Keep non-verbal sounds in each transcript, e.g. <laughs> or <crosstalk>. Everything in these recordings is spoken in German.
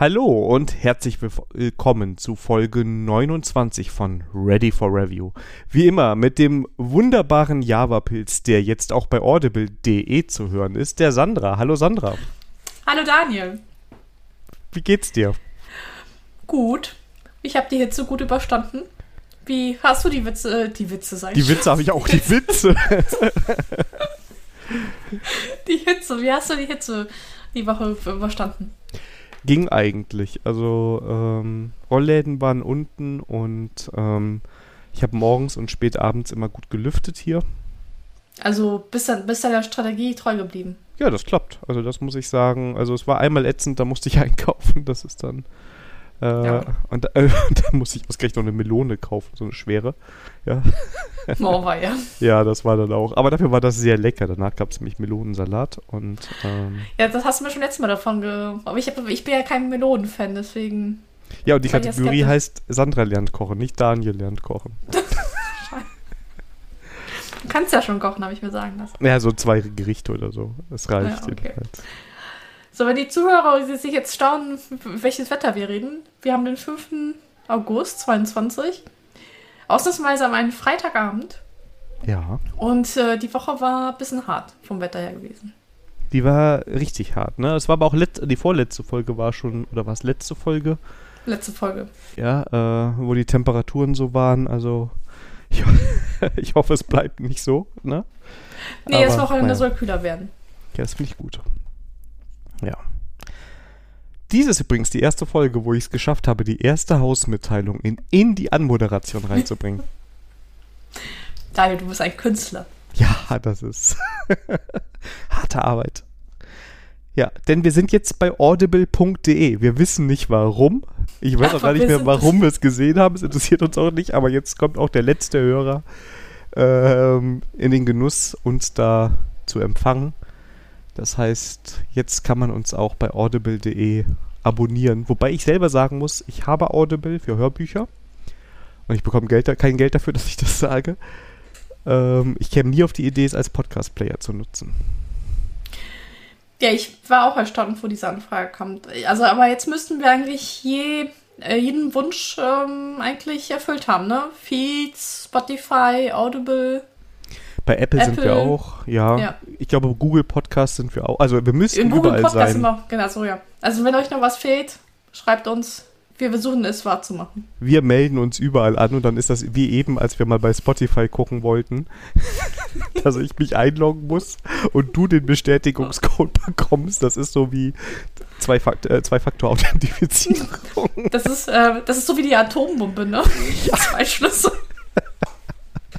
Hallo und herzlich willkommen zu Folge 29 von Ready for Review. Wie immer mit dem wunderbaren Java-Pilz, der jetzt auch bei audible.de zu hören ist, der Sandra. Hallo Sandra. Hallo Daniel. Wie geht's dir? Gut. Ich habe die Hitze gut überstanden. Wie hast du die Witze, äh, die Witze, sag ich Die Witze habe ich auch, die Witze. <laughs> die Hitze, wie hast du die Hitze die Woche überstanden? Ging eigentlich. Also ähm, Rollläden waren unten und ähm, ich habe morgens und spät abends immer gut gelüftet hier. Also bist du, bist du der Strategie treu geblieben? Ja, das klappt. Also das muss ich sagen. Also es war einmal ätzend, da musste ich <laughs> einkaufen. Das ist dann äh, ja. Und äh, da <laughs> muss ich ausgerechnet noch eine Melone kaufen, so eine schwere. Ja. <laughs> War ja. ja, das war dann auch. Aber dafür war das sehr lecker. Danach gab es nämlich Melonensalat und. Ähm, ja, das hast du mir schon letztes Mal davon ge. Aber ich, hab, ich bin ja kein Melonenfan, deswegen. Ja, und die Kategorie heißt Sandra lernt kochen, nicht Daniel lernt kochen. <laughs> Du kannst ja schon kochen, habe ich mir sagen lassen. Ja, so zwei Gerichte oder so. Das reicht ja, okay. jedenfalls. So, wenn die Zuhörer sich jetzt staunen, welches Wetter wir reden. Wir haben den 5. August 22. Ausnahmsweise am einen Freitagabend. Ja. Und äh, die Woche war ein bisschen hart vom Wetter her gewesen. Die war richtig hart, ne? Es war aber auch die vorletzte Folge war schon, oder war es letzte Folge? Letzte Folge. Ja, äh, wo die Temperaturen so waren, also <laughs> ich, ich, hoffe, es bleibt nicht so, ne? Nee, aber, das Wochenende soll kühler werden. Ja, das finde ich gut. Ja. Dies ist übrigens die erste Folge, wo ich es geschafft habe, die erste Hausmitteilung in, in die Anmoderation reinzubringen. <laughs> Daniel, du bist ein Künstler. Ja, das ist <laughs> harte Arbeit. Ja, denn wir sind jetzt bei audible.de. Wir wissen nicht warum. Ich weiß auch gar nicht mehr, warum wir es gesehen haben. Es interessiert uns auch nicht, aber jetzt kommt auch der letzte Hörer ähm, in den Genuss, uns da zu empfangen. Das heißt, jetzt kann man uns auch bei audible.de abonnieren. Wobei ich selber sagen muss, ich habe Audible für Hörbücher. Und ich bekomme Geld, kein Geld dafür, <laughs> dass ich das sage. Ähm, ich käme nie auf die Idee, es als Podcast-Player zu nutzen. Ja, ich war auch erstaunt, wo diese Anfrage kommt. Also, aber jetzt müssten wir eigentlich je, äh, jeden Wunsch ähm, eigentlich erfüllt haben, ne? Feeds, Spotify, Audible. Bei Apple, Apple, sind wir auch, ja. ja. Ich glaube, Google Podcast sind wir auch. Also wir müssen In Google überall Podcast sein. Sind wir, genau, so ja. Also wenn euch noch was fehlt, schreibt uns. Wir versuchen es wahrzumachen. Wir melden uns überall an und dann ist das wie eben, als wir mal bei Spotify gucken wollten, <laughs> dass ich mich einloggen muss und du den Bestätigungscode bekommst. Das ist so wie äh, Zwei-Faktor-Authentifizierung. Äh, das, ist, äh, das ist so wie die Atombombe, ne? Ja. Zwei Schlüssel. <laughs>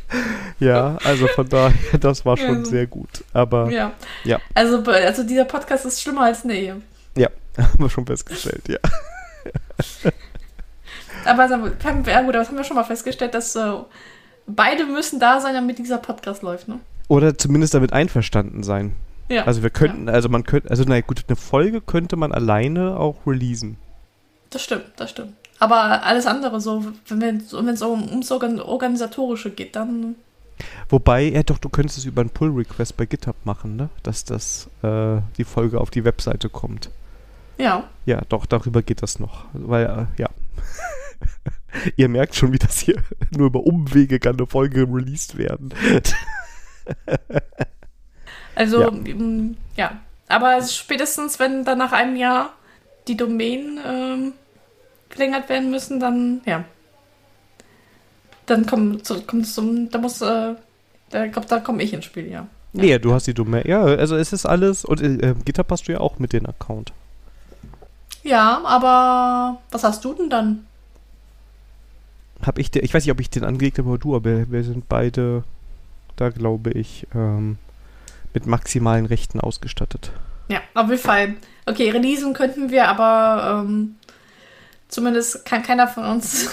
<laughs> ja, also von daher, das war schon ja. sehr gut. Aber ja. ja. Also, also dieser Podcast ist schlimmer als eine Ehe. Ja, <laughs> haben wir schon festgestellt, ja. <laughs> aber also, ja, gut, das haben wir schon mal festgestellt, dass äh, beide müssen da sein, damit dieser Podcast läuft, ne? Oder zumindest damit einverstanden sein. Ja. Also wir könnten, ja. also man könnte, also na gut, eine Folge könnte man alleine auch releasen. Das stimmt, das stimmt. Aber alles andere, so, wenn es um, ums Organisatorische geht, dann. Wobei, ja doch, du könntest es über einen Pull-Request bei GitHub machen, ne? Dass das, äh, die Folge auf die Webseite kommt. Ja. Ja, doch, darüber geht das noch. Weil, äh, ja. <laughs> Ihr merkt schon, wie das hier <laughs> nur über Umwege kann eine Folge released werden. <laughs> also, ja. Mm, ja. Aber spätestens, wenn dann nach einem Jahr die Domain ähm, verlängert werden müssen, dann, ja. Dann kommt kommt zum, da muss, äh, da, da komme ich ins Spiel, ja. ja. Nee, du hast die Domain. Ja, also es ist alles. Und äh, GitHub hast du ja auch mit den Account. Ja, aber was hast du denn dann? Hab ich, ich weiß nicht, ob ich den angelegt habe oder du, aber wir sind beide, da glaube ich, ähm, mit maximalen Rechten ausgestattet. Ja, auf jeden Fall. Okay, releasen könnten wir, aber ähm, Zumindest kann keiner von uns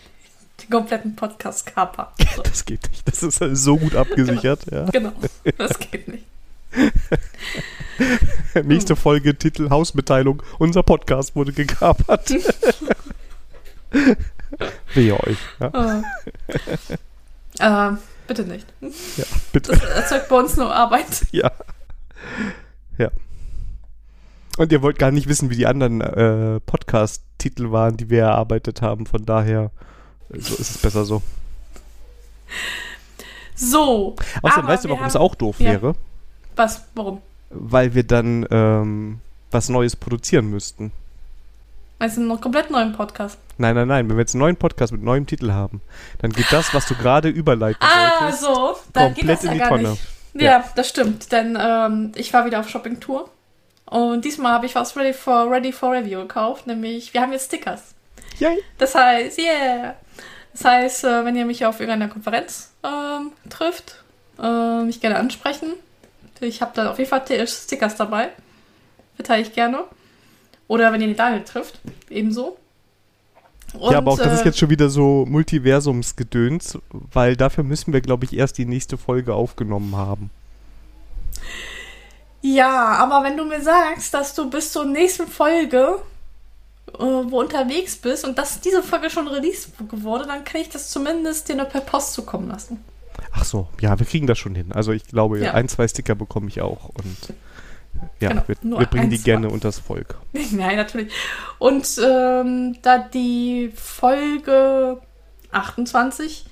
<laughs> den kompletten Podcast kapern. So. <laughs> Das geht nicht. Das ist halt so gut abgesichert. Genau, ja. genau. das geht nicht. <laughs> Nächste Folge, Titel, Hausmitteilung. Unser Podcast wurde gekapert. Wehe euch. Ja. Uh. Uh, bitte nicht. Ja, bitte. Das erzeugt bei uns nur Arbeit. Ja. Ja. Und ihr wollt gar nicht wissen, wie die anderen äh, Podcast-Titel waren, die wir erarbeitet haben. Von daher so ist es besser so. So. Außerdem weißt du, warum es auch doof ja. wäre? Was? Warum? Weil wir dann ähm, was Neues produzieren müssten. Also einen komplett neuen Podcast. Nein, nein, nein. Wenn wir jetzt einen neuen Podcast mit neuem Titel haben, dann geht das, was du gerade überleiten ah, wolltest, so. Dann komplett in die Tonne. Ja, ja, das stimmt. Denn ähm, ich war wieder auf Shopping-Tour. Und diesmal habe ich was Ready for, Ready for Review gekauft. Nämlich, wir haben jetzt Stickers. Yay. Das heißt, yeah. Das heißt, äh, wenn ihr mich auf irgendeiner Konferenz ähm, trifft, äh, mich gerne ansprechen. Ich habe da auf jeden Fall Stickers dabei. Verteile ich gerne. Oder wenn ihr den Daniel trifft, ebenso. Und, ja, aber auch das ist äh, jetzt schon wieder so Multiversumsgedöns, weil dafür müssen wir, glaube ich, erst die nächste Folge aufgenommen haben. Ja, aber wenn du mir sagst, dass du bis zur nächsten Folge äh, wo unterwegs bist und dass diese Folge schon released wurde, dann kann ich das zumindest dir nur per Post zukommen lassen. Ach so, ja, wir kriegen das schon hin. Also ich glaube, ja. ein, zwei Sticker bekomme ich auch und ja, genau, wir, wir, bringen die gerne unters Volk. <laughs> Nein, natürlich. Und ähm, da die Folge 28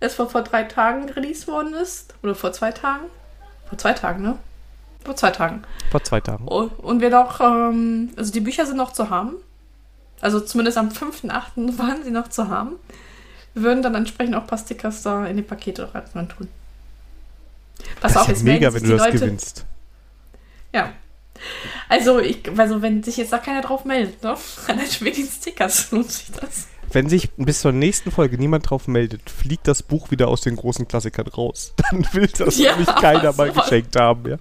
erst vor, vor drei Tagen released worden ist, oder vor zwei Tagen, vor zwei Tagen, ne? Vor zwei Tagen. Vor zwei Tagen. Und, wir noch, ähm, also die Bücher sind noch zu haben. Also zumindest am 5.8. <laughs> waren sie noch zu haben. Wir würden dann entsprechend auch ein paar Stickers da in die Pakete rein tun. Pass das auf, ist ja mega, wenn du das Leute, gewinnst. Ja. Also, ich, also, wenn sich jetzt da keiner drauf meldet, ne? <laughs> Dann mit den Stickers lohnt sich das. Wenn sich bis zur nächsten Folge niemand drauf meldet, fliegt das Buch wieder aus den großen Klassikern raus. <laughs> Dann will das ja, nämlich keiner mal geschenkt haben. Ja.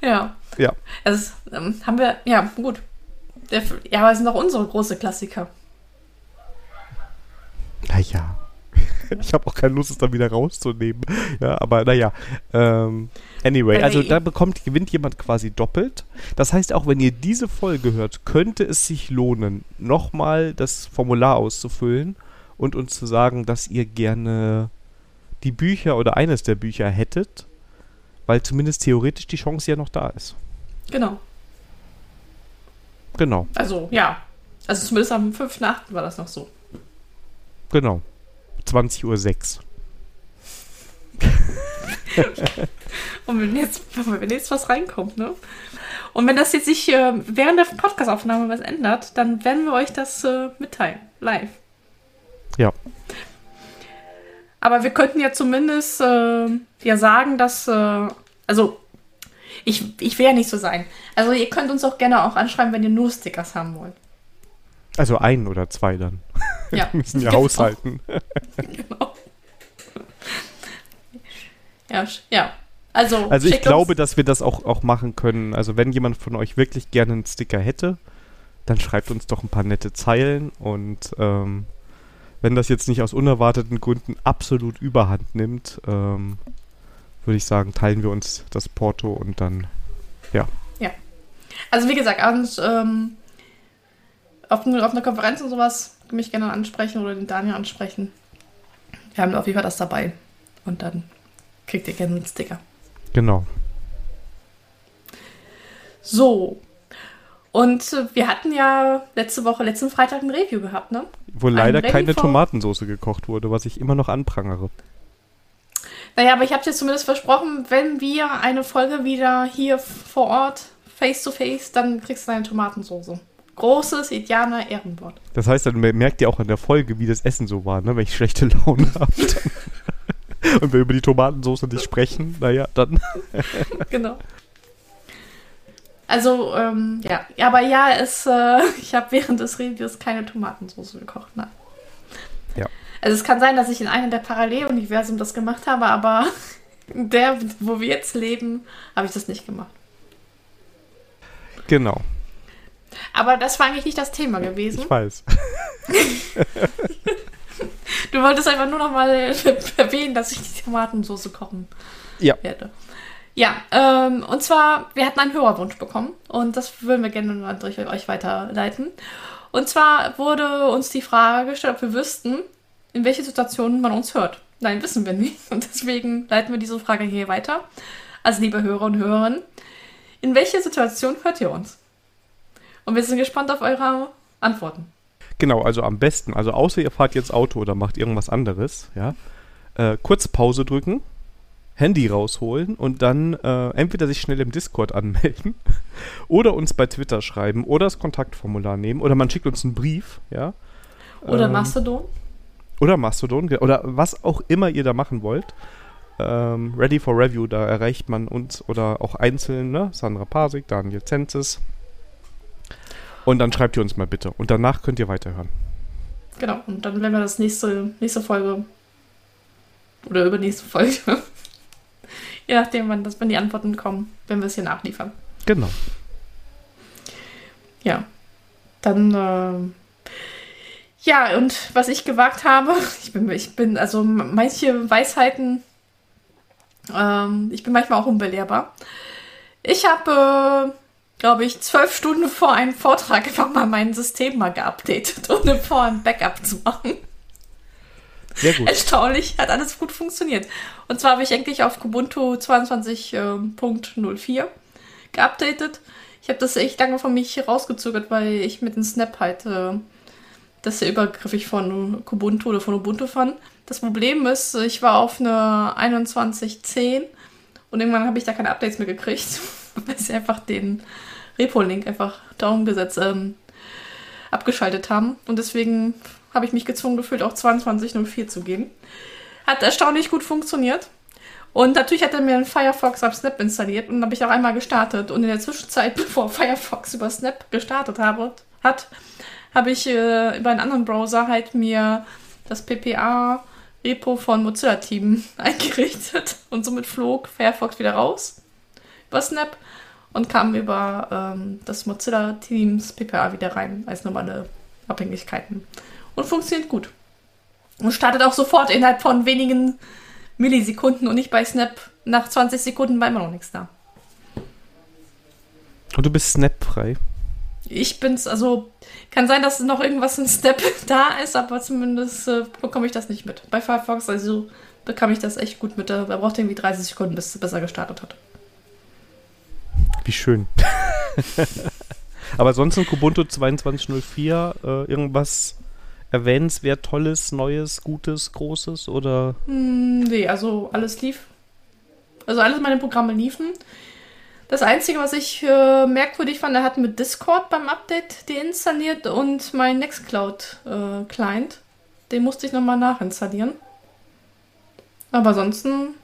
<laughs> ja. Ja. Also, ähm, haben wir, ja, gut. Der, ja, aber es sind doch unsere große Klassiker. Naja. <laughs> ich habe auch keine Lust, es dann wieder rauszunehmen. Ja, aber naja. Ähm, anyway, also da bekommt, gewinnt jemand quasi doppelt. Das heißt, auch wenn ihr diese Folge hört, könnte es sich lohnen, nochmal das Formular auszufüllen und uns zu sagen, dass ihr gerne die Bücher oder eines der Bücher hättet, weil zumindest theoretisch die Chance ja noch da ist. Genau. Genau. Also, ja. Also zumindest am 5.8. war das noch so. Genau. 20.06 Uhr. <laughs> Und wenn jetzt, wenn jetzt was reinkommt, ne? Und wenn das jetzt sich äh, während der Podcastaufnahme was ändert, dann werden wir euch das äh, mitteilen. Live. Ja. Aber wir könnten ja zumindest äh, ja sagen, dass, äh, also ich, ich will ja nicht so sein. Also ihr könnt uns auch gerne auch anschreiben, wenn ihr nur Stickers haben wollt. Also ein oder zwei dann. <laughs> <laughs> Ja. Wir müssen ja genau. haushalten. <laughs> genau. Ja, ja. Also, also ich glaube, dass wir das auch, auch machen können. Also wenn jemand von euch wirklich gerne einen Sticker hätte, dann schreibt uns doch ein paar nette Zeilen und ähm, wenn das jetzt nicht aus unerwarteten Gründen absolut überhand nimmt, ähm, würde ich sagen, teilen wir uns das Porto und dann, ja. Ja. Also wie gesagt, und, ähm, auf, auf einer Konferenz und sowas mich gerne ansprechen oder den Daniel ansprechen. Wir haben auf jeden Fall das dabei. Und dann kriegt ihr gerne einen Sticker. Genau. So. Und äh, wir hatten ja letzte Woche, letzten Freitag ein Review gehabt, ne? Wo leider keine Tomatensauce gekocht wurde, was ich immer noch anprangere. Naja, aber ich habe dir zumindest versprochen, wenn wir eine Folge wieder hier vor Ort, face to face, dann kriegst du eine Tomatensauce. Großes Indianer Ehrenwort. Das heißt, dann merkt ihr auch an der Folge, wie das Essen so war, ne? wenn ich schlechte Laune <laughs> habe. Und wir über die Tomatensauce nicht sprechen, naja, dann. <laughs> genau. Also, ähm, ja. Aber ja, es, äh, <laughs> ich habe während des Reviews keine Tomatensauce gekocht, nein. Ja. Also es kann sein, dass ich in einem der Paralleluniversen das gemacht habe, aber in der, wo wir jetzt leben, habe ich das nicht gemacht. Genau. Aber das war eigentlich nicht das Thema gewesen. Ich weiß. <laughs> du wolltest einfach nur noch mal erwähnen, dass ich die Tomatensauce kochen ja. werde. Ja, ähm, und zwar, wir hatten einen Hörerwunsch bekommen und das würden wir gerne durch euch weiterleiten. Und zwar wurde uns die Frage gestellt, ob wir wüssten, in welche Situationen man uns hört. Nein, wissen wir nicht. Und deswegen leiten wir diese Frage hier weiter. Also, liebe Hörer und Hörerinnen, In welcher Situation hört ihr uns? Und wir sind gespannt auf eure Antworten. Genau, also am besten, also außer ihr fahrt jetzt Auto oder macht irgendwas anderes, ja, äh, kurz Pause drücken, Handy rausholen und dann äh, entweder sich schnell im Discord anmelden <laughs> oder uns bei Twitter schreiben oder das Kontaktformular nehmen oder man schickt uns einen Brief, ja. Oder ähm, Mastodon. Oder Mastodon, oder was auch immer ihr da machen wollt. Ähm, Ready for Review, da erreicht man uns oder auch einzeln, ne? Sandra Pasik, Daniel Zenzis, und dann schreibt ihr uns mal bitte. Und danach könnt ihr weiterhören. Genau, und dann werden wir das nächste, nächste Folge oder übernächste Folge, <laughs> je nachdem, wann, das, wenn die Antworten kommen, wenn wir es hier nachliefern. Genau. Ja, dann, äh, ja, und was ich gewagt habe, <laughs> ich bin, ich bin, also manche Weisheiten, ähm, ich bin manchmal auch unbelehrbar. Ich habe glaube ich, zwölf Stunden vor einem Vortrag einfach mal mein System mal geupdatet, <laughs> ohne vor ein Backup zu machen. Sehr gut. Erstaunlich, hat alles gut funktioniert. Und zwar habe ich eigentlich auf Kubuntu 22.04 geupdatet. Ich habe das echt lange von mich rausgezögert, weil ich mit dem Snap halt äh, das sehr übergriffig von Kubuntu oder von Ubuntu fand. Das Problem ist, ich war auf eine 21.10 und irgendwann habe ich da keine Updates mehr gekriegt, <laughs> weil sie einfach den Repo-Link einfach da umgesetzt, ähm, abgeschaltet haben. Und deswegen habe ich mich gezwungen gefühlt, auch 22.04 zu geben. Hat erstaunlich gut funktioniert. Und natürlich hat er mir einen Firefox auf Snap installiert und habe ich auch einmal gestartet. Und in der Zwischenzeit, <laughs> bevor Firefox über Snap gestartet habe, hat, habe ich äh, über einen anderen Browser halt mir das PPA-Repo von Mozilla Team <laughs> eingerichtet. Und somit flog Firefox wieder raus über Snap und kam über ähm, das Mozilla Teams PPA wieder rein als normale Abhängigkeiten. Und funktioniert gut. Und startet auch sofort innerhalb von wenigen Millisekunden und nicht bei Snap nach 20 Sekunden war immer noch nichts da. Und du bist Snap-frei? Ich bin's, also kann sein, dass noch irgendwas in Snap <laughs> da ist, aber zumindest äh, bekomme ich das nicht mit. Bei Firefox, also bekam ich das echt gut mit. Er braucht irgendwie 30 Sekunden, bis, bis er gestartet hat. Wie schön. <laughs> Aber sonst in Kubuntu 2204 äh, irgendwas erwähnenswert, Tolles, Neues, Gutes, Großes oder? Hm, nee, also alles lief. Also alle meine Programme liefen. Das Einzige, was ich äh, merkwürdig fand, er hat mit Discord beim Update deinstalliert und mein Nextcloud-Client. Äh, den musste ich nochmal nachinstallieren. Aber ansonsten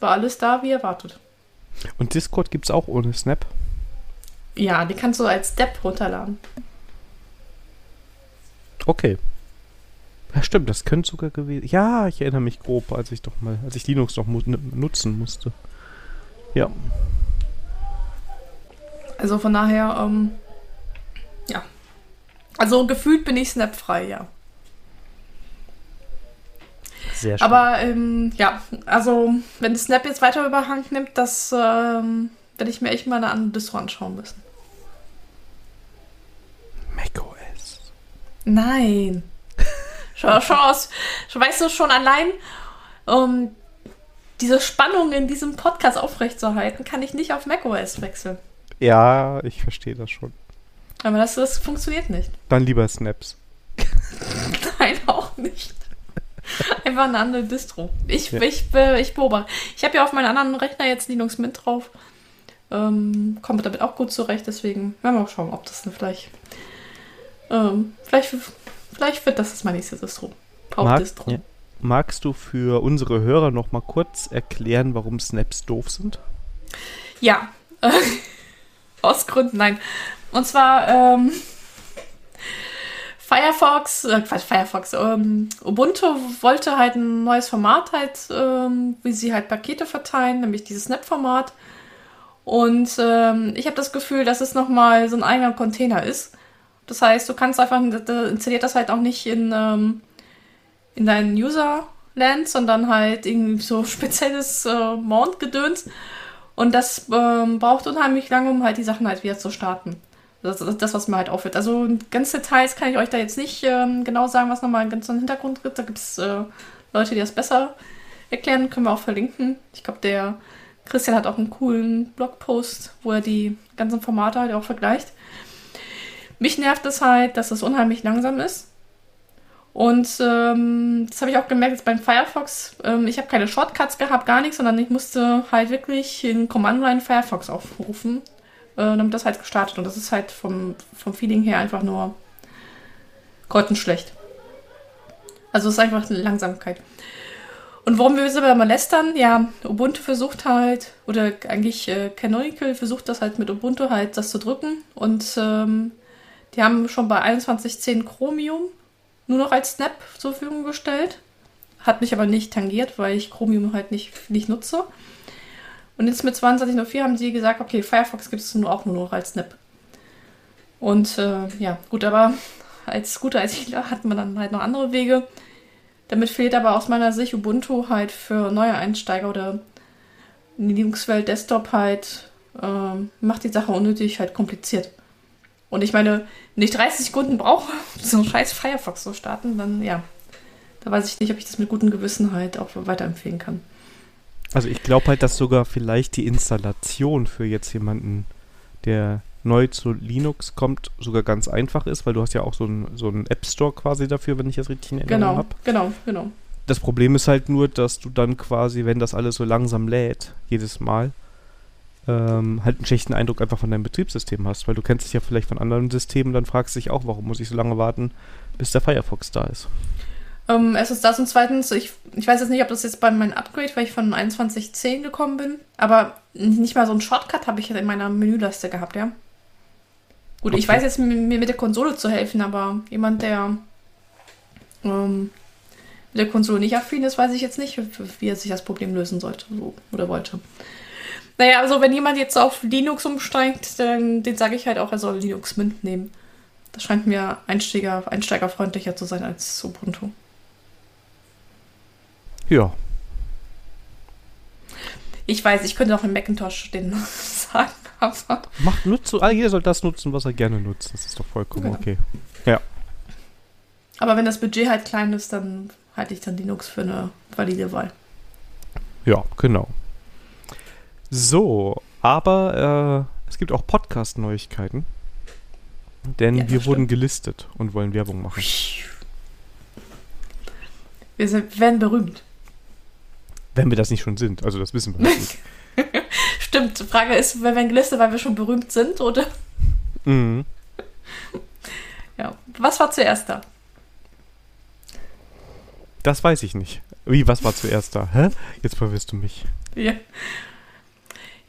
war alles da, wie erwartet. Und Discord gibt es auch ohne Snap? Ja, die kannst du als Step runterladen. Okay. Ja, stimmt, das könnte sogar gewesen. Ja, ich erinnere mich grob, als ich doch mal, als ich Linux noch mu nutzen musste. Ja. Also von daher, ähm, ja. Also gefühlt bin ich snapfrei, ja. Sehr schön. Aber ähm, ja, also wenn Snap jetzt weiter überhand nimmt, das ähm, werde ich mir echt mal eine andere Distro anschauen müssen. macOS. Nein. <laughs> schon, schon aus, schon, weißt du, schon allein, um diese Spannung in diesem Podcast aufrechtzuerhalten, kann ich nicht auf macOS wechseln. Ja, ich verstehe das schon. Aber das, das funktioniert nicht. Dann lieber Snaps. <laughs> Nein, auch nicht. <laughs> Einfach eine andere Distro. Ich, ja. ich, ich beobachte. Ich habe ja auf meinem anderen Rechner jetzt Linux Mint drauf. Ähm, komme damit auch gut zurecht, deswegen werden wir mal schauen, ob das vielleicht. Ähm, vielleicht, vielleicht wird das, das meine nächste Distro. Hauptdistro. Mag, ja. Magst du für unsere Hörer noch mal kurz erklären, warum Snaps doof sind? Ja. <laughs> Aus Gründen, nein. Und zwar, ähm, Firefox, äh, Firefox, ähm, Ubuntu wollte halt ein neues Format halt, ähm, wie sie halt Pakete verteilen, nämlich dieses Snap-Format. Und ähm, ich habe das Gefühl, dass es nochmal so ein eigener Container ist. Das heißt, du kannst einfach, installiert das halt auch nicht in, ähm, in deinen User-Land, sondern halt irgendwie so <laughs> spezielles äh, Mount-Gedöns. Und das ähm, braucht unheimlich lange, um halt die Sachen halt wieder zu starten. Das ist das, was mir halt auffällt. Also ganz Details kann ich euch da jetzt nicht ähm, genau sagen, was nochmal ganz im Hintergrund gibt. Da gibt es äh, Leute, die das besser erklären, können wir auch verlinken. Ich glaube, der Christian hat auch einen coolen Blogpost, wo er die ganzen Formate halt auch vergleicht. Mich nervt es halt, dass es unheimlich langsam ist. Und ähm, das habe ich auch gemerkt jetzt beim Firefox. Ähm, ich habe keine Shortcuts gehabt, gar nichts, sondern ich musste halt wirklich in Command-Line Firefox aufrufen, äh, damit das halt gestartet. Und das ist halt vom, vom Feeling her einfach nur grottenschlecht. Also es ist einfach eine Langsamkeit. Und warum wir aber mal lästern? Ja, Ubuntu versucht halt, oder eigentlich äh, Canonical versucht das halt mit Ubuntu halt das zu drücken. Und ähm, die haben schon bei 21.10 Chromium nur noch als Snap zur Verfügung gestellt. Hat mich aber nicht tangiert, weil ich Chromium halt nicht, nicht nutze. Und jetzt mit 22.04 haben sie gesagt, okay, Firefox gibt es nur auch nur noch als Snap. Und äh, ja, gut, aber als guter ITler hat man dann halt noch andere Wege. Damit fehlt aber aus meiner Sicht Ubuntu halt für neue Einsteiger oder in die Linux-Welt Desktop halt, äh, macht die Sache unnötig halt kompliziert. Und ich meine, wenn ich 30 Sekunden brauche, <laughs> so einen scheiß Firefox zu starten, dann ja, da weiß ich nicht, ob ich das mit gutem Gewissen halt auch weiterempfehlen kann. Also ich glaube halt, dass sogar vielleicht die Installation für jetzt jemanden, der neu zu Linux kommt, sogar ganz einfach ist, weil du hast ja auch so einen so App Store quasi dafür, wenn ich das richtig in Erinnerung genau, habe. Genau, genau, genau. Das Problem ist halt nur, dass du dann quasi, wenn das alles so langsam lädt, jedes Mal, ähm, halt einen schlechten Eindruck einfach von deinem Betriebssystem hast, weil du kennst dich ja vielleicht von anderen Systemen, dann fragst du dich auch, warum muss ich so lange warten, bis der Firefox da ist. Ähm, erstens das und zweitens, ich, ich weiß jetzt nicht, ob das jetzt bei meinem Upgrade, weil ich von 21.10 gekommen bin, aber nicht mal so einen Shortcut habe ich in meiner Menüleiste gehabt, ja. Gut, okay. ich weiß jetzt, mir mit der Konsole zu helfen, aber jemand, der ähm, mit der Konsole nicht affin ist, weiß ich jetzt nicht, wie er sich das Problem lösen sollte so, oder wollte. Naja, also wenn jemand jetzt auf Linux umsteigt, dann den sage ich halt auch, er soll Linux Mint nehmen. Das scheint mir Einsteiger, einsteigerfreundlicher zu sein als Ubuntu. Ja. Ich weiß, ich könnte auch im Macintosh den <laughs> sagen, aber. Macht nutzt, jeder soll das nutzen, was er gerne nutzt. Das ist doch vollkommen genau. okay. Ja. Aber wenn das Budget halt klein ist, dann halte ich dann Linux für eine valide Wahl. Ja, genau. So, aber äh, es gibt auch Podcast-Neuigkeiten. Denn ja, wir wurden gelistet und wollen Werbung machen. Wir sind, werden berühmt. Wenn wir das nicht schon sind. Also das wissen wir nicht. <laughs> Stimmt. Die Frage ist, wir werden gelistet, weil wir schon berühmt sind, oder? Mhm. Ja. Was war zuerst da? Das weiß ich nicht. Wie, was war zuerst da? Hä? Jetzt verwirrst du mich. Ja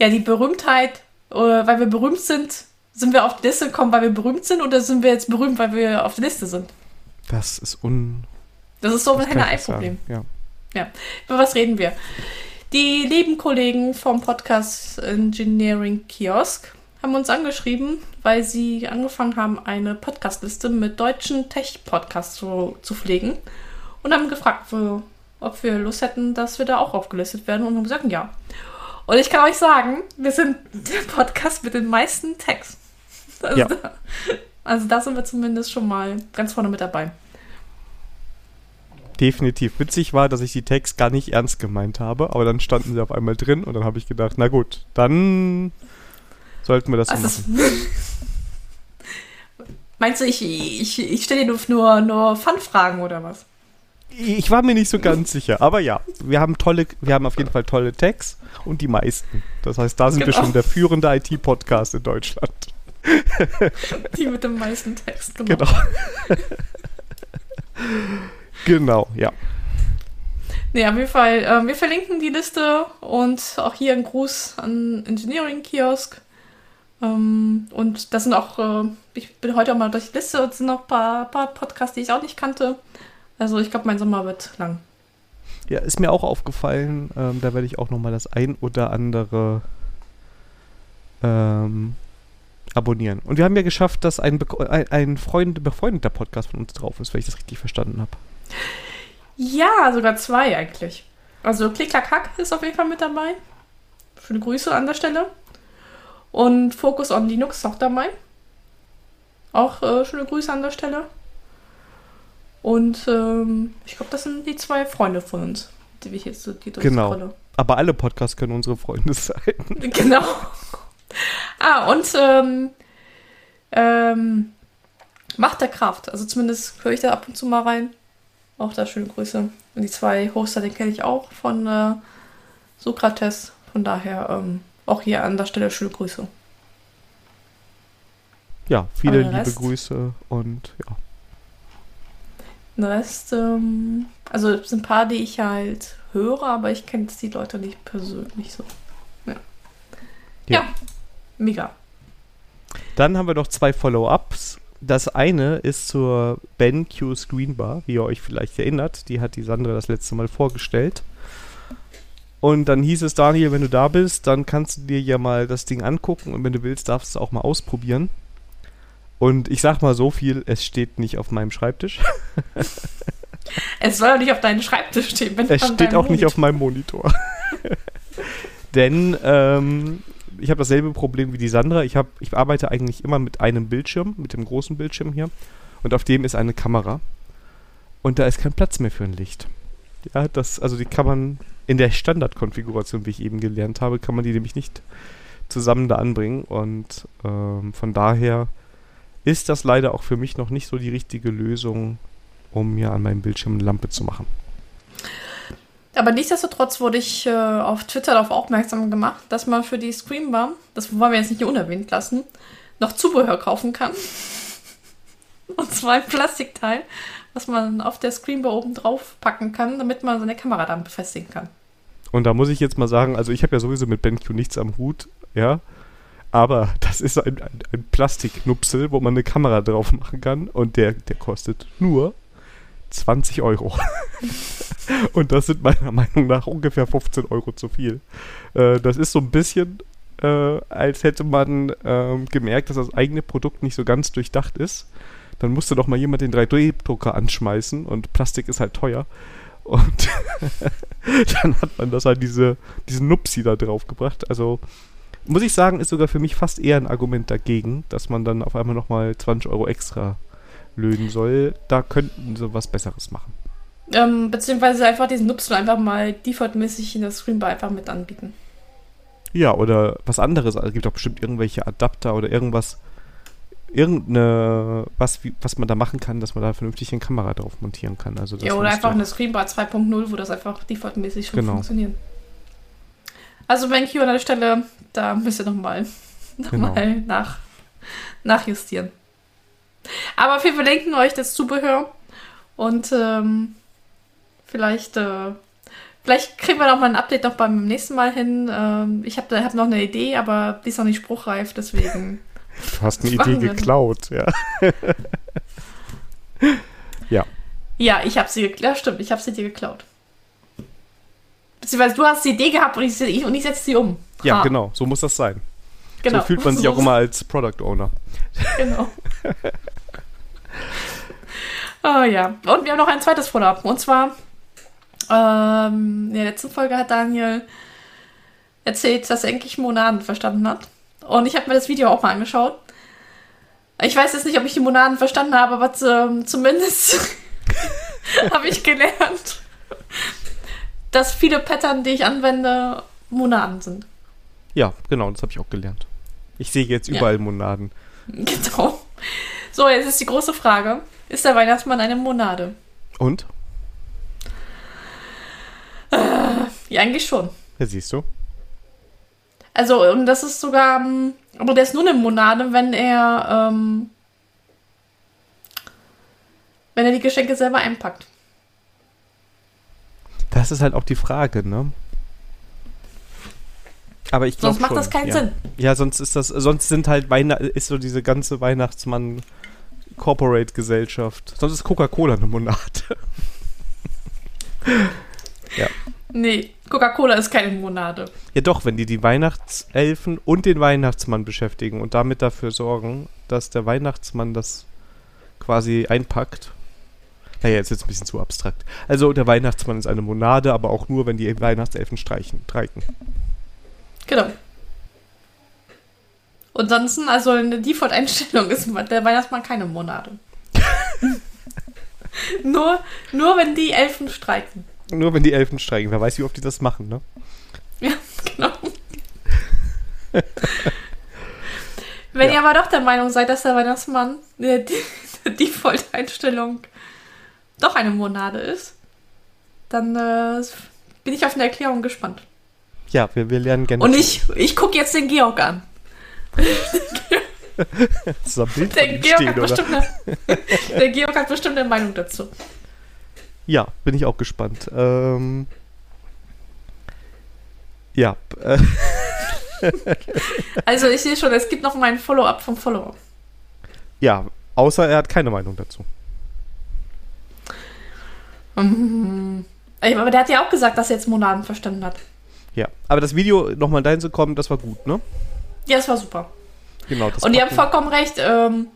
ja, die Berühmtheit, weil wir berühmt sind, sind wir auf die Liste gekommen, weil wir berühmt sind, oder sind wir jetzt berühmt, weil wir auf der Liste sind? Das ist un. Das ist so ein Henne-Ei-Problem. Ja. Ja. Über was reden wir? Die lieben Kollegen vom Podcast Engineering Kiosk haben uns angeschrieben, weil sie angefangen haben, eine Podcastliste mit deutschen Tech-Podcasts zu, zu pflegen und haben gefragt, ob wir Lust hätten, dass wir da auch aufgelistet werden und haben gesagt, ja. Und ich kann euch sagen, wir sind der Podcast mit den meisten Tags. Also, ja. da, also da sind wir zumindest schon mal ganz vorne mit dabei. Definitiv. Witzig war, dass ich die Tags gar nicht ernst gemeint habe, aber dann standen sie auf einmal drin und dann habe ich gedacht, na gut, dann sollten wir das also machen. <laughs> Meinst du, ich, ich, ich stelle dir nur, nur Fun-Fragen oder was? Ich war mir nicht so ganz sicher, aber ja, wir haben tolle, wir haben auf jeden Fall tolle Tags und die meisten. Das heißt, da sind genau. wir schon der führende IT-Podcast in Deutschland. Die mit dem meisten Text, genau. Genau, <laughs> genau ja. Nee, auf jeden Fall, äh, wir verlinken die Liste und auch hier ein Gruß an Engineering Kiosk. Ähm, und das sind auch, äh, ich bin heute auch mal durch die Liste und sind noch ein paar, paar Podcasts, die ich auch nicht kannte. Also ich glaube, mein Sommer wird lang. Ja, ist mir auch aufgefallen. Ähm, da werde ich auch noch mal das ein oder andere ähm, abonnieren. Und wir haben ja geschafft, dass ein, Be ein Freund, befreundeter Podcast von uns drauf ist, wenn ich das richtig verstanden habe. Ja, sogar zwei eigentlich. Also Klick, Klack, Hack ist auf jeden Fall mit dabei. Schöne Grüße an der Stelle. Und Focus on Linux ist auch dabei. Auch äh, schöne Grüße an der Stelle. Und ähm, ich glaube, das sind die zwei Freunde von uns, die ich jetzt so die Genau. Aber alle Podcasts können unsere Freunde sein. <laughs> Genau. Ah, und ähm, ähm, Macht der Kraft. Also zumindest höre ich da ab und zu mal rein. Auch da schöne Grüße. Und die zwei Hoster, den kenne ich auch von äh, Sokrates. Von daher ähm, auch hier an der Stelle schöne Grüße. Ja, viele liebe Rest, Grüße und ja. Den Rest, ähm, also es sind ein paar, die ich halt höre, aber ich kenne die Leute nicht persönlich so. Ja. ja. ja, mega. Dann haben wir noch zwei Follow-ups. Das eine ist zur BenQ Screenbar, wie ihr euch vielleicht erinnert. Die hat die Sandra das letzte Mal vorgestellt. Und dann hieß es, Daniel, wenn du da bist, dann kannst du dir ja mal das Ding angucken und wenn du willst, darfst du es auch mal ausprobieren. Und ich sag mal so viel, es steht nicht auf meinem Schreibtisch. <laughs> es soll auch nicht auf deinem Schreibtisch stehen. Wenn es steht auch Monitor. nicht auf meinem Monitor. <laughs> Denn ähm, ich habe dasselbe Problem wie die Sandra. Ich, hab, ich arbeite eigentlich immer mit einem Bildschirm, mit dem großen Bildschirm hier. Und auf dem ist eine Kamera. Und da ist kein Platz mehr für ein Licht. Ja, das, also die kann man in der Standardkonfiguration, wie ich eben gelernt habe, kann man die nämlich nicht zusammen da anbringen. Und ähm, von daher ist das leider auch für mich noch nicht so die richtige Lösung, um mir an meinem Bildschirm eine Lampe zu machen. Aber nichtsdestotrotz wurde ich äh, auf Twitter darauf aufmerksam gemacht, dass man für die Screenbar, das wollen wir jetzt nicht unerwähnt lassen, noch Zubehör kaufen kann. <laughs> Und zwar ein Plastikteil, was man auf der Screenbar oben drauf packen kann, damit man seine Kamera dann befestigen kann. Und da muss ich jetzt mal sagen, also ich habe ja sowieso mit BenQ nichts am Hut, ja. Aber das ist ein, ein, ein Plastiknupsel, wo man eine Kamera drauf machen kann und der, der kostet nur 20 Euro. <laughs> Und das sind meiner <laughs> Meinung nach ungefähr 15 Euro zu viel. Äh, das ist so ein bisschen, äh, als hätte man ähm, gemerkt, dass das eigene Produkt nicht so ganz durchdacht ist. Dann musste doch mal jemand den 3D-Drucker anschmeißen und Plastik ist halt teuer. Und <laughs> dann hat man das halt diese, diesen Nupsi da drauf gebracht. Also muss ich sagen, ist sogar für mich fast eher ein Argument dagegen, dass man dann auf einmal nochmal 20 Euro extra lösen soll. Da könnten sie was Besseres machen. Ähm, beziehungsweise einfach diesen Nupsel einfach mal defaultmäßig in der Screenbar einfach mit anbieten. Ja, oder was anderes. Also, es gibt doch bestimmt irgendwelche Adapter oder irgendwas, irgendeine, was, was man da machen kann, dass man da vernünftig eine Kamera drauf montieren kann. Also ja, oder einfach eine Screenbar 2.0, wo das einfach defaultmäßig schon genau. funktioniert. Also BenQ an der Stelle, da müsst ihr nochmal <laughs> noch genau. mal nach, nachjustieren. Aber wir verlinken euch das Zubehör und ähm, Vielleicht, äh, vielleicht kriegen wir noch mal ein Update noch beim nächsten Mal hin. Ähm, ich habe hab noch eine Idee, aber die ist noch nicht spruchreif, deswegen. Du hast eine Idee geklaut, ja. <laughs> ja. Ja, ich habe sie geklaut. Ja, stimmt, ich habe sie dir geklaut. Beziehungsweise du hast die Idee gehabt und ich, ich, und ich setze sie um. Ja, ha. genau, so muss das sein. Genau. So fühlt man sich auch immer als Product Owner. Genau. oh <laughs> ja. Und wir haben noch ein zweites Follow-up. Und zwar ähm, in der letzten Folge hat Daniel erzählt, dass er endlich Monaden verstanden hat. Und ich habe mir das Video auch mal angeschaut. Ich weiß jetzt nicht, ob ich die Monaden verstanden habe, aber zu, zumindest <laughs> habe ich gelernt, dass viele Pattern, die ich anwende, Monaden sind. Ja, genau, das habe ich auch gelernt. Ich sehe jetzt überall ja. Monaden. <laughs> Genau. So, jetzt ist die große Frage: Ist der Weihnachtsmann eine Monade? Und? Ja, eigentlich schon. Ja, siehst du. Also, und das ist sogar, ähm, aber der ist nur eine Monade, wenn er, ähm, wenn er die Geschenke selber einpackt. Das ist halt auch die Frage, ne? Aber ich glaube Sonst macht schon, das keinen ja. Sinn. Ja, sonst ist das, sonst sind halt Weihn ist so diese ganze Weihnachtsmann Corporate Gesellschaft. Sonst ist Coca-Cola eine Monate. <laughs> ja. Nee, Coca-Cola ist keine Monade. Ja doch, wenn die die Weihnachtselfen und den Weihnachtsmann beschäftigen und damit dafür sorgen, dass der Weihnachtsmann das quasi einpackt. Naja, jetzt ist es ein bisschen zu abstrakt. Also der Weihnachtsmann ist eine Monade, aber auch nur, wenn die Weihnachtselfen streichen, streiken. Genau. Und sonst, also eine Default-Einstellung ist der Weihnachtsmann keine Monade. <laughs> nur, nur wenn die Elfen streiken. Nur wenn die Elfen streiken. Wer weiß, wie oft die das machen, ne? <laughs> Ja, genau. Wenn ja. ihr aber doch der Meinung seid, dass der Weihnachtsmann äh, die, <laughs> die Default-Einstellung doch eine Monade ist, dann äh, bin ich auf eine Erklärung gespannt. Ja, wir, wir lernen gerne. Und ich, ich gucke jetzt den Georg an. <laughs> so der, Georg stehen, eine, der Georg hat bestimmt eine Meinung dazu. Ja, bin ich auch gespannt. Ähm, ja. Äh. <laughs> also ich sehe schon, es gibt noch mal ein Follow-up vom Follow-up. Ja, außer er hat keine Meinung dazu. Mhm. Aber der hat ja auch gesagt, dass er jetzt Monaden verstanden hat. Ja, aber das Video nochmal dahin zu kommen, das war gut, ne? Ja, das war super. Genau. Das Und die haben vollkommen recht. Ähm,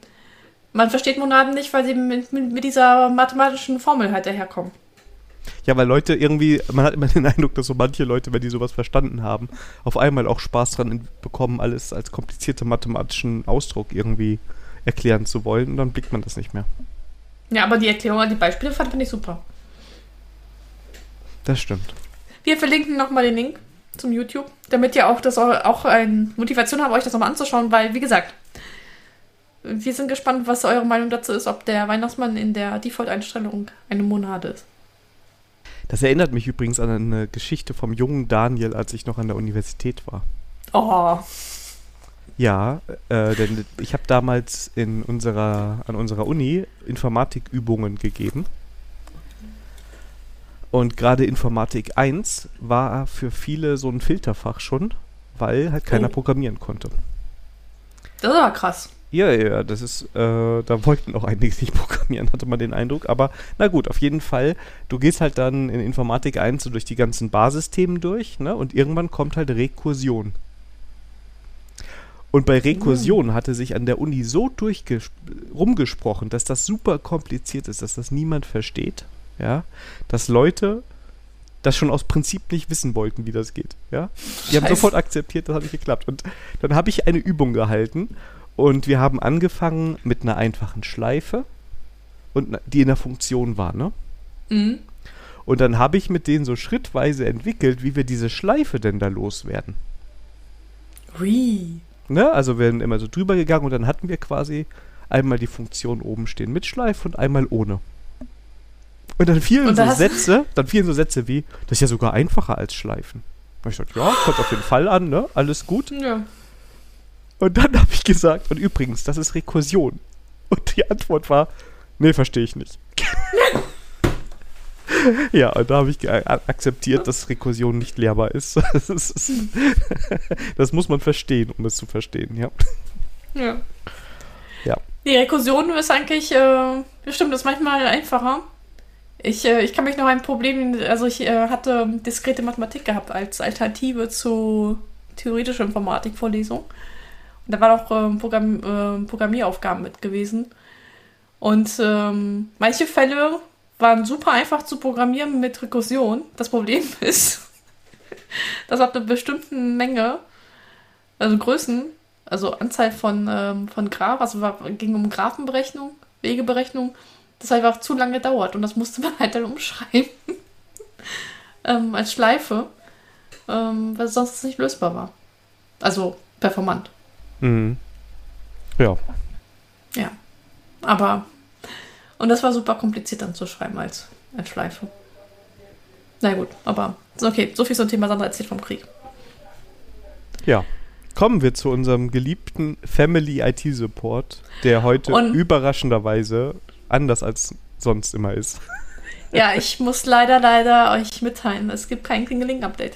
man versteht Monaden nicht, weil sie mit, mit, dieser mathematischen Formel halt daherkommen. Ja, weil Leute irgendwie, man hat immer <laughs> den Eindruck, dass so manche Leute, wenn die sowas verstanden haben, auf einmal auch Spaß dran bekommen, alles als komplizierte mathematischen Ausdruck irgendwie erklären zu wollen und dann blickt man das nicht mehr. Ja, aber die Erklärung, die Beispiele fand ich super. Das stimmt. Wir verlinken nochmal den Link zum YouTube, damit ihr auch das auch eine Motivation habt, euch das nochmal anzuschauen, weil, wie gesagt, wir sind gespannt, was eure Meinung dazu ist, ob der Weihnachtsmann in der Default-Einstellung eine Monade ist. Das erinnert mich übrigens an eine Geschichte vom jungen Daniel, als ich noch an der Universität war. Oh. Ja, äh, denn ich habe damals in unserer, an unserer Uni Informatikübungen gegeben. Und gerade Informatik 1 war für viele so ein Filterfach schon, weil halt keiner oh. programmieren konnte. Das war krass. Ja, ja, das ist, äh, da wollten auch einige nicht programmieren, hatte man den Eindruck. Aber na gut, auf jeden Fall, du gehst halt dann in Informatik 1 so durch die ganzen Basisthemen durch, ne? Und irgendwann kommt halt Rekursion. Und bei Rekursion hatte sich an der Uni so rumgesprochen, dass das super kompliziert ist, dass das niemand versteht ja, dass Leute das schon aus Prinzip nicht wissen wollten, wie das geht. Ja? Die Scheiße. haben sofort akzeptiert, das hat nicht geklappt. Und dann habe ich eine Übung gehalten und wir haben angefangen mit einer einfachen Schleife und die in der Funktion war, ne? Mhm. Und dann habe ich mit denen so schrittweise entwickelt, wie wir diese Schleife denn da loswerden. Ui. Ne? Also wir sind immer so drüber gegangen und dann hatten wir quasi einmal die Funktion oben stehen mit Schleife und einmal ohne. Und dann fielen und so Sätze, dann fielen so Sätze wie, das ist ja sogar einfacher als Schleifen. Und ich sagte, ja, kommt auf den Fall an, ne? Alles gut. Ja. Und dann habe ich gesagt, und übrigens, das ist Rekursion. Und die Antwort war, nee, verstehe ich nicht. <laughs> ja, und da habe ich akzeptiert, dass Rekursion nicht lehrbar ist. <laughs> Das, ist, <laughs> das muss man verstehen, um es zu verstehen, ja. Ja. Ja. Die Rekursion ist eigentlich, äh, bestimmt, ist manchmal einfacher. Ich, äh, ich kann mich noch ein Problem, also ich äh, hatte diskrete Mathematik gehabt als Alternative zu theoretischer Informatik-Vorlesung. Und da waren auch äh, Programm, äh, Programmieraufgaben mit gewesen. Und ähm, manche Fälle waren super einfach zu programmieren mit Rekursion. Das Problem <laughs> ist, dass ab einer bestimmten Menge, also Größen, also Anzahl von, ähm, von Graph, also war, ging um Graphenberechnung, Wegeberechnung, das einfach zu lange dauert und das musste man <laughs> halt dann umschreiben. <laughs> ähm, als Schleife, ähm, weil sonst nicht lösbar war. Also performant. Mhm. Ja. Ja. Aber, und das war super kompliziert dann zu schreiben als, als Schleife. Na gut, aber okay, so viel zum Thema Sandra erzählt vom Krieg. Ja. Kommen wir zu unserem geliebten Family IT Support, der heute und überraschenderweise anders als sonst immer ist. Ja, ich muss leider, leider euch mitteilen, es gibt kein Klingeling-Update.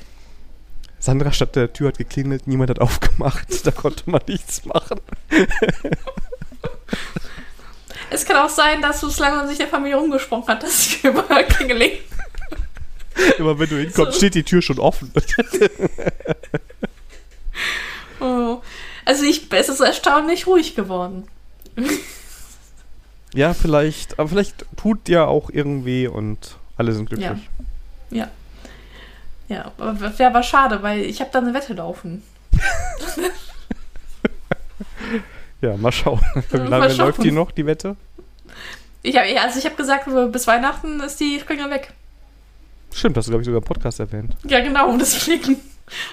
Sandra statt der Tür hat geklingelt, niemand hat <laughs> aufgemacht, da konnte man nichts machen. es kann auch sein, dass es langsam sich der Familie umgesprochen hat, dass ich über Klingeling. Immer wenn du hinkommst, so. steht die Tür schon offen. <laughs> oh. Also ich, es ist erstaunlich ruhig geworden. Ja, vielleicht, aber vielleicht tut ja auch irgendwie und alle sind glücklich. Ja. Ja, ja aber wäre aber schade, weil ich habe da eine Wette laufen. <laughs> ja, mal schauen. <laughs> Wie lange läuft die noch, die Wette? Ich hab, also ich habe gesagt, bis Weihnachten ist die Springer weg. Stimmt, hast du, glaube ich, sogar im Podcast erwähnt. Ja, genau, <laughs> deswegen.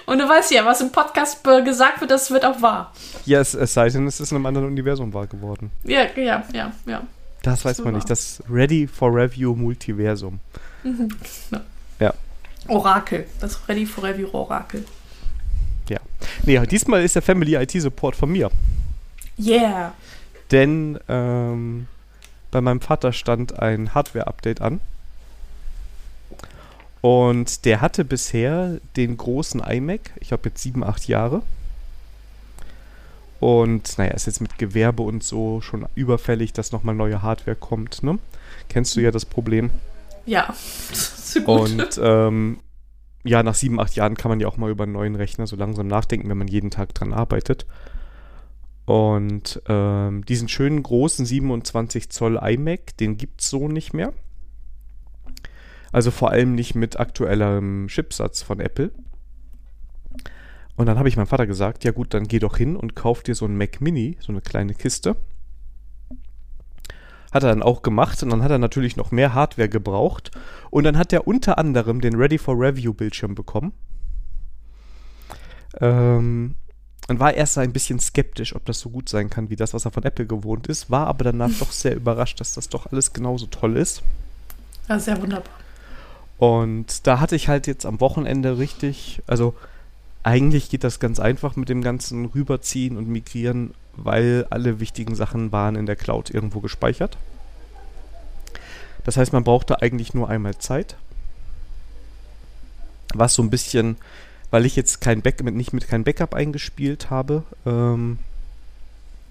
Und du weißt ja, was im Podcast gesagt wird, das wird auch wahr. Ja, es, es sei denn, es ist in einem anderen Universum wahr geworden. Ja, ja, ja, ja. Das weiß man nicht. Das Ready for Review Multiversum. Mhm. Ja. ja. Orakel. Das Ready for Review Orakel. Ja. Nee, diesmal ist der Family IT Support von mir. Yeah. Denn ähm, bei meinem Vater stand ein Hardware-Update an. Und der hatte bisher den großen iMac, ich habe jetzt sieben, acht Jahre. Und naja, ist jetzt mit Gewerbe und so schon überfällig, dass nochmal neue Hardware kommt. Ne? Kennst du ja das Problem. Ja, <laughs> so gut. Und ähm, ja, nach sieben, acht Jahren kann man ja auch mal über einen neuen Rechner so langsam nachdenken, wenn man jeden Tag dran arbeitet. Und ähm, diesen schönen großen 27 Zoll iMac, den gibt es so nicht mehr. Also vor allem nicht mit aktuellem Chipsatz von Apple. Und dann habe ich meinem Vater gesagt, ja gut, dann geh doch hin und kauf dir so einen Mac Mini, so eine kleine Kiste. Hat er dann auch gemacht und dann hat er natürlich noch mehr Hardware gebraucht. Und dann hat er unter anderem den Ready for Review Bildschirm bekommen. Ähm, und war erst ein bisschen skeptisch, ob das so gut sein kann wie das, was er von Apple gewohnt ist, war aber danach doch sehr überrascht, dass das doch alles genauso toll ist. Ja, sehr wunderbar. Und da hatte ich halt jetzt am Wochenende richtig, also eigentlich geht das ganz einfach mit dem ganzen Rüberziehen und Migrieren, weil alle wichtigen Sachen waren in der Cloud irgendwo gespeichert. Das heißt, man brauchte eigentlich nur einmal Zeit. Was so ein bisschen, weil ich jetzt kein Back nicht mit kein Backup eingespielt habe, ähm,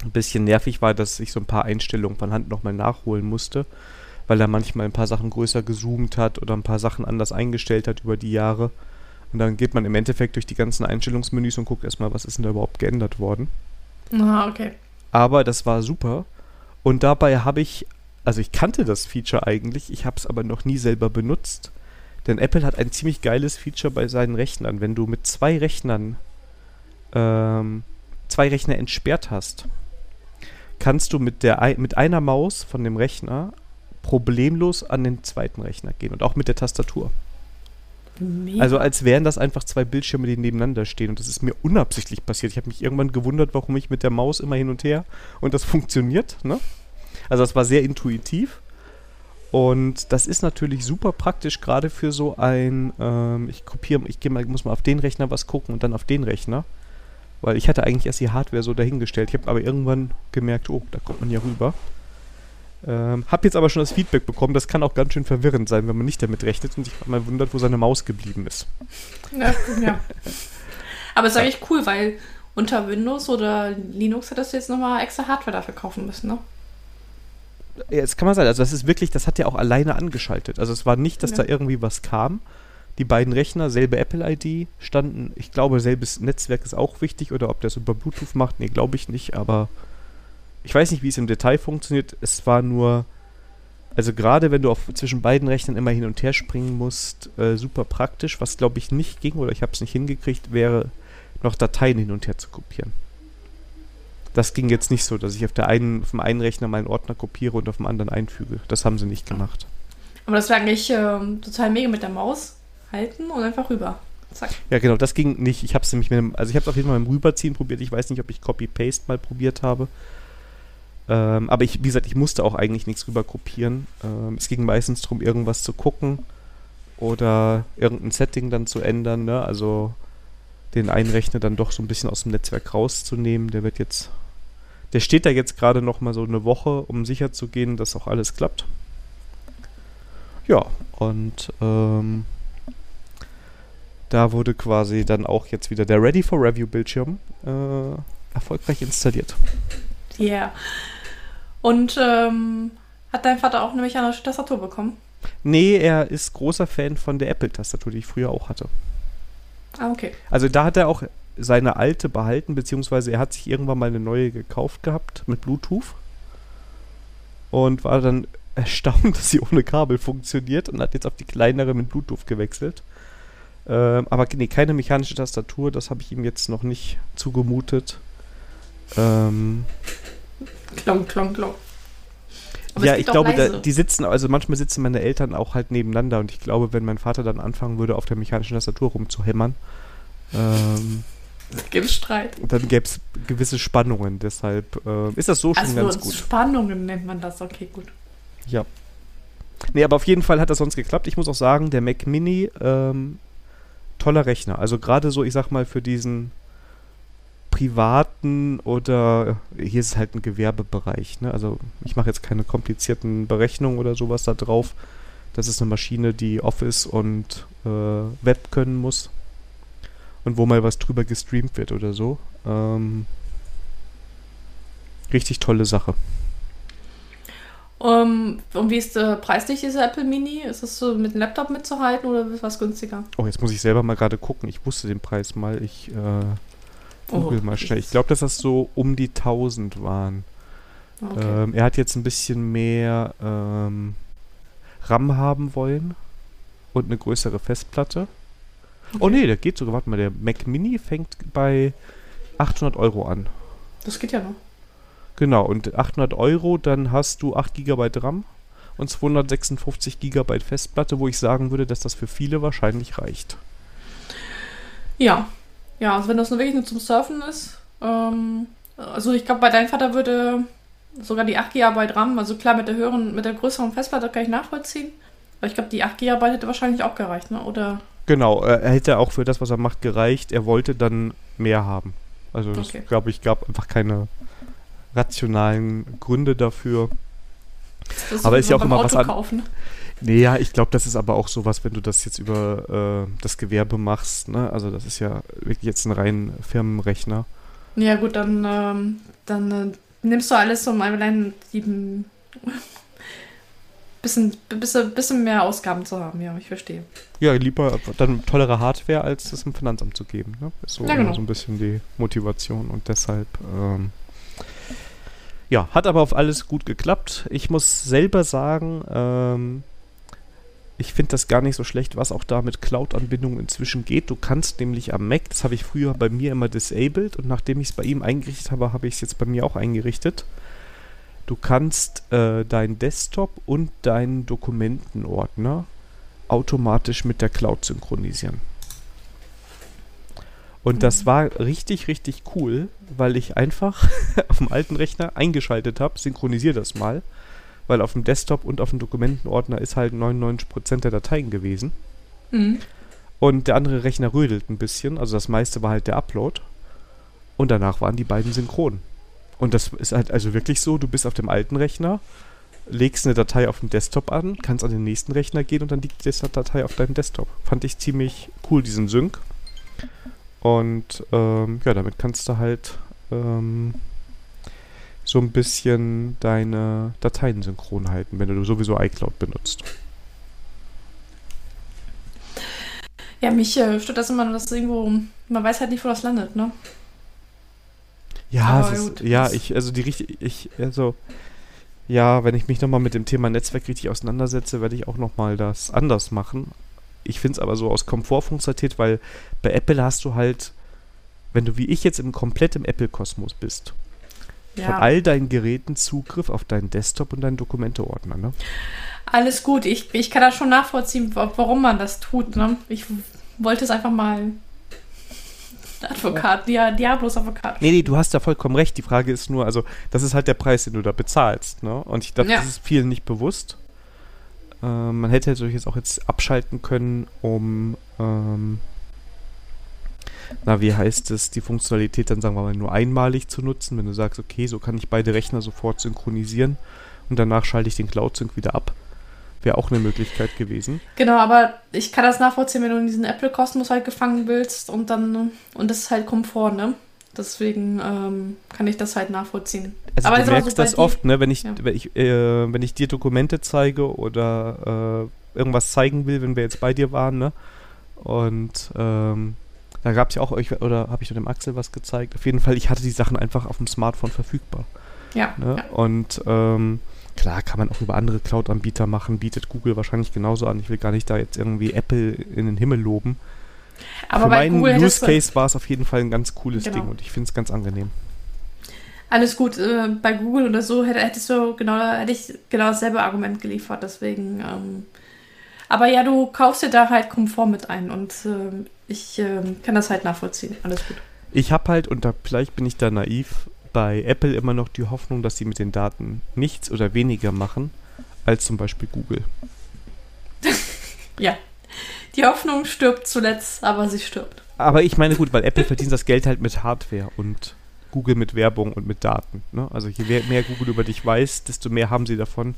ein bisschen nervig war, dass ich so ein paar Einstellungen von Hand nochmal nachholen musste, weil er manchmal ein paar Sachen größer gezoomt hat oder ein paar Sachen anders eingestellt hat über die Jahre. Und dann geht man im Endeffekt durch die ganzen Einstellungsmenüs und guckt erstmal, was ist denn da überhaupt geändert worden. Ah, okay. Aber das war super. Und dabei habe ich, also ich kannte das Feature eigentlich, ich habe es aber noch nie selber benutzt. Denn Apple hat ein ziemlich geiles Feature bei seinen Rechnern. Wenn du mit zwei Rechnern ähm, zwei Rechner entsperrt hast, kannst du mit, der, mit einer Maus von dem Rechner problemlos an den zweiten Rechner gehen und auch mit der Tastatur. Mega. Also als wären das einfach zwei Bildschirme, die nebeneinander stehen. Und das ist mir unabsichtlich passiert. Ich habe mich irgendwann gewundert, warum ich mit der Maus immer hin und her und das funktioniert. Ne? Also das war sehr intuitiv. Und das ist natürlich super praktisch, gerade für so ein, ähm, ich kopiere, ich mal, muss mal auf den Rechner was gucken und dann auf den Rechner. Weil ich hatte eigentlich erst die Hardware so dahingestellt. Ich habe aber irgendwann gemerkt, oh, da kommt man ja rüber. Ähm, hab jetzt aber schon das Feedback bekommen, das kann auch ganz schön verwirrend sein, wenn man nicht damit rechnet und sich mal wundert, wo seine Maus geblieben ist. Ja, ja. <laughs> Aber ist eigentlich cool, weil unter Windows oder Linux hättest du jetzt nochmal extra Hardware dafür kaufen müssen, ne? Das kann man sagen. Also das ist wirklich, das hat ja auch alleine angeschaltet. Also es war nicht, dass ja. da irgendwie was kam. Die beiden Rechner, selbe Apple-ID, standen, ich glaube, selbes Netzwerk ist auch wichtig oder ob der es über Bluetooth macht, nee, glaube ich nicht, aber ich weiß nicht, wie es im Detail funktioniert. Es war nur, also gerade wenn du auf, zwischen beiden Rechnern immer hin und her springen musst, äh, super praktisch. Was glaube ich nicht ging oder ich habe es nicht hingekriegt, wäre noch Dateien hin und her zu kopieren. Das ging jetzt nicht so, dass ich auf, der einen, auf dem einen Rechner meinen Ordner kopiere und auf dem anderen einfüge. Das haben sie nicht gemacht. Aber das wäre eigentlich äh, total mega mit der Maus halten und einfach rüber. Zack. Ja, genau, das ging nicht. Ich habe es nämlich mit dem, also ich habe es auf jeden Fall mit dem Rüberziehen probiert. Ich weiß nicht, ob ich Copy-Paste mal probiert habe. Ähm, aber ich, wie gesagt, ich musste auch eigentlich nichts rüber kopieren. Ähm, es ging meistens darum, irgendwas zu gucken oder irgendein Setting dann zu ändern. Ne? Also den einen Rechner dann doch so ein bisschen aus dem Netzwerk rauszunehmen. Der wird jetzt, der steht da jetzt gerade noch mal so eine Woche, um sicher zu gehen, dass auch alles klappt. Ja, und ähm, da wurde quasi dann auch jetzt wieder der Ready for Review Bildschirm äh, erfolgreich installiert. Ja. Yeah. Und ähm, hat dein Vater auch eine mechanische Tastatur bekommen? Nee, er ist großer Fan von der Apple-Tastatur, die ich früher auch hatte. Ah, okay. Also da hat er auch seine alte behalten, beziehungsweise er hat sich irgendwann mal eine neue gekauft gehabt mit Bluetooth. Und war dann <laughs> erstaunt, dass sie ohne Kabel funktioniert und hat jetzt auf die kleinere mit Bluetooth gewechselt. Ähm, aber nee, keine mechanische Tastatur, das habe ich ihm jetzt noch nicht zugemutet. Ähm, Klong, klong, klong. Aber ja, ich glaube, da, die sitzen, also manchmal sitzen meine Eltern auch halt nebeneinander und ich glaube, wenn mein Vater dann anfangen würde, auf der mechanischen Tastatur rumzuhämmern, Ähm, Gibt Streit. Dann gäbe es gewisse Spannungen, deshalb äh, ist das so schon also ganz gut. Spannungen nennt man das, okay, gut. Ja. Nee, aber auf jeden Fall hat das sonst geklappt. Ich muss auch sagen, der Mac Mini, ähm, toller Rechner. Also gerade so, ich sag mal, für diesen privaten oder hier ist es halt ein Gewerbebereich. Ne? Also ich mache jetzt keine komplizierten Berechnungen oder sowas da drauf. Das ist eine Maschine, die Office und äh, Web können muss und wo mal was drüber gestreamt wird oder so. Ähm, richtig tolle Sache. Um, und wie ist äh, preislich diese Apple Mini? Ist es so mit dem Laptop mitzuhalten oder ist was günstiger? Oh, jetzt muss ich selber mal gerade gucken. Ich wusste den Preis mal. Ich äh, google oh, mal schnell. Ich glaube, dass das so um die 1000 waren. Okay. Ähm, er hat jetzt ein bisschen mehr ähm, RAM haben wollen und eine größere Festplatte. Oh nee, der geht sogar, warte mal, der Mac Mini fängt bei 800 Euro an. Das geht ja noch. Genau, und 800 Euro, dann hast du 8 GB RAM und 256 GB Festplatte, wo ich sagen würde, dass das für viele wahrscheinlich reicht. Ja, ja, also wenn das nur wirklich nur zum Surfen ist, ähm, also ich glaube, bei deinem Vater würde sogar die 8 GB RAM, also klar mit der höheren, mit der größeren Festplatte kann ich nachvollziehen, aber ich glaube, die 8 GB hätte wahrscheinlich auch gereicht, ne? Oder? Genau, er hätte auch für das, was er macht, gereicht. Er wollte dann mehr haben. Also es, okay. glaube ich, gab einfach keine rationalen Gründe dafür. Das aber ist ja auch immer was an. Nee, ja, ich glaube, das ist aber auch sowas, wenn du das jetzt über äh, das Gewerbe machst. Ne? Also das ist ja wirklich jetzt ein rein Firmenrechner. Ja gut, dann, ähm, dann äh, nimmst du alles um allein sieben bisschen, bisschen, bisschen mehr Ausgaben zu haben, ja, ich verstehe. Ja, lieber dann tollere Hardware, als das im Finanzamt zu geben. Ne? Ist so, ja, genau. so ein bisschen die Motivation und deshalb ähm, ja, hat aber auf alles gut geklappt. Ich muss selber sagen, ähm, ich finde das gar nicht so schlecht, was auch da mit Cloud-Anbindungen inzwischen geht. Du kannst nämlich am Mac, das habe ich früher bei mir immer disabled und nachdem ich es bei ihm eingerichtet habe, habe ich es jetzt bei mir auch eingerichtet. Du kannst äh, deinen Desktop und deinen Dokumentenordner automatisch mit der Cloud synchronisieren. Und das mhm. war richtig, richtig cool, weil ich einfach <laughs> auf dem alten Rechner eingeschaltet habe, synchronisiere das mal, weil auf dem Desktop und auf dem Dokumentenordner ist halt 99% der Dateien gewesen. Mhm. Und der andere Rechner rödelt ein bisschen, also das meiste war halt der Upload. Und danach waren die beiden synchron. Und das ist halt also wirklich so, du bist auf dem alten Rechner, legst eine Datei auf dem Desktop an, kannst an den nächsten Rechner gehen und dann liegt die Datei auf deinem Desktop. Fand ich ziemlich cool, diesen Sync. Und ähm, ja, damit kannst du halt ähm, so ein bisschen deine Dateien synchron halten, wenn du sowieso iCloud benutzt. Ja, mich äh, stört das immer, dass irgendwo, man weiß halt nicht, wo das landet, ne? Ja, ist, ja, ich, also die richtig, ich, also, ja, wenn ich mich nochmal mit dem Thema Netzwerk richtig auseinandersetze, werde ich auch nochmal das anders machen. Ich finde es aber so aus Komfortfunktionalität, weil bei Apple hast du halt, wenn du wie ich jetzt im komplett im Apple-Kosmos bist, ja. von all deinen Geräten Zugriff auf deinen Desktop und deinen Dokumenteordner, ne? Alles gut, ich, ich kann das schon nachvollziehen, warum man das tut, ne? Ich wollte es einfach mal <laughs> Advokat, ja, Diablos Advokat. Nee, nee, du hast ja vollkommen recht. Die Frage ist nur, also, das ist halt der Preis, den du da bezahlst, ne? Und ich glaube, ja. das ist vielen nicht bewusst. Ähm, man hätte natürlich jetzt auch jetzt abschalten können, um, ähm, na, wie heißt es, die Funktionalität dann, sagen wir mal, nur einmalig zu nutzen. Wenn du sagst, okay, so kann ich beide Rechner sofort synchronisieren und danach schalte ich den Cloud-Sync wieder ab wäre auch eine Möglichkeit gewesen. Genau, aber ich kann das nachvollziehen, wenn du in diesen Apple-Kosmos halt gefangen willst und dann, und das ist halt Komfort, ne? Deswegen ähm, kann ich das halt nachvollziehen. Also aber du merkst so das oft, ne? Wenn ich, ja. wenn, ich äh, wenn ich dir Dokumente zeige oder äh, irgendwas zeigen will, wenn wir jetzt bei dir waren, ne? Und ähm, da gab es ja auch euch, oder habe ich dem Axel was gezeigt? Auf jeden Fall, ich hatte die Sachen einfach auf dem Smartphone verfügbar. Ja. Ne? ja. Und ähm, Klar, kann man auch über andere Cloud-Anbieter machen, bietet Google wahrscheinlich genauso an. Ich will gar nicht da jetzt irgendwie Apple in den Himmel loben. Aber Für bei meinen Google Use Case war es auf jeden Fall ein ganz cooles genau. Ding und ich finde es ganz angenehm. Alles gut, äh, bei Google oder so hätte, hättest du genau, hätte ich genau dasselbe Argument geliefert, deswegen. Ähm, aber ja, du kaufst dir da halt Komfort mit ein und äh, ich äh, kann das halt nachvollziehen. Alles gut. Ich habe halt, und da, vielleicht bin ich da naiv, bei Apple immer noch die Hoffnung, dass sie mit den Daten nichts oder weniger machen als zum Beispiel Google. <laughs> ja. Die Hoffnung stirbt zuletzt, aber sie stirbt. Aber ich meine, gut, weil Apple verdient das Geld halt mit Hardware und Google mit Werbung und mit Daten. Ne? Also je mehr Google über dich weiß, desto mehr haben sie davon.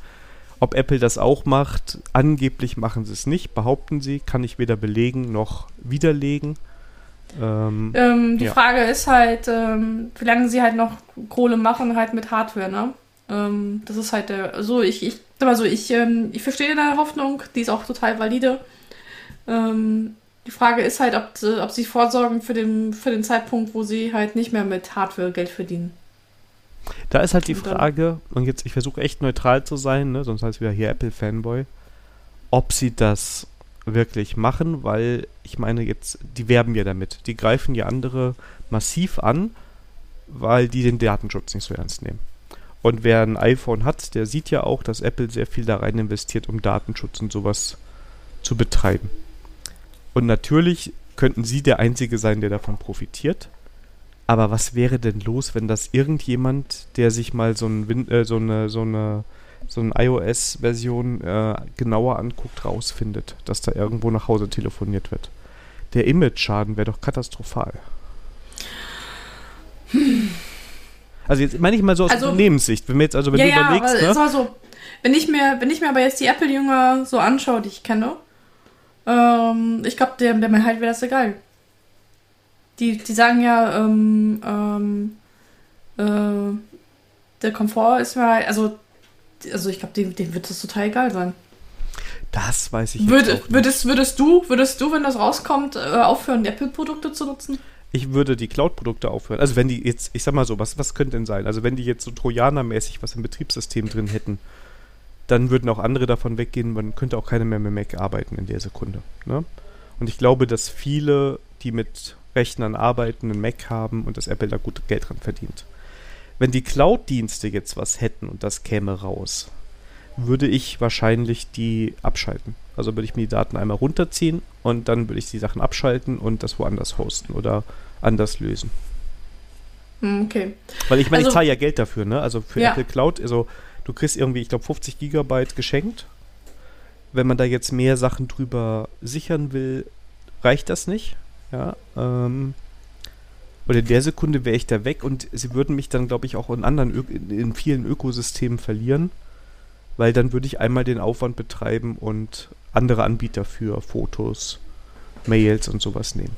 Ob Apple das auch macht, angeblich machen sie es nicht, behaupten sie, kann ich weder belegen noch widerlegen. Ähm, ähm, die ja. Frage ist halt, ähm, wie lange sie halt noch Kohle machen, halt mit Hardware, ne? Ähm, das ist halt der, so ich, ich, sag mal so, ich, ähm, ich verstehe deine Hoffnung, die ist auch total valide. Ähm, die Frage ist halt, ob, ob sie vorsorgen für den, für den Zeitpunkt, wo sie halt nicht mehr mit Hardware Geld verdienen. Da ist halt die Frage, und jetzt, ich versuche echt neutral zu sein, ne, sonst heißt wieder hier Apple-Fanboy, ob sie das wirklich machen, weil ich meine jetzt, die werben ja damit. Die greifen ja andere massiv an, weil die den Datenschutz nicht so ernst nehmen. Und wer ein iPhone hat, der sieht ja auch, dass Apple sehr viel da rein investiert, um Datenschutz und sowas zu betreiben. Und natürlich könnten sie der Einzige sein, der davon profitiert. Aber was wäre denn los, wenn das irgendjemand, der sich mal so, ein, äh, so eine, so eine, so eine iOS-Version äh, genauer anguckt, rausfindet, dass da irgendwo nach Hause telefoniert wird? Der Image-Schaden wäre doch katastrophal. Also jetzt meine ich mal so aus also, Unternehmenssicht. Wenn wir jetzt also wenn ja, du überlegst, ja, ne? so, wenn ich mir wenn ich mir aber jetzt die Apple-Jünger so anschaue, die ich kenne, ähm, ich glaube, der, der Mehrheit wäre das egal. Die, die sagen ja, ähm, ähm, äh, der Komfort ist mir halt, also, also ich glaube, dem, dem wird das total egal sein. Das weiß ich Würde, nicht. Würdest, würdest du, würdest du, wenn das rauskommt, äh, aufhören, Apple-Produkte zu nutzen? Ich würde die Cloud-Produkte aufhören. Also wenn die jetzt, ich sag mal so, was, was könnte denn sein? Also wenn die jetzt so Trojaner-mäßig was im Betriebssystem drin hätten, dann würden auch andere davon weggehen. Man könnte auch keiner mehr mit Mac arbeiten in der Sekunde. Ne? Und ich glaube, dass viele, die mit Rechnern arbeiten, einen Mac haben und dass Apple da gut Geld dran verdient. Wenn die Cloud-Dienste jetzt was hätten und das käme raus, würde ich wahrscheinlich die abschalten. Also würde ich mir die Daten einmal runterziehen und dann würde ich die Sachen abschalten und das woanders hosten oder anders lösen. Hm, okay. Weil ich meine, also, ich zahle ja Geld dafür, ne? Also für ja. Apple Cloud, also du kriegst irgendwie, ich glaube, 50 Gigabyte geschenkt. Wenn man da jetzt mehr Sachen drüber sichern will, reicht das nicht. Ja, ähm, und in der Sekunde wäre ich da weg und sie würden mich dann, glaube ich, auch in anderen, Ö in vielen Ökosystemen verlieren, weil dann würde ich einmal den Aufwand betreiben und andere Anbieter für Fotos, Mails und sowas nehmen.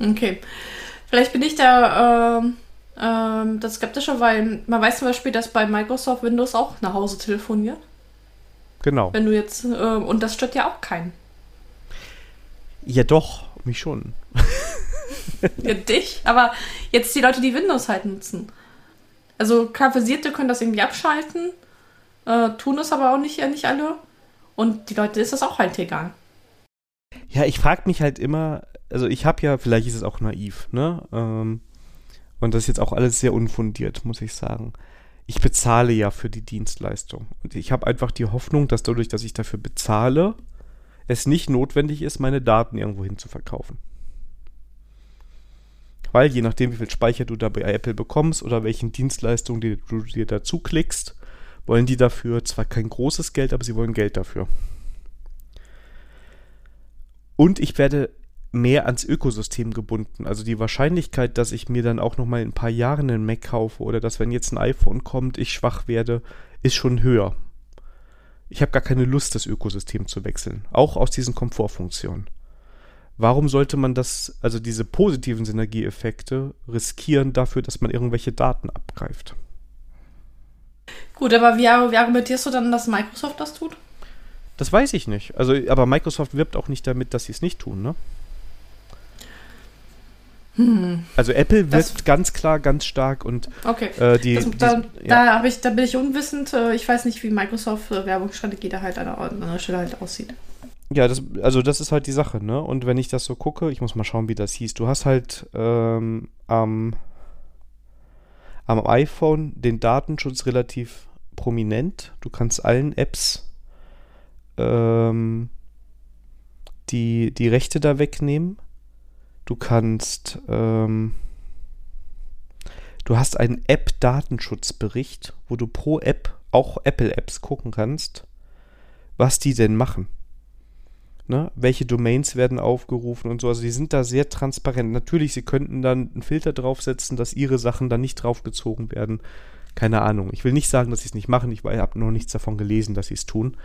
Okay. Vielleicht bin ich da ähm, ähm, das skeptischer, weil man weiß zum Beispiel, dass bei Microsoft Windows auch nach Hause telefoniert. Genau. Wenn du jetzt, äh, und das stört ja auch keinen. Ja, doch, mich schon. <laughs> <laughs> ja, dich, aber jetzt die Leute, die Windows halt nutzen. Also klar, Versierte können das irgendwie abschalten, äh, tun es aber auch nicht, ja, nicht alle. Und die Leute ist das auch halt egal. Ja, ich frage mich halt immer, also ich habe ja, vielleicht ist es auch naiv, ne? Ähm, und das ist jetzt auch alles sehr unfundiert, muss ich sagen. Ich bezahle ja für die Dienstleistung. Und ich habe einfach die Hoffnung, dass dadurch, dass ich dafür bezahle, es nicht notwendig ist, meine Daten irgendwo hin zu verkaufen. Weil je nachdem, wie viel Speicher du da bei Apple bekommst oder welchen Dienstleistungen die du dir dazu klickst, wollen die dafür zwar kein großes Geld, aber sie wollen Geld dafür. Und ich werde mehr ans Ökosystem gebunden. Also die Wahrscheinlichkeit, dass ich mir dann auch noch mal in ein paar Jahren einen Mac kaufe oder dass wenn jetzt ein iPhone kommt, ich schwach werde, ist schon höher. Ich habe gar keine Lust, das Ökosystem zu wechseln, auch aus diesen Komfortfunktionen. Warum sollte man das, also diese positiven Synergieeffekte, riskieren dafür, dass man irgendwelche Daten abgreift? Gut, aber wie, wie argumentierst du dann, dass Microsoft das tut? Das weiß ich nicht. Also, aber Microsoft wirbt auch nicht damit, dass sie es nicht tun, ne? Hm. Also Apple das, ganz klar ganz stark und okay. Äh, die, das, da, die, ja. da, ich, da bin ich unwissend. Äh, ich weiß nicht, wie Microsoft äh, Werbungsstrategie da halt an einer Stelle halt aussieht. Ja, das, also das ist halt die Sache, ne? Und wenn ich das so gucke, ich muss mal schauen, wie das hieß. Du hast halt ähm, am, am iPhone den Datenschutz relativ prominent. Du kannst allen Apps ähm, die, die Rechte da wegnehmen Du kannst, ähm, du hast einen App-Datenschutzbericht, wo du pro App, auch Apple-Apps, gucken kannst, was die denn machen. Ne? Welche Domains werden aufgerufen und so. Also die sind da sehr transparent. Natürlich, sie könnten dann einen Filter draufsetzen, dass ihre Sachen dann nicht draufgezogen werden. Keine Ahnung. Ich will nicht sagen, dass sie es nicht machen. Ich habe noch nichts davon gelesen, dass sie es tun.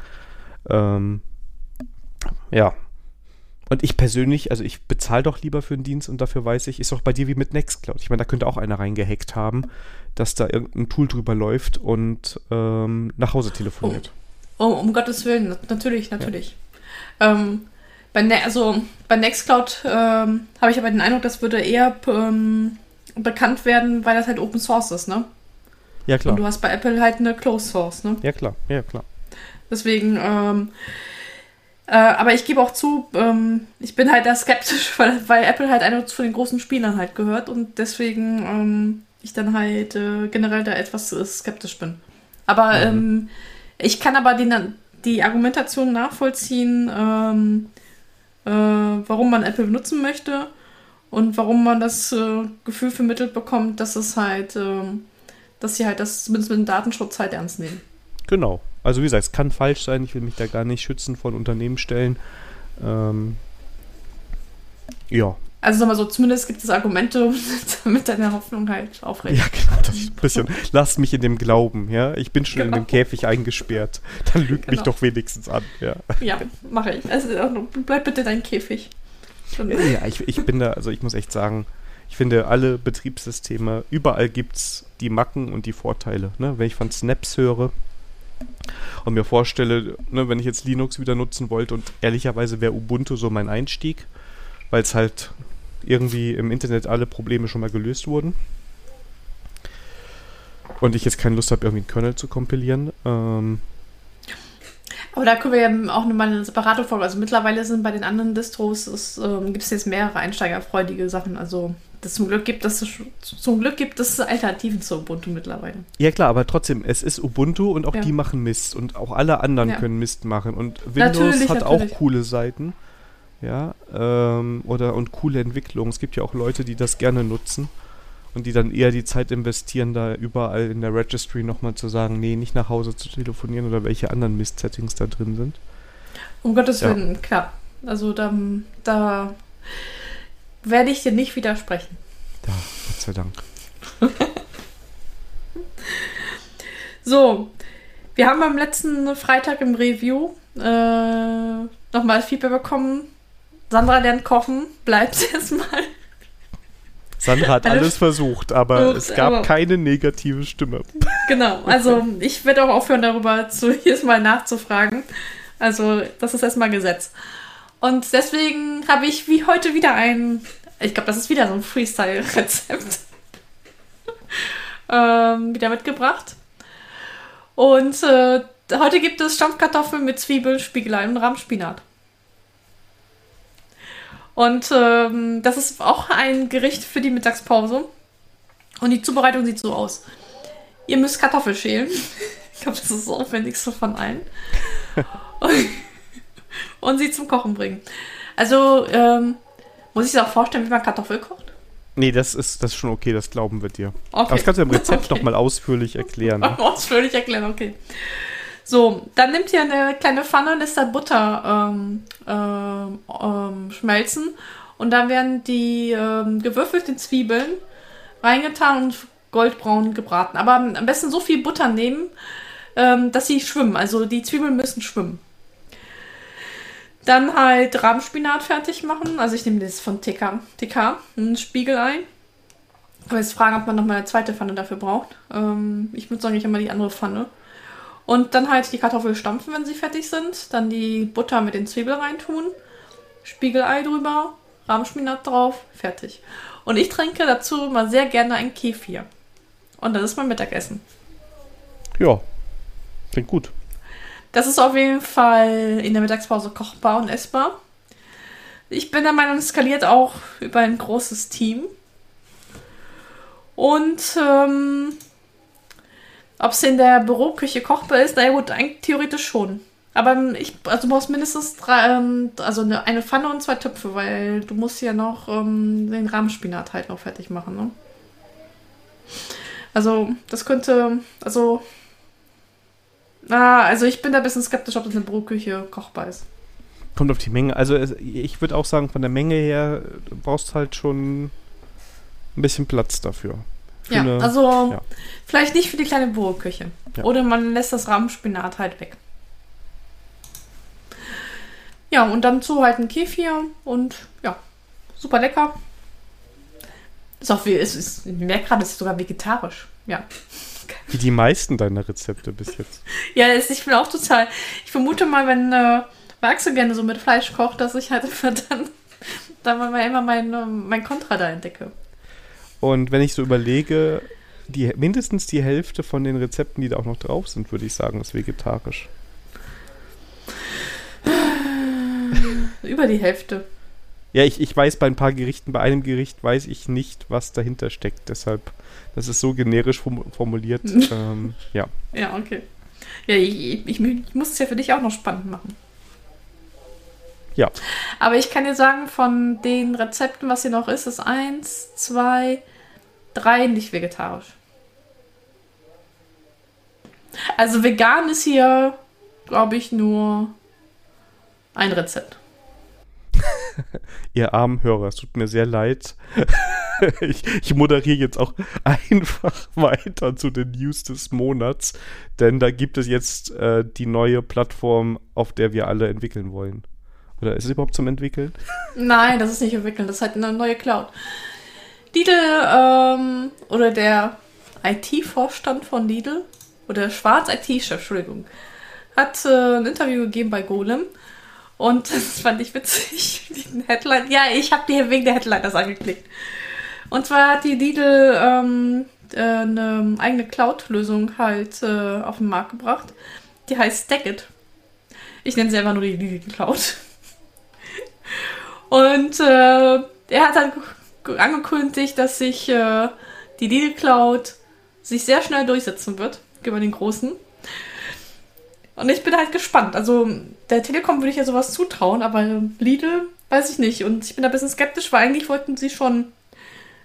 Ähm, ja. Und ich persönlich, also ich bezahle doch lieber für einen Dienst und dafür weiß ich, ist doch bei dir wie mit Nextcloud. Ich meine, da könnte auch einer reingehackt haben, dass da irgendein Tool drüber läuft und ähm, nach Hause telefoniert. Oh, um Gottes Willen, natürlich, natürlich. Ja. Ähm, bei, ne also bei Nextcloud ähm, habe ich aber den Eindruck, das würde eher ähm, bekannt werden, weil das halt Open Source ist, ne? Ja, klar. Und du hast bei Apple halt eine Closed Source, ne? Ja, klar, ja, klar. Deswegen, ähm, äh, aber ich gebe auch zu, ähm, ich bin halt da skeptisch, <laughs> weil, weil Apple halt einer von den großen Spielern halt gehört und deswegen ähm, ich dann halt äh, generell da etwas äh, skeptisch bin. Aber mhm. ähm, ich kann aber den, die Argumentation nachvollziehen, ähm, äh, warum man Apple benutzen möchte und warum man das äh, Gefühl vermittelt bekommt, dass es halt, ähm, dass sie halt das zumindest mit dem Datenschutz halt ernst nehmen. Genau. Also wie gesagt, es kann falsch sein. Ich will mich da gar nicht schützen von Unternehmen stellen. Ähm, ja. Also sag mal so, zumindest gibt es Argumente, <laughs> damit deine Hoffnung halt aufrecht. Ja, genau. Das ist ein bisschen, lass mich in dem Glauben, ja. Ich bin schon genau. in dem Käfig eingesperrt. Dann lügt genau. mich doch wenigstens an, ja. Ja, mache ich. Also bleib bitte dein Käfig. Ja, ich, ich bin da, also ich muss echt sagen, ich finde, alle Betriebssysteme, überall gibt es die Macken und die Vorteile. Ne? Wenn ich von Snaps höre, und mir vorstelle, ne, wenn ich jetzt Linux wieder nutzen wollte und ehrlicherweise wäre Ubuntu so mein Einstieg, weil es halt irgendwie im Internet alle Probleme schon mal gelöst wurden. Und ich jetzt keine Lust habe, irgendwie einen Kernel zu kompilieren. Ähm, aber da können wir ja auch nochmal eine separate Folge. Also mittlerweile sind bei den anderen Distros, ähm, gibt es jetzt mehrere einsteigerfreudige Sachen. Also das zum Glück gibt es zum Glück gibt es Alternativen zu Ubuntu mittlerweile. Ja klar, aber trotzdem, es ist Ubuntu und auch ja. die machen Mist und auch alle anderen ja. können Mist machen und Windows natürlich, hat natürlich. auch coole Seiten. Ja, ähm, oder und coole Entwicklungen. Es gibt ja auch Leute, die das gerne nutzen und die dann eher die Zeit investieren, da überall in der Registry nochmal zu sagen, nee, nicht nach Hause zu telefonieren oder welche anderen Mist-Settings da drin sind. Um Gottes Willen, klar. Also da, da werde ich dir nicht widersprechen. Ja, Gott sei Dank. <laughs> so, wir haben am letzten Freitag im Review äh, nochmal Feedback bekommen. Sandra lernt kochen, bleibt <laughs> es mal. Sandra hat alles versucht, aber es gab aber keine negative Stimme. Genau, also ich werde auch aufhören, darüber zu, <laughs> jedes Mal nachzufragen. Also, das ist erstmal Gesetz. Und deswegen habe ich wie heute wieder ein, ich glaube, das ist wieder so ein Freestyle-Rezept, <laughs> ähm, wieder mitgebracht. Und äh, heute gibt es Stampfkartoffeln mit Zwiebeln, Spiegelei und Rahmspinat. Und ähm, das ist auch ein Gericht für die Mittagspause. Und die Zubereitung sieht so aus. Ihr müsst Kartoffel schälen. <laughs> Ich glaube, das ist das aufwendigste von allen. <laughs> Und sie zum Kochen bringen. Also, ähm, muss ich es auch vorstellen, wie man Kartoffel kocht? Nee, das ist, das ist schon okay, das glauben wir dir. Okay. Aber das kannst du im Rezept <laughs> okay. nochmal ausführlich erklären. Ne? Ausführlich erklären, okay. So, dann nimmt ihr eine kleine Pfanne, und lässt da Butter ähm, ähm, ähm, schmelzen und dann werden die ähm, gewürfelten Zwiebeln reingetan und goldbraun gebraten. Aber am besten so viel Butter nehmen, ähm, dass sie schwimmen. Also die Zwiebeln müssen schwimmen. Dann halt Rahmspinat fertig machen. Also ich nehme das von TK, TK ein Spiegelei. Ich will jetzt fragen, ob man nochmal eine zweite Pfanne dafür braucht. Ähm, ich würde sagen, ich immer die andere Pfanne. Und dann halt die Kartoffel stampfen, wenn sie fertig sind. Dann die Butter mit den Zwiebeln reintun. Spiegelei drüber, Rahmspinat drauf, fertig. Und ich trinke dazu mal sehr gerne ein Kefir. Und das ist mein Mittagessen. Ja, klingt gut. Das ist auf jeden Fall in der Mittagspause kochbar und essbar. Ich bin der Meinung, es skaliert auch über ein großes Team. Und ähm, ob es in der Büroküche kochbar ist, naja gut, eigentlich theoretisch schon. Aber ich, also du brauchst mindestens drei, ähm, also eine, Pfanne und zwei Töpfe, weil du musst ja noch ähm, den Rahmspinat halt noch fertig machen, ne? Also, das könnte, also, na, also ich bin da ein bisschen skeptisch, ob das eine Brotküche kochbar ist. Kommt auf die Menge. Also ich würde auch sagen, von der Menge her brauchst halt schon ein bisschen Platz dafür. Ja, eine, also ja. vielleicht nicht für die kleine Brotküche. Ja. Oder man lässt das Rahmspinat halt weg. Ja, und dann zu halt ein Kefir und ja, super lecker. Ist auch wie, ist, ist, ich merke gerade, es ist sogar vegetarisch. Ja. Wie die meisten deiner Rezepte bis jetzt. <laughs> ja, ist, ich bin auch total. Ich vermute mal, wenn äh, so gerne so mit Fleisch kocht, dass ich halt <laughs> dann, dann mal immer mein, ähm, mein Kontra da entdecke. Und wenn ich so überlege, die, mindestens die Hälfte von den Rezepten, die da auch noch drauf sind, würde ich sagen, ist vegetarisch. Über die Hälfte. Ja, ich, ich weiß bei ein paar Gerichten, bei einem Gericht weiß ich nicht, was dahinter steckt. Deshalb, das ist so generisch formuliert. <laughs> ähm, ja. Ja, okay. Ja, ich, ich, ich muss es ja für dich auch noch spannend machen. Ja. Aber ich kann dir sagen, von den Rezepten, was hier noch ist, ist eins, zwei, drei nicht vegetarisch. Also vegan ist hier, glaube ich, nur ein Rezept. <laughs> Ihr armen Hörer, es tut mir sehr leid. <laughs> ich, ich, moderiere jetzt auch einfach <laughs> weiter zu den News des Monats, denn da gibt es jetzt äh, die neue Plattform, auf der wir alle entwickeln wollen. Oder ist es überhaupt zum Entwickeln? Nein, das ist nicht entwickeln, das ist halt eine neue Cloud. Lidl ähm, oder der IT-Vorstand von Lidl oder Schwarz-IT-Chef, Entschuldigung, hat äh, ein Interview gegeben bei Golem und <laughs> das fand ich witzig. Die Headline. Ja, ich habe die wegen der Headline das angeklickt. Und zwar hat die Lidl ähm, äh, eine eigene Cloud-Lösung halt äh, auf den Markt gebracht. Die heißt Stackit. Ich nenne sie einfach nur die Lidl Cloud. Und äh, er hat dann angekündigt, dass sich äh, die Lidl Cloud sich sehr schnell durchsetzen wird über den großen. Und ich bin halt gespannt. Also der Telekom würde ich ja sowas zutrauen, aber Lidl weiß ich nicht. Und ich bin da ein bisschen skeptisch, weil eigentlich wollten sie schon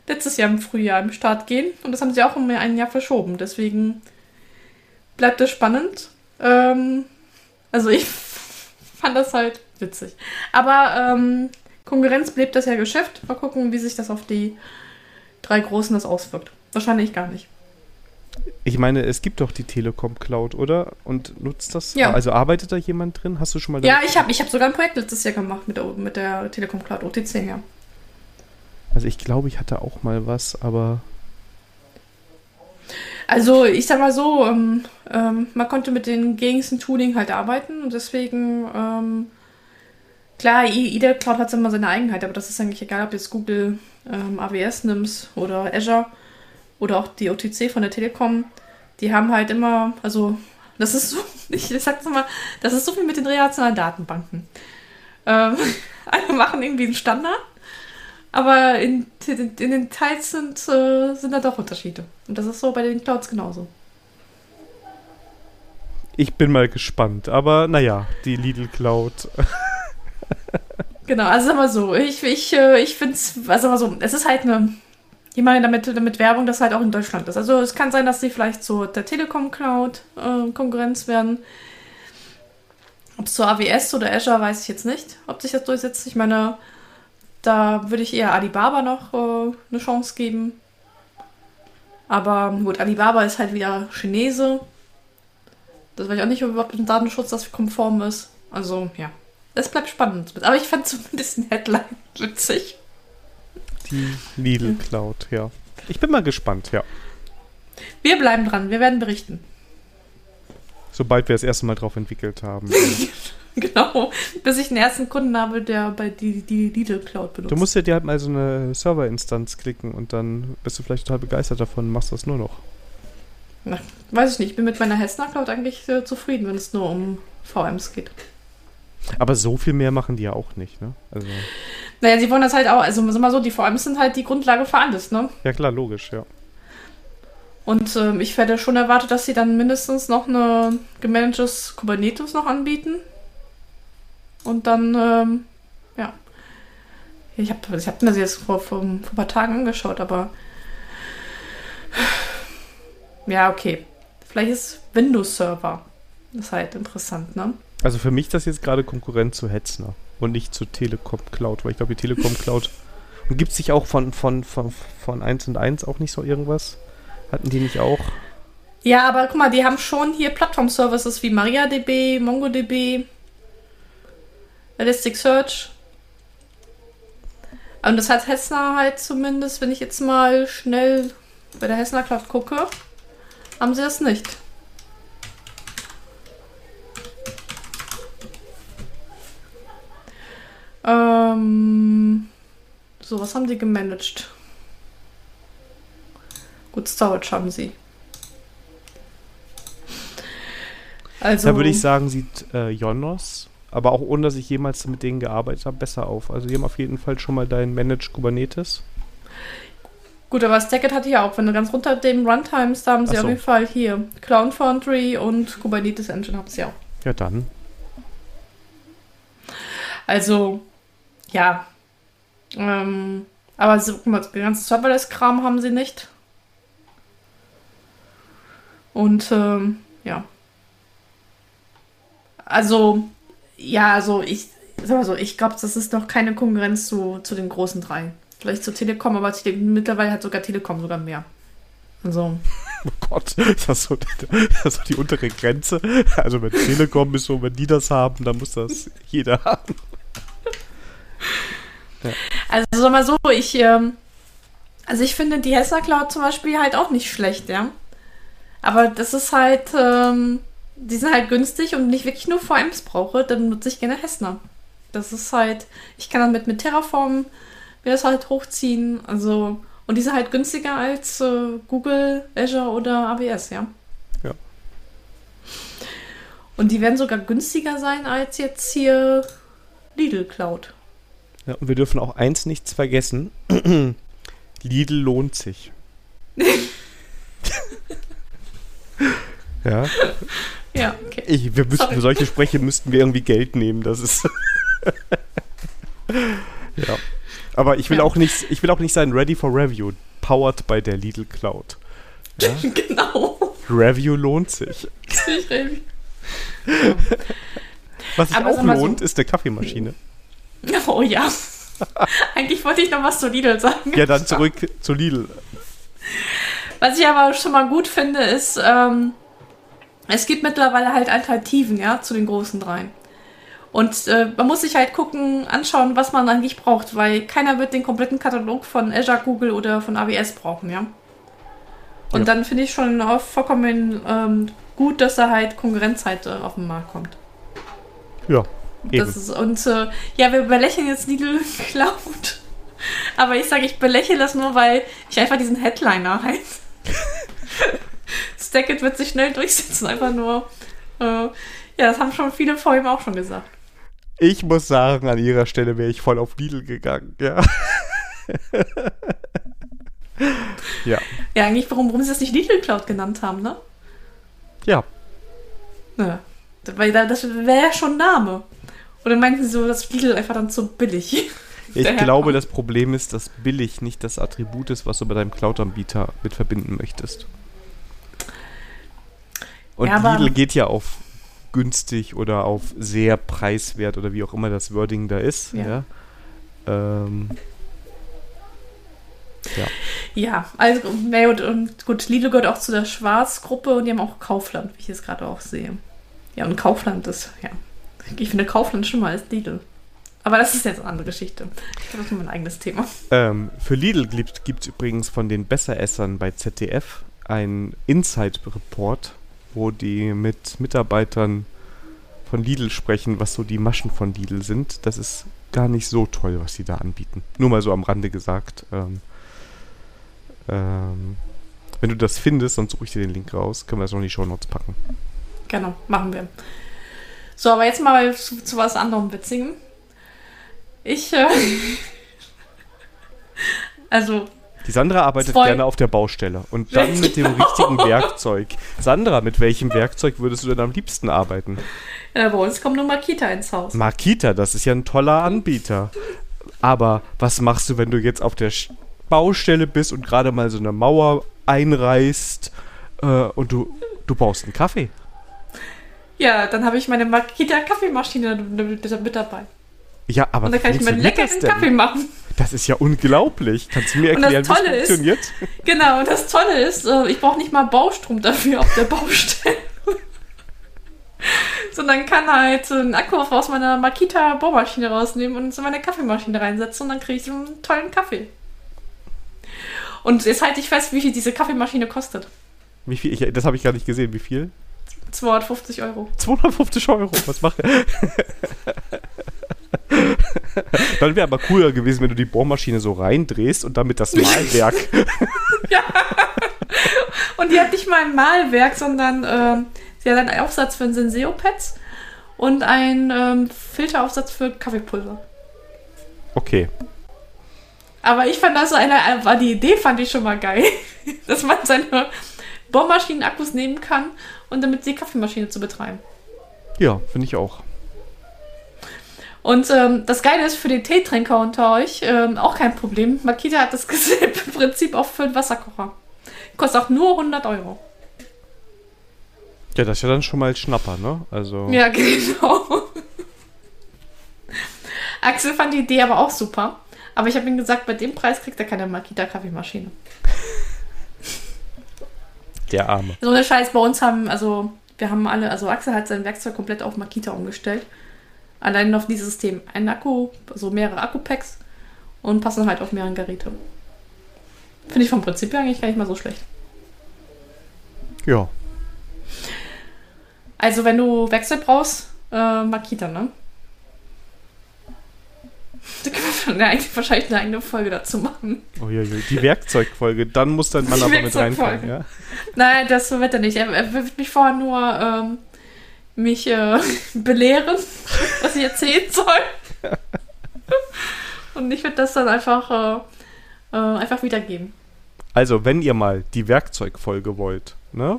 letztes Jahr im Frühjahr im Start gehen. Und das haben sie auch um ein Jahr verschoben. Deswegen bleibt es spannend. Ähm, also ich <laughs> fand das halt witzig. Aber ähm, Konkurrenz belebt das ja Geschäft. Mal gucken, wie sich das auf die drei Großen das auswirkt. Wahrscheinlich gar nicht. Ich meine, es gibt doch die Telekom Cloud, oder? Und nutzt das? Ja. Also arbeitet da jemand drin? Hast du schon mal Ja, ich habe ich hab sogar ein Projekt letztes Jahr gemacht mit der, mit der Telekom Cloud, OTC, ja. Also ich glaube, ich hatte auch mal was, aber. Also ich sag mal so, ähm, ähm, man konnte mit den gängigsten Tooling halt arbeiten und deswegen, ähm, klar, jeder Cloud hat immer seine Eigenheit, aber das ist eigentlich egal, ob jetzt Google ähm, AWS nimmst oder Azure oder auch die OTC von der Telekom, die haben halt immer, also das ist so, <laughs> ich sag's mal, das ist so viel mit den relationalen Datenbanken. Ähm, <laughs> alle machen irgendwie einen Standard, aber in, in, in den Teils sind, äh, sind da doch Unterschiede. Und das ist so bei den Clouds genauso. Ich bin mal gespannt, aber naja, die Lidl Cloud. <laughs> genau, also sag mal so, ich, ich, äh, ich finde es, also sag mal so, es ist halt eine ich meine damit, damit Werbung, das halt auch in Deutschland ist. Also es kann sein, dass sie vielleicht zu der Telekom Cloud äh, Konkurrenz werden. Ob es zur AWS oder Azure, weiß ich jetzt nicht, ob sich das durchsetzt. Ich meine, da würde ich eher Alibaba noch äh, eine Chance geben. Aber gut, Alibaba ist halt wieder Chinese. Das weiß ich auch nicht, ob überhaupt im Datenschutz das konform ist. Also, ja. Es bleibt spannend. Aber ich fand zumindest den Headline witzig. Die Lidl Cloud, ja. Ich bin mal gespannt, ja. Wir bleiben dran, wir werden berichten. Sobald wir das erste Mal drauf entwickelt haben. <laughs> genau, bis ich den ersten Kunden habe, der bei die, die Lidl Cloud benutzt. Du musst ja dir halt mal so eine Serverinstanz klicken und dann bist du vielleicht total begeistert davon und machst das nur noch. Na, weiß ich nicht, ich bin mit meiner Hessner Cloud eigentlich äh, zufrieden, wenn es nur um VMs geht. Aber so viel mehr machen die ja auch nicht, ne? Also. Naja, sie wollen das halt auch, also sag mal so, die VMs sind halt die Grundlage für alles, ne? Ja klar, logisch, ja. Und ähm, ich werde schon erwartet, dass sie dann mindestens noch eine gemanagtes Kubernetes noch anbieten. Und dann, ähm, ja. Ich habe ich hab mir das jetzt vor, vor, vor ein paar Tagen angeschaut, aber. Ja, okay. Vielleicht ist Windows Server. Das ist halt interessant, ne? Also für mich das jetzt gerade Konkurrent zu Hetzner und nicht zu Telekom Cloud, weil ich glaube, die Telekom Cloud. Und gibt es sich auch von, von, von, von 1 und 1 auch nicht so irgendwas? Hatten die nicht auch? Ja, aber guck mal, die haben schon hier Plattform-Services wie MariaDB, MongoDB, Elasticsearch. Und das hat Hessner halt zumindest, wenn ich jetzt mal schnell bei der Hessner Cloud gucke, haben sie das nicht. Ähm, so, was haben die gemanagt? Gut, Storage haben sie. Also, da würde ich sagen, sieht äh, Jonos, aber auch ohne dass ich jemals mit denen gearbeitet habe, besser auf. Also die haben auf jeden Fall schon mal dein Managed Kubernetes. Gut, aber Stackit hatte ja auch, wenn du ganz runter dem Runtimes, da haben sie so. auf jeden Fall hier Cloud Foundry und Kubernetes Engine haben sie auch. Ja, dann. Also, ja. Ähm, aber so, guck mal, den ganzen Serverless-Kram haben sie nicht. Und ähm, ja. Also, ja, also ich sag mal so, ich glaube, das ist noch keine Konkurrenz zu, zu den großen drei. Vielleicht zu Telekom, aber Tele mittlerweile hat sogar Telekom sogar mehr. Also. <laughs> Oh Gott, ist das so, das so die untere Grenze? Also wenn Telekom ist so, wenn die das haben, dann muss das jeder haben. Ja. Also sag mal so, ich, ähm, also ich finde die Hessler Cloud zum Beispiel halt auch nicht schlecht, ja. Aber das ist halt, ähm, die sind halt günstig und nicht wirklich nur VMs brauche, dann nutze ich gerne Hessner. Das ist halt, ich kann damit mit Terraform mir das halt hochziehen. Also, und die sind halt günstiger als äh, Google, Azure oder AWS, ja. Ja. Und die werden sogar günstiger sein als jetzt hier Lidl Cloud. Ja, und wir dürfen auch eins nichts vergessen. <clears throat> Lidl lohnt sich. Ja. Ja, okay. Ich, wir müssten, für solche Spreche müssten wir irgendwie Geld nehmen. Das ist. <laughs> ja. Aber ich will ja. auch nicht, ich will auch nicht sein Ready for Review, powered by der Lidl Cloud. Ja? <laughs> genau. Review lohnt sich. Was sich auch lohnt, so. ist eine Kaffeemaschine. <laughs> Oh ja. <laughs> Eigentlich wollte ich noch was zu Lidl sagen. Ja, dann zurück zu Lidl. Was ich aber schon mal gut finde, ist, ähm, es gibt mittlerweile halt Alternativen, ja, zu den großen dreien. Und äh, man muss sich halt gucken, anschauen, was man eigentlich braucht, weil keiner wird den kompletten Katalog von Azure, Google oder von AWS brauchen, ja. Und ja. dann finde ich schon vollkommen ähm, gut, dass da halt Konkurrenz halt äh, auf den Markt kommt. Ja. Das ist, und äh, ja, wir belächeln jetzt Lidl <laughs> Cloud. Aber ich sage, ich belächle das nur, weil ich einfach diesen Headliner halt <laughs> Stackit wird sich schnell durchsetzen, einfach nur. Äh, ja, das haben schon viele vor ihm auch schon gesagt. Ich muss sagen, an ihrer Stelle wäre ich voll auf Lidl gegangen, ja. <laughs> ja. Ja, eigentlich, warum, warum sie das nicht Lidl Cloud genannt haben, ne? Ja. Ja. Weil das wäre ja schon Name. Oder meinten sie so, dass Lidl einfach dann zu billig? <laughs> Ich glaube, das Problem ist, dass billig nicht das Attribut ist, was du bei deinem Cloud-Anbieter mit verbinden möchtest. Und ja, Lidl geht ja auf günstig oder auf sehr preiswert oder wie auch immer das Wording da ist. Ja. Ja, ähm, ja. ja also und gut, Lidl gehört auch zu der Schwarzgruppe und die haben auch Kaufland, wie ich es gerade auch sehe. Ja, und Kaufland ist, ja. Ich finde Kaufland schon mal als Lidl. Aber das ist jetzt eine andere Geschichte. Das ist mein eigenes Thema. Ähm, für Lidl gibt es übrigens von den Besseressern bei ZDF einen Inside-Report wo die mit Mitarbeitern von Lidl sprechen, was so die Maschen von Lidl sind. Das ist gar nicht so toll, was sie da anbieten. Nur mal so am Rande gesagt. Ähm, ähm, wenn du das findest, dann suche ich dir den Link raus. Können wir das noch in die Show Notes packen. Genau, machen wir. So, aber jetzt mal zu, zu was anderem Witzigem. Ich, äh, <laughs> also. Die Sandra arbeitet gerne auf der Baustelle und dann mit dem richtigen Werkzeug. Sandra, mit welchem Werkzeug würdest du denn am liebsten arbeiten? Ja, bei uns kommt nur Makita ins Haus. Makita, das ist ja ein toller Anbieter. Aber was machst du, wenn du jetzt auf der Baustelle bist und gerade mal so eine Mauer einreißt äh, und du, du brauchst einen Kaffee? Ja, dann habe ich meine Makita Kaffeemaschine mit dabei. Ja, aber und dann kann ich mir einen leckeren Kaffee machen. Das ist ja unglaublich. Kannst du mir erklären, wie es funktioniert? Genau, und das Tolle ist, äh, ich brauche nicht mal Baustrom dafür auf der Baustelle. <laughs> Sondern kann halt einen Akku aus meiner Makita Bohrmaschine rausnehmen und in meine Kaffeemaschine reinsetzen und dann kriege ich so einen tollen Kaffee. Und jetzt halte ich fest, wie viel diese Kaffeemaschine kostet. Wie viel? Ich, das habe ich gar nicht gesehen. Wie viel? 250 Euro. 250 Euro, was macht er? <laughs> Dann wäre aber cooler gewesen, wenn du die Bohrmaschine so reindrehst und damit das Malwerk. <laughs> ja. Und die hat nicht mal ein Malwerk, sondern äh, sie hat einen Aufsatz für ein Senseo-Pads und einen ähm, Filteraufsatz für Kaffeepulver. Okay. Aber ich fand das eine, war die Idee fand ich schon mal geil, <laughs> dass man seine Bohrmaschinen-Akkus nehmen kann und damit die Kaffeemaschine zu betreiben. Ja, finde ich auch. Und ähm, das Geile ist für den Teetrinker unter euch ähm, auch kein Problem. Makita hat das <laughs> im Prinzip auch für einen Wasserkocher. Kostet auch nur 100 Euro. Ja, das ist ja dann schon mal Schnapper, ne? Also. Ja, <laughs> genau. Axel fand die Idee aber auch super. Aber ich habe ihm gesagt, bei dem Preis kriegt er keine Makita-Kaffeemaschine. Der Arme. So eine Scheiß bei uns haben, also wir haben alle, also Axel hat sein Werkzeug komplett auf Makita umgestellt. Allein auf dieses System. Ein Akku, also mehrere Akku-Packs und passen halt auf mehrere Geräte. Finde ich vom Prinzip her eigentlich gar nicht mal so schlecht. Ja. Also wenn du Wechsel brauchst, äh, Makita, ne? Da können wir eigentlich wahrscheinlich eine eigene Folge dazu machen. Oh ja. die Werkzeugfolge. Dann muss dein Mann aber mit reinkommen, ja? Nein, das wird er nicht. Er, er wird mich vorher nur ähm, mich äh, <laughs> belehren, <laughs> was ich erzählen soll. <laughs> Und ich werde das dann einfach, äh, äh, einfach wiedergeben. Also, wenn ihr mal die Werkzeugfolge wollt, ne?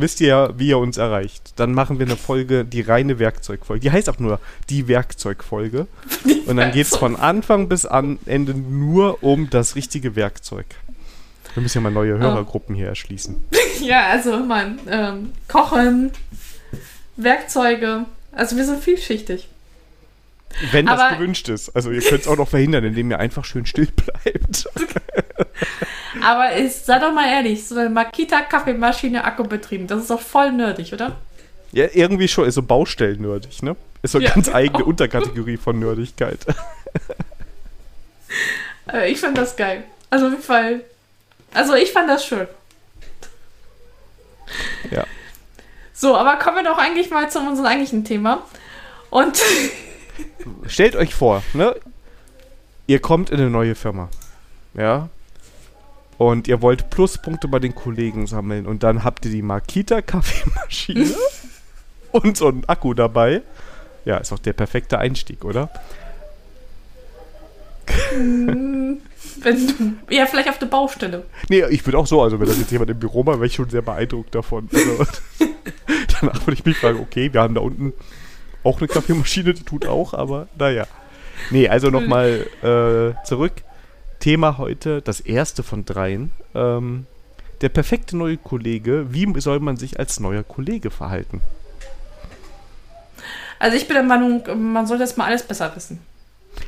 Wisst ihr ja, wie ihr uns erreicht. Dann machen wir eine Folge, die reine Werkzeugfolge. Die heißt auch nur die Werkzeugfolge. Die und dann geht es von Anfang bis an Ende nur um das richtige Werkzeug. Wir müssen ja mal neue Hörergruppen oh. hier erschließen. <laughs> Ja, also man ähm, Kochen, Werkzeuge. Also wir sind vielschichtig. Wenn das Aber gewünscht ist. Also ihr könnt es auch noch verhindern, indem ihr einfach schön still bleibt. <laughs> <laughs> Aber ist, sei doch mal ehrlich, so eine Makita-Kaffeemaschine akkubetrieben, das ist doch voll nerdig, oder? Ja, irgendwie schon, ist so Baustellen-nerdig, ne? Ist so eine ja, ganz genau. eigene Unterkategorie von Nerdigkeit. <laughs> Äh, ich fand das geil. Also auf jeden Fall. Also ich fand das schön. Ja. So, aber kommen wir doch eigentlich mal zu unserem eigentlichen Thema. Und. Stellt euch vor, ne? Ihr kommt in eine neue Firma. Ja und ihr wollt Pluspunkte bei den Kollegen sammeln und dann habt ihr die Makita Kaffeemaschine <laughs> und so einen Akku dabei. Ja, ist auch der perfekte Einstieg, oder? Hm, <laughs> wenn du, ja, vielleicht auf der Baustelle. Nee, ich würde auch so, also wenn das jetzt jemand im Büro macht, wäre ich schon sehr beeindruckt davon. Also, <laughs> danach würde ich mich fragen, okay, wir haben da unten auch eine Kaffeemaschine, die tut auch, aber naja. Nee, also nochmal äh, zurück. Thema heute, das erste von dreien. Ähm, der perfekte neue Kollege. Wie soll man sich als neuer Kollege verhalten? Also ich bin der Meinung, man sollte das mal alles besser wissen.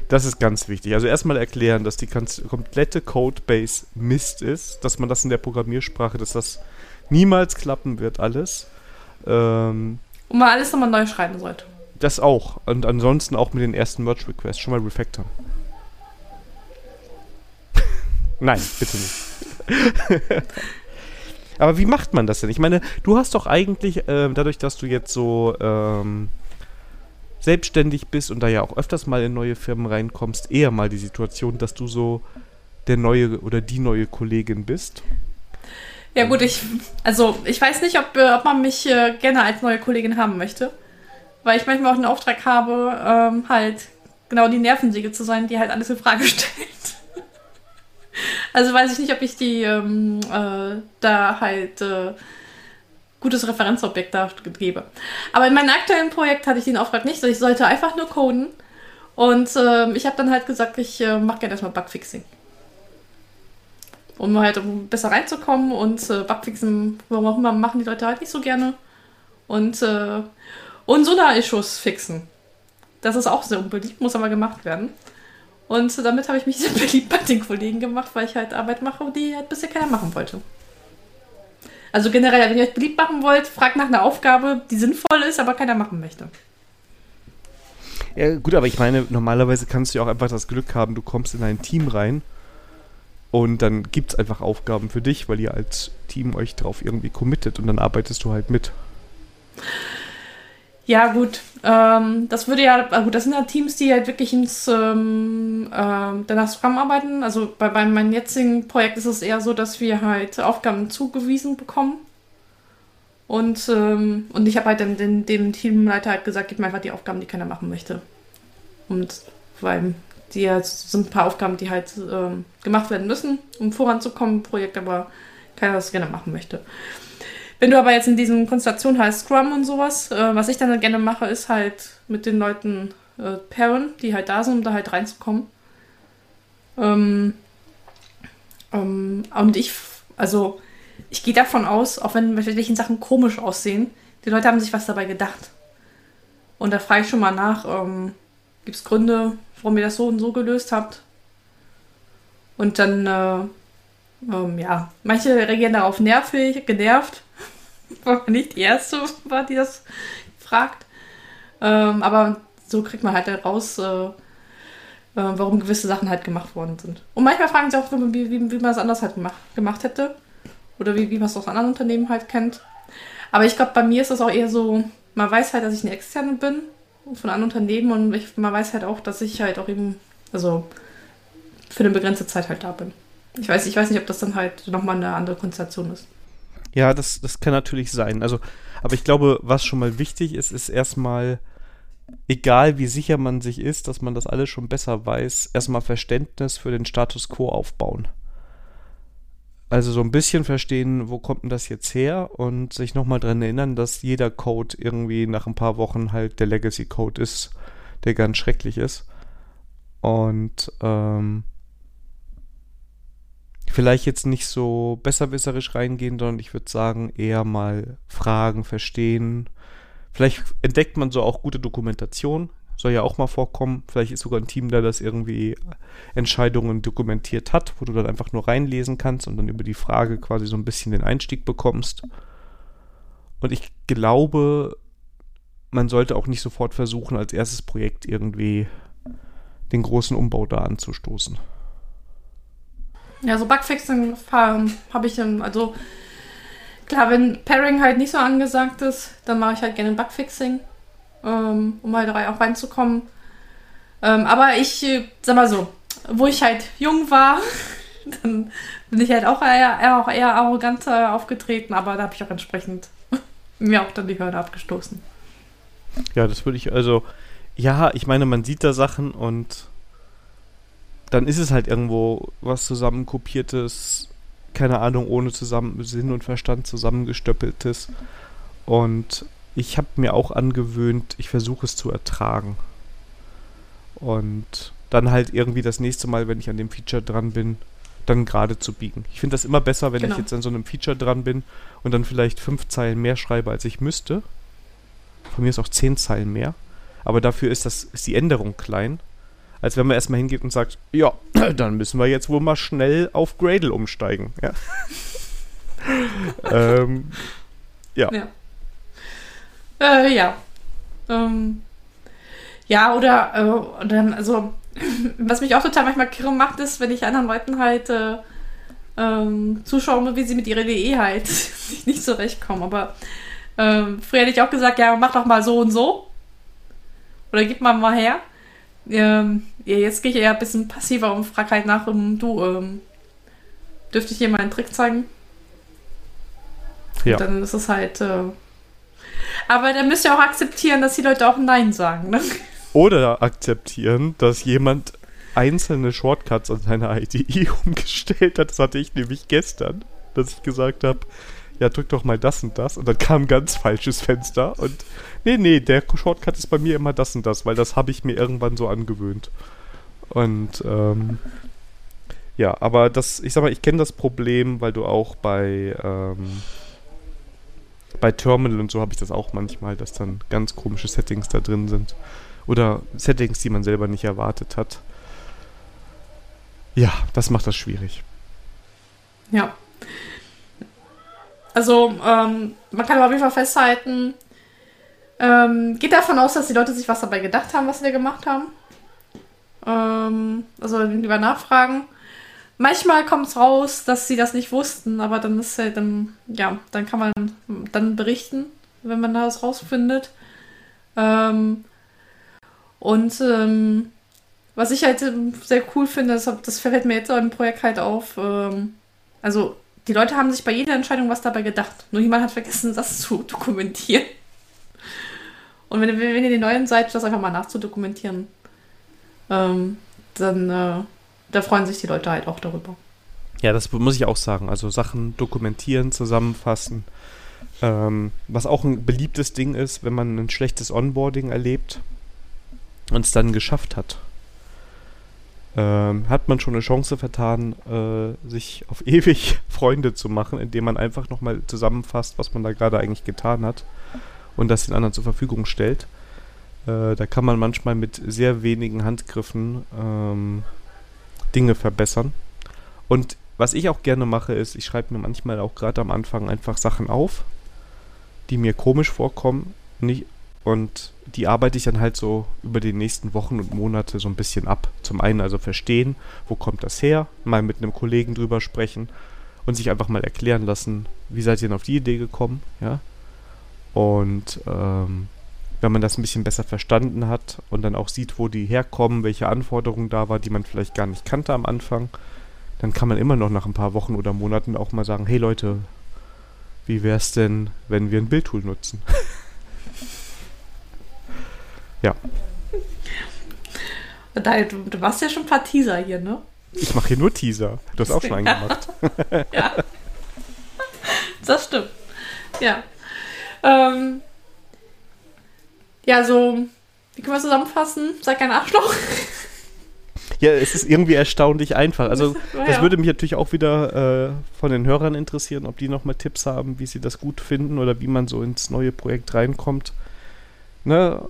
Das ist ganz wichtig. Also erstmal erklären, dass die komplette Codebase Mist ist, dass man das in der Programmiersprache, dass das niemals klappen wird, alles. Ähm, Und man alles nochmal neu schreiben sollte. Das auch. Und ansonsten auch mit den ersten Merge Requests schon mal refactoren. Nein, bitte nicht. Aber wie macht man das denn? Ich meine, du hast doch eigentlich, äh, dadurch, dass du jetzt so ähm, selbstständig bist und da ja auch öfters mal in neue Firmen reinkommst, eher mal die Situation, dass du so der neue oder die neue Kollegin bist. Ja gut, ich, also ich weiß nicht, ob, äh, ob man mich äh, gerne als neue Kollegin haben möchte, weil ich manchmal auch den Auftrag habe, ähm, halt genau die Nervensäge zu sein, die halt alles in Frage <laughs> stellt. Also weiß ich nicht, ob ich die ähm, äh, da halt äh, gutes Referenzobjekt da gebe. Aber in meinem aktuellen Projekt hatte ich den Auftrag nicht. Ich sollte einfach nur coden. Und äh, ich habe dann halt gesagt, ich äh, mache gerne erstmal Bugfixing. Um halt um besser reinzukommen und äh, Bugfixen, warum auch immer, machen die Leute halt nicht so gerne. Und, äh, und Sonar-Issues fixen. Das ist auch sehr unbeliebt, muss aber gemacht werden. Und damit habe ich mich <laughs> sehr beliebt bei den Kollegen gemacht, weil ich halt Arbeit mache, die halt bisher keiner machen wollte. Also generell, wenn ihr euch beliebt machen wollt, fragt nach einer Aufgabe, die sinnvoll ist, aber keiner machen möchte. Ja, gut, aber ich meine, normalerweise kannst du ja auch einfach das Glück haben, du kommst in ein Team rein und dann gibt es einfach Aufgaben für dich, weil ihr als Team euch drauf irgendwie committet und dann arbeitest du halt mit. Ja, gut. Ähm, das würde ja, gut, das sind ja Teams, die halt wirklich ins ähm, äh, danach Scrum arbeiten. Also bei, bei meinem jetzigen Projekt ist es eher so, dass wir halt Aufgaben zugewiesen bekommen. Und, ähm, und ich habe halt dem, dem, dem, Teamleiter halt gesagt, gib mir einfach die Aufgaben, die keiner machen möchte. Und weil die halt, sind ein paar Aufgaben, die halt ähm, gemacht werden müssen, um voranzukommen im Projekt, aber keiner das gerne machen möchte. Wenn du aber jetzt in diesen Konstellationen heißt Scrum und sowas, äh, was ich dann gerne mache, ist halt mit den Leuten äh, pairen, die halt da sind, um da halt reinzukommen. Ähm, ähm, und ich, also, ich gehe davon aus, auch wenn welche Sachen komisch aussehen, die Leute haben sich was dabei gedacht. Und da frage ich schon mal nach, ähm, gibt es Gründe, warum ihr das so und so gelöst habt? Und dann, äh, ähm, ja, manche reagieren darauf nervig, genervt <laughs> war nicht die erste <laughs> war, die das fragt. Ähm, aber so kriegt man halt heraus, äh, äh, warum gewisse Sachen halt gemacht worden sind. Und manchmal fragen sie auch, wie, wie, wie man es anders halt gemacht, gemacht hätte. Oder wie, wie man es aus anderen Unternehmen halt kennt. Aber ich glaube, bei mir ist das auch eher so, man weiß halt, dass ich eine Externe bin von einem Unternehmen und ich, man weiß halt auch, dass ich halt auch eben, also für eine begrenzte Zeit halt da bin. Ich weiß, ich weiß nicht, ob das dann halt nochmal eine andere Konstellation ist. Ja, das, das kann natürlich sein. Also, aber ich glaube, was schon mal wichtig ist, ist erstmal, egal wie sicher man sich ist, dass man das alles schon besser weiß, erstmal Verständnis für den Status quo aufbauen. Also so ein bisschen verstehen, wo kommt denn das jetzt her und sich nochmal dran erinnern, dass jeder Code irgendwie nach ein paar Wochen halt der Legacy-Code ist, der ganz schrecklich ist. Und ähm, vielleicht jetzt nicht so besserwisserisch reingehen, sondern ich würde sagen, eher mal fragen, verstehen. Vielleicht entdeckt man so auch gute Dokumentation. Soll ja auch mal vorkommen. Vielleicht ist sogar ein Team, der das irgendwie Entscheidungen dokumentiert hat, wo du dann einfach nur reinlesen kannst und dann über die Frage quasi so ein bisschen den Einstieg bekommst. Und ich glaube, man sollte auch nicht sofort versuchen, als erstes Projekt irgendwie den großen Umbau da anzustoßen. Ja, so Bugfixing habe ich dann, also klar, wenn Pairing halt nicht so angesagt ist, dann mache ich halt gerne Bugfixing, ähm, um halt auch reinzukommen. Ähm, aber ich, äh, sag mal so, wo ich halt jung war, <laughs> dann bin ich halt auch eher, auch eher arrogant äh, aufgetreten, aber da habe ich auch entsprechend <laughs> mir auch dann die Hürde abgestoßen. Ja, das würde ich, also, ja, ich meine, man sieht da Sachen und dann ist es halt irgendwo was zusammenkopiertes, keine Ahnung, ohne zusammen Sinn und Verstand zusammengestöppeltes. Und ich habe mir auch angewöhnt, ich versuche es zu ertragen. Und dann halt irgendwie das nächste Mal, wenn ich an dem Feature dran bin, dann gerade zu biegen. Ich finde das immer besser, wenn genau. ich jetzt an so einem Feature dran bin und dann vielleicht fünf Zeilen mehr schreibe, als ich müsste. Von mir ist auch zehn Zeilen mehr. Aber dafür ist, das, ist die Änderung klein als wenn man erstmal hingeht und sagt, ja, <clears throat> dann müssen wir jetzt wohl mal schnell auf Gradle umsteigen. Ja. <laughs> ähm, ja. Ja. Äh, ja. Ähm, ja, oder, äh, dann, also, <clears throat> was mich auch total manchmal kirre macht, ist, wenn ich anderen Leuten halt äh, ähm, zuschaue, wie sie mit ihrer WE halt <laughs> nicht zurechtkommen. Aber ähm, früher hätte ich auch gesagt, ja, mach doch mal so und so. Oder gib mal mal her. Ähm, ja, jetzt gehe ich eher ein bisschen passiver und frage halt nach, um, du, ähm, dürfte ich dir mal einen Trick zeigen? Ja. Und dann ist es halt. Äh, aber dann müsst ihr auch akzeptieren, dass die Leute auch Nein sagen, ne? Oder akzeptieren, dass jemand einzelne Shortcuts an seiner IDE <laughs> umgestellt hat. Das hatte ich nämlich gestern, dass ich gesagt habe, ja, drück doch mal das und das. Und dann kam ein ganz falsches Fenster. Und nee, nee, der Shortcut ist bei mir immer das und das, weil das habe ich mir irgendwann so angewöhnt. Und ähm, ja, aber das, ich sag mal, ich kenne das Problem, weil du auch bei, ähm, bei Terminal und so habe ich das auch manchmal, dass dann ganz komische Settings da drin sind. Oder Settings, die man selber nicht erwartet hat. Ja, das macht das schwierig. Ja. Also, ähm, man kann aber auf jeden Fall festhalten, ähm, geht davon aus, dass die Leute sich was dabei gedacht haben, was sie da gemacht haben. Ähm, also lieber nachfragen. Manchmal kommt es raus, dass sie das nicht wussten, aber dann ist halt dann, ja, dann kann man dann berichten, wenn man das rausfindet. Ähm, und ähm, was ich halt ähm, sehr cool finde, das, das fällt mir jetzt im Projekt halt auf. Ähm, also die Leute haben sich bei jeder Entscheidung was dabei gedacht. Nur jemand hat vergessen, das zu dokumentieren. Und wenn, wenn ihr die neuen seid, das einfach mal nachzudokumentieren, ähm, dann äh, da freuen sich die Leute halt auch darüber. Ja, das muss ich auch sagen. Also Sachen dokumentieren, zusammenfassen. Ähm, was auch ein beliebtes Ding ist, wenn man ein schlechtes Onboarding erlebt und es dann geschafft hat. Ähm, hat man schon eine Chance vertan, äh, sich auf <laughs> ewig Freunde zu machen, indem man einfach nochmal zusammenfasst, was man da gerade eigentlich getan hat und das den anderen zur Verfügung stellt. Äh, da kann man manchmal mit sehr wenigen Handgriffen ähm, Dinge verbessern. Und was ich auch gerne mache, ist, ich schreibe mir manchmal auch gerade am Anfang einfach Sachen auf, die mir komisch vorkommen. Nicht, und die arbeite ich dann halt so über die nächsten Wochen und Monate so ein bisschen ab. Zum einen also verstehen, wo kommt das her, mal mit einem Kollegen drüber sprechen und sich einfach mal erklären lassen, wie seid ihr denn auf die Idee gekommen, ja. Und ähm, wenn man das ein bisschen besser verstanden hat und dann auch sieht, wo die herkommen, welche Anforderungen da war, die man vielleicht gar nicht kannte am Anfang, dann kann man immer noch nach ein paar Wochen oder Monaten auch mal sagen, hey Leute, wie wäre es denn, wenn wir ein Bildtool nutzen? <laughs> ja. <laughs> Du, du machst ja schon ein paar Teaser hier, ne? Ich mache hier nur Teaser. Du hast auch schon einen gemacht. <laughs> ja. Das stimmt. Ja. Ähm, ja, so, wie können wir zusammenfassen? Sag kein Arschloch. <laughs> Ja, es ist irgendwie erstaunlich einfach. Also, das würde mich natürlich auch wieder äh, von den Hörern interessieren, ob die nochmal Tipps haben, wie sie das gut finden oder wie man so ins neue Projekt reinkommt. Ne?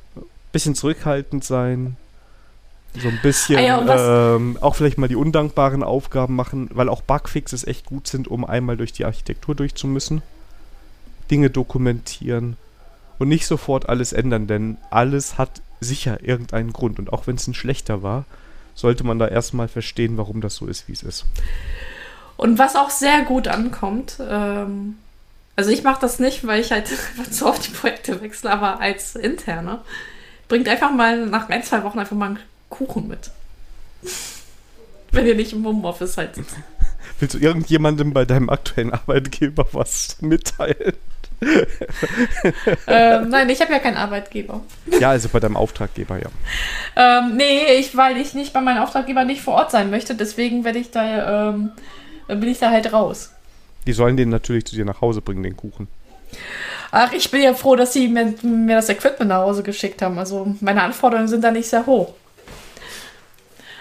Bisschen zurückhaltend sein. So ein bisschen ah ja, ähm, auch vielleicht mal die undankbaren Aufgaben machen, weil auch Bugfixes echt gut sind, um einmal durch die Architektur durchzumüssen. Dinge dokumentieren und nicht sofort alles ändern, denn alles hat sicher irgendeinen Grund. Und auch wenn es ein schlechter war, sollte man da erstmal verstehen, warum das so ist, wie es ist. Und was auch sehr gut ankommt, ähm, also ich mache das nicht, weil ich halt <laughs> zu oft die Projekte wechsle, aber als Interne, bringt einfach mal nach ein, zwei Wochen einfach mal einen Kuchen mit. <laughs> Wenn ihr nicht im Homeoffice seid. <laughs> Willst du irgendjemandem bei deinem aktuellen Arbeitgeber was mitteilen? ähm, nein, ich habe ja keinen Arbeitgeber. Ja, also bei deinem Auftraggeber, ja. ähm, nee, ich, weil ich nicht bei meinem Auftraggeber nicht vor Ort sein möchte, deswegen werde ich da, ähm, bin ich da halt raus. Die sollen den natürlich zu dir nach Hause bringen, den Kuchen. Ach, ich bin ja froh, dass sie mir, mir das Equipment nach Hause geschickt haben. Also meine Anforderungen sind da nicht sehr hoch.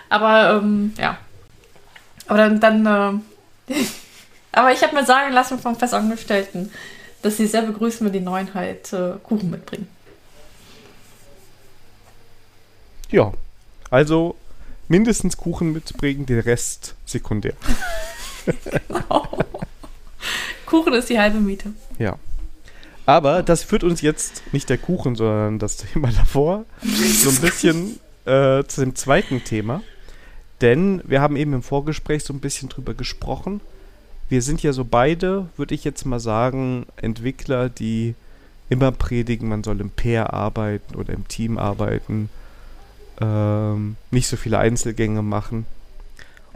Aber ähm, ja. Aber dann, dann äh, <laughs> aber ich habe mir sagen lassen vom Festangestellten, dass sie sehr begrüßen, wenn die Neuen halt äh, Kuchen mitbringen. Ja, also mindestens Kuchen mitbringen, den Rest sekundär. genau. <laughs> Kuchen ist die halbe Miete. Ja. Aber das führt uns jetzt nicht der Kuchen, sondern das <laughs> Thema davor so ein bisschen äh, zu dem zweiten Thema. Denn wir haben eben im Vorgespräch so ein bisschen drüber gesprochen, wir sind ja so beide, würde ich jetzt mal sagen, Entwickler, die immer predigen, man soll im Pair arbeiten oder im Team arbeiten, ähm, nicht so viele Einzelgänge machen.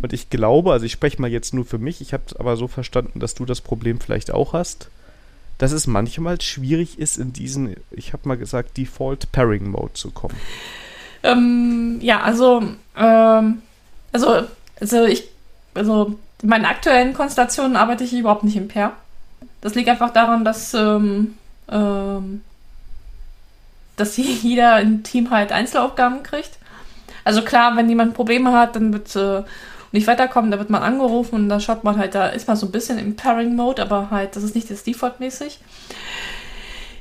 Und ich glaube, also ich spreche mal jetzt nur für mich, ich habe es aber so verstanden, dass du das Problem vielleicht auch hast, dass es manchmal schwierig ist, in diesen, ich habe mal gesagt, Default Pairing Mode zu kommen. Ähm, ja, also ähm, Also, also ich, also in meinen aktuellen Konstellationen arbeite ich überhaupt nicht im Pair. Das liegt einfach daran, dass, ähm, ähm, dass <laughs> jeder im Team halt Einzelaufgaben kriegt. Also klar, wenn jemand Probleme hat, dann wird äh, nicht weiterkommen, da wird man angerufen und da schaut man halt, da ist man so ein bisschen im Pairing-Mode, aber halt, das ist nicht das Default-mäßig.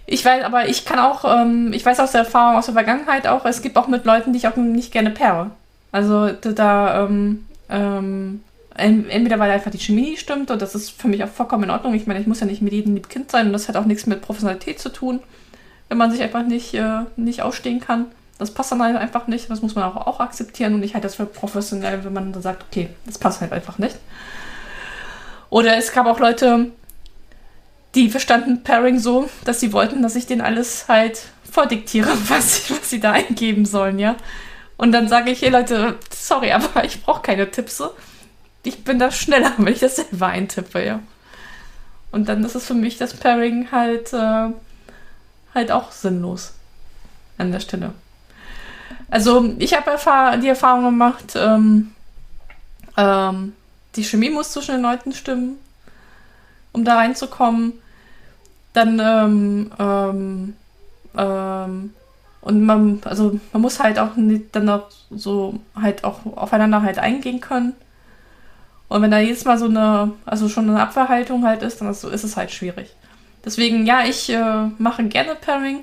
Ich weiß, aber ich kann auch, ähm, ich weiß aus der Erfahrung, aus der Vergangenheit auch, es gibt auch mit Leuten, die ich auch nicht gerne paire. Also da, ähm, ähm, entweder weil einfach die Chemie stimmt und das ist für mich auch vollkommen in Ordnung. Ich meine, ich muss ja nicht mit jedem lieb Kind sein und das hat auch nichts mit Professionalität zu tun, wenn man sich einfach nicht, äh, nicht ausstehen kann. Das passt dann halt einfach nicht, das muss man auch, auch akzeptieren und ich halte das für professionell, wenn man dann sagt, okay, das passt halt einfach nicht. Oder es gab auch Leute, die verstanden Pairing so, dass sie wollten, dass ich denen alles halt vordiktiere, <laughs> was, was sie da eingeben sollen, ja. Und dann sage ich, hey Leute, sorry, <laughs> aber ich brauche keine Tipps. Ich bin da schneller, wenn ich das selber eintippe, ja. Und dann ist es für mich das Pairing halt, äh, halt auch sinnlos an der Stelle. Also ich habe erfahr die Erfahrung gemacht, ähm, ähm, die Chemie muss zwischen den Leuten stimmen um da reinzukommen. Dann, ähm, ähm, ähm, und man, also man muss halt auch nicht, dann auch so halt auch aufeinander halt eingehen können. Und wenn da jedes Mal so eine, also schon eine Abwehrhaltung halt ist, dann ist, ist es halt schwierig. Deswegen, ja, ich äh, mache gerne Pairing,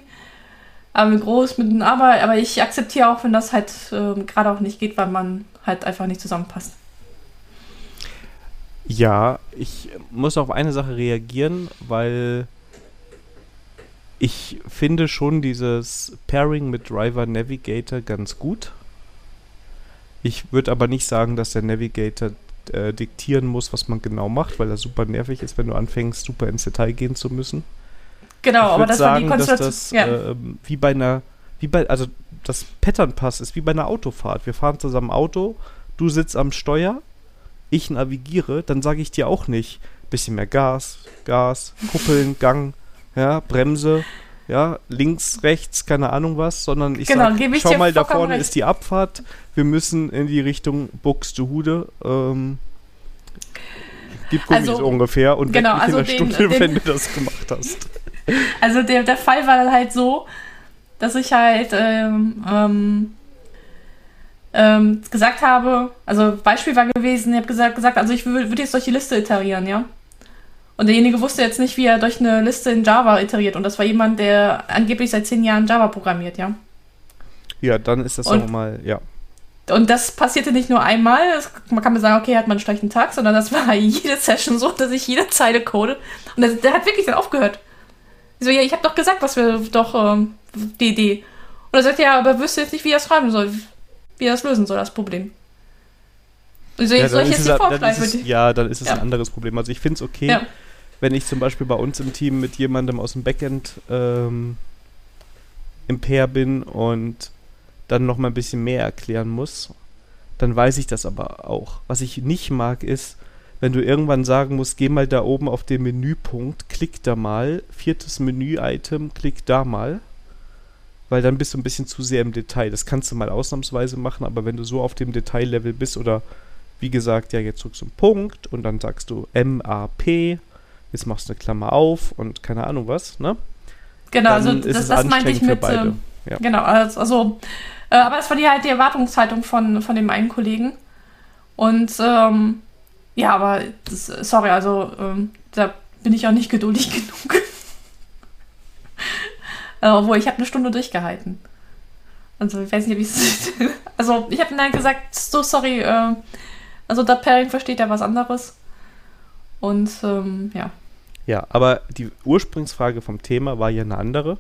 aber mit groß, mit Aber, aber ich akzeptiere auch, wenn das halt äh, gerade auch nicht geht, weil man halt einfach nicht zusammenpasst. Ja, ich muss auf eine Sache reagieren, weil ich finde schon dieses Pairing mit Driver Navigator ganz gut. Ich würde aber nicht sagen, dass der Navigator äh, diktieren muss, was man genau macht, weil das super nervig ist, wenn du anfängst, super ins Detail gehen zu müssen. Genau, aber das sagen, war die Konstellation. Dass das, ja. äh, wie bei einer, wie bei, also das Pattern Pass ist wie bei einer Autofahrt. Wir fahren zusammen Auto, du sitzt am Steuer ich navigiere, dann sage ich dir auch nicht, bisschen mehr Gas, Gas, Kuppeln, <laughs> Gang, ja, Bremse, ja, links, rechts, keine Ahnung was, sondern ich genau, sage, schau mal, da vorne recht. ist die Abfahrt, wir müssen in die Richtung Buxtehude, ähm, gib Gummis also, ungefähr und genau, weg also in der den, Stunde, <laughs> den, wenn du das gemacht hast. <laughs> Also der, der Fall war halt so, dass ich halt ähm, ähm, ähm, gesagt habe, also Beispiel war gewesen, ich habe gesagt, gesagt, also ich würde würd jetzt durch die Liste iterieren, ja. Und derjenige wusste jetzt nicht, wie er durch eine Liste in Java iteriert. Und das war jemand, der angeblich seit zehn Jahren Java programmiert, ja. Ja, dann ist das nochmal, ja. Und das passierte nicht nur einmal, man kann mir sagen, okay, hat man einen schlechten Tag, sondern das war <laughs> jede Session so, dass ich jede Zeile code. Und der, der hat wirklich dann aufgehört. So, ja, ich habe doch gesagt, was wir doch, ähm, die Idee. Und er sagt, ja, aber wüsste jetzt nicht, wie er es schreiben soll wie er das lösen soll, das Problem. Also ja, soll ich jetzt die Vorschleife? Ja, dann ist es ja. ein anderes Problem. Also ich finde es okay, ja. wenn ich zum Beispiel bei uns im Team mit jemandem aus dem Backend ähm, im Pair bin und dann noch mal ein bisschen mehr erklären muss, dann weiß ich das aber auch. Was ich nicht mag, ist, wenn du irgendwann sagen musst, geh mal da oben auf den Menüpunkt, klick da mal, viertes Menü-Item, klick da mal weil dann bist du ein bisschen zu sehr im Detail. Das kannst du mal ausnahmsweise machen, aber wenn du so auf dem Detaillevel bist oder wie gesagt, ja, jetzt drückst du einen Punkt und dann sagst du M-A-P, jetzt machst du eine Klammer auf und keine Ahnung was, ne? Genau, dann also das, das meinte ich mit. Äh, ja. Genau, also, also äh, aber es war die halt die Erwartungshaltung von, von dem einen Kollegen. Und ähm, ja, aber das, sorry, also ähm, da bin ich auch nicht geduldig <laughs> genug. Äh, obwohl, ich habe eine Stunde durchgehalten. Also, ich weiß nicht, wie es. <laughs> also, ich habe dann gesagt, so sorry, äh, also da Pairing versteht ja was anderes. Und ähm, ja. Ja, aber die Ursprungsfrage vom Thema war ja eine andere.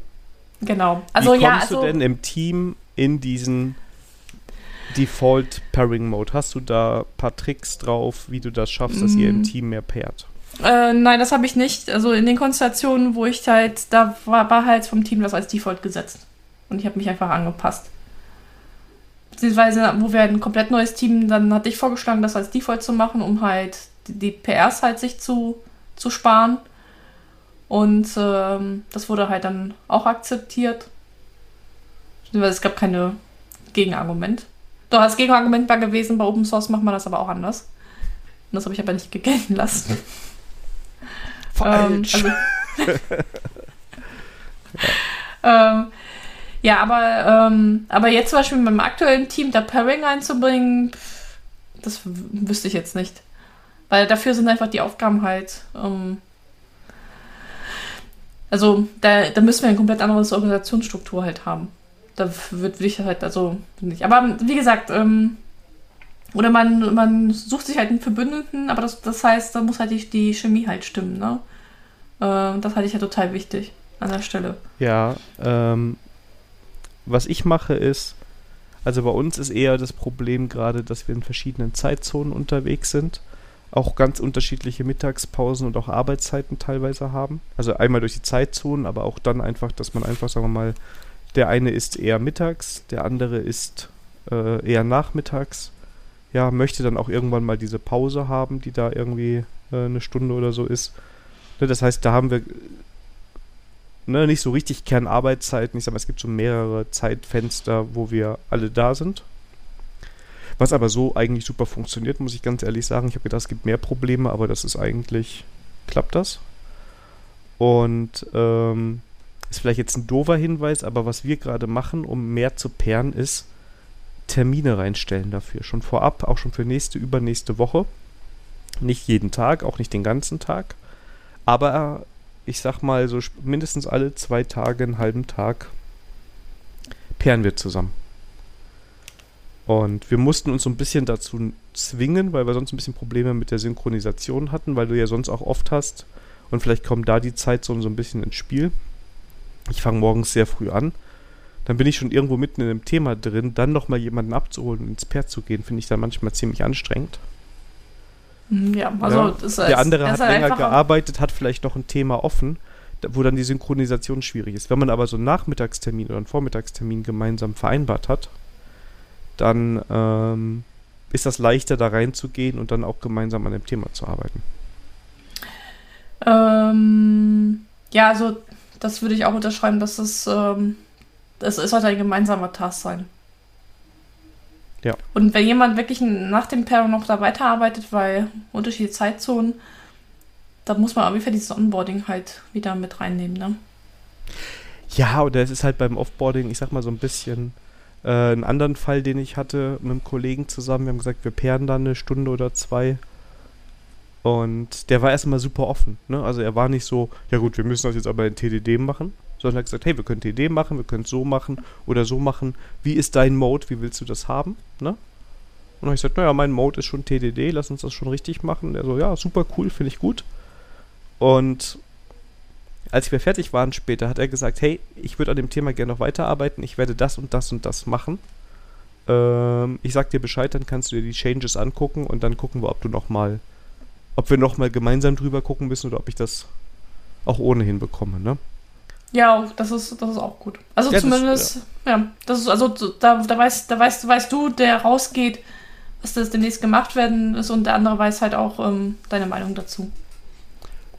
Genau. Also wie kommst also, du denn im Team in diesen Default Pairing Mode? Hast du da ein paar Tricks drauf, wie du das schaffst, dass ihr im mm. Team mehr pairt? Äh, nein, das habe ich nicht. Also in den Konstellationen, wo ich halt, da war, war halt vom Team das als Default gesetzt. Und ich habe mich einfach angepasst. Beziehungsweise, wo wir ein komplett neues Team, dann hatte ich vorgeschlagen, das als Default zu machen, um halt die PRs halt sich zu, zu sparen. Und ähm, das wurde halt dann auch akzeptiert. Es gab keine Gegenargument. Doch, als Gegenargument war gewesen, bei Open Source machen wir das aber auch anders. Und das habe ich aber nicht gelten lassen. <laughs> Falsch. Ähm, also, <laughs> ähm, ja, aber, ähm, aber jetzt zum Beispiel mit meinem aktuellen Team da Pairing einzubringen, das wüsste ich jetzt nicht. Weil dafür sind einfach die Aufgaben halt. Ähm, also da, da müssen wir eine komplett andere Organisationsstruktur halt haben. Da würde ich halt, also nicht. Aber wie gesagt, ähm, oder man, man sucht sich halt einen Verbündeten, aber das, das heißt, da muss halt die, die Chemie halt stimmen, ne? Äh, das halte ich ja total wichtig an der Stelle. Ja, ähm, was ich mache ist, also bei uns ist eher das Problem gerade, dass wir in verschiedenen Zeitzonen unterwegs sind, auch ganz unterschiedliche Mittagspausen und auch Arbeitszeiten teilweise haben. Also einmal durch die Zeitzonen, aber auch dann einfach, dass man einfach, sagen wir mal, der eine ist eher mittags, der andere ist äh, eher nachmittags. Ja, möchte dann auch irgendwann mal diese Pause haben, die da irgendwie äh, eine Stunde oder so ist. Ne, das heißt, da haben wir ne, nicht so richtig Kernarbeitszeiten. Ich sag mal, es gibt so mehrere Zeitfenster, wo wir alle da sind. Was aber so eigentlich super funktioniert, muss ich ganz ehrlich sagen. Ich habe gedacht, es gibt mehr Probleme, aber das ist eigentlich, klappt das. Und ähm, ist vielleicht jetzt ein doofer Hinweis, aber was wir gerade machen, um mehr zu pairen, ist Termine reinstellen dafür. Schon vorab, auch schon für nächste, übernächste Woche. Nicht jeden Tag, auch nicht den ganzen Tag. Aber ich sag mal, so mindestens alle zwei Tage, einen halben Tag pairen wir zusammen. Und wir mussten uns so ein bisschen dazu zwingen, weil wir sonst ein bisschen Probleme mit der Synchronisation hatten, weil du ja sonst auch oft hast. Und vielleicht kommen da die Zeitzonen so ein bisschen ins Spiel. Ich fange morgens sehr früh an. Dann bin ich schon irgendwo mitten in einem Thema drin. Dann nochmal jemanden abzuholen und ins Pair zu gehen, finde ich dann manchmal ziemlich anstrengend. Ja, also ja. Ist, der andere hat länger gearbeitet, hat vielleicht noch ein Thema offen, wo dann die Synchronisation schwierig ist. Wenn man aber so einen Nachmittagstermin oder einen Vormittagstermin gemeinsam vereinbart hat, dann ähm, ist das leichter, da reinzugehen und dann auch gemeinsam an dem Thema zu arbeiten. Ähm, ja, also das würde ich auch unterschreiben, dass das, ähm, das sollte ein gemeinsamer Task sein. Ja. Und wenn jemand wirklich nach dem Pairing noch da weiterarbeitet, weil unterschiedliche Zeitzonen, da muss man auf jeden Fall dieses Onboarding halt wieder mit reinnehmen, ne? Ja, oder es ist halt beim Offboarding, ich sag mal so ein bisschen äh, einen anderen Fall, den ich hatte mit einem Kollegen zusammen. Wir haben gesagt, wir pairen dann eine Stunde oder zwei. Und der war erstmal super offen. Ne? Also er war nicht so, ja gut, wir müssen das jetzt aber in TDD machen, sondern er hat gesagt, hey, wir können TDD machen, wir können es so machen oder so machen. Wie ist dein Mode? Wie willst du das haben? Ne? Und dann habe ich gesagt, naja, mein Mode ist schon TDD, lass uns das schon richtig machen. Und er so, ja, super cool, finde ich gut. Und als wir fertig waren später, hat er gesagt, hey, ich würde an dem Thema gerne noch weiterarbeiten, ich werde das und das und das machen. Ähm, ich sag dir Bescheid, dann kannst du dir die Changes angucken und dann gucken wir, ob du noch mal, ob wir nochmal gemeinsam drüber gucken müssen oder ob ich das auch ohnehin bekomme, ne? Ja, das ist, das ist auch gut. Also ja, zumindest, das, ja. ja. das ist, also da, da weißt, da weißt, weißt du, der rausgeht, was das demnächst gemacht werden ist und der andere weiß halt auch ähm, deine Meinung dazu.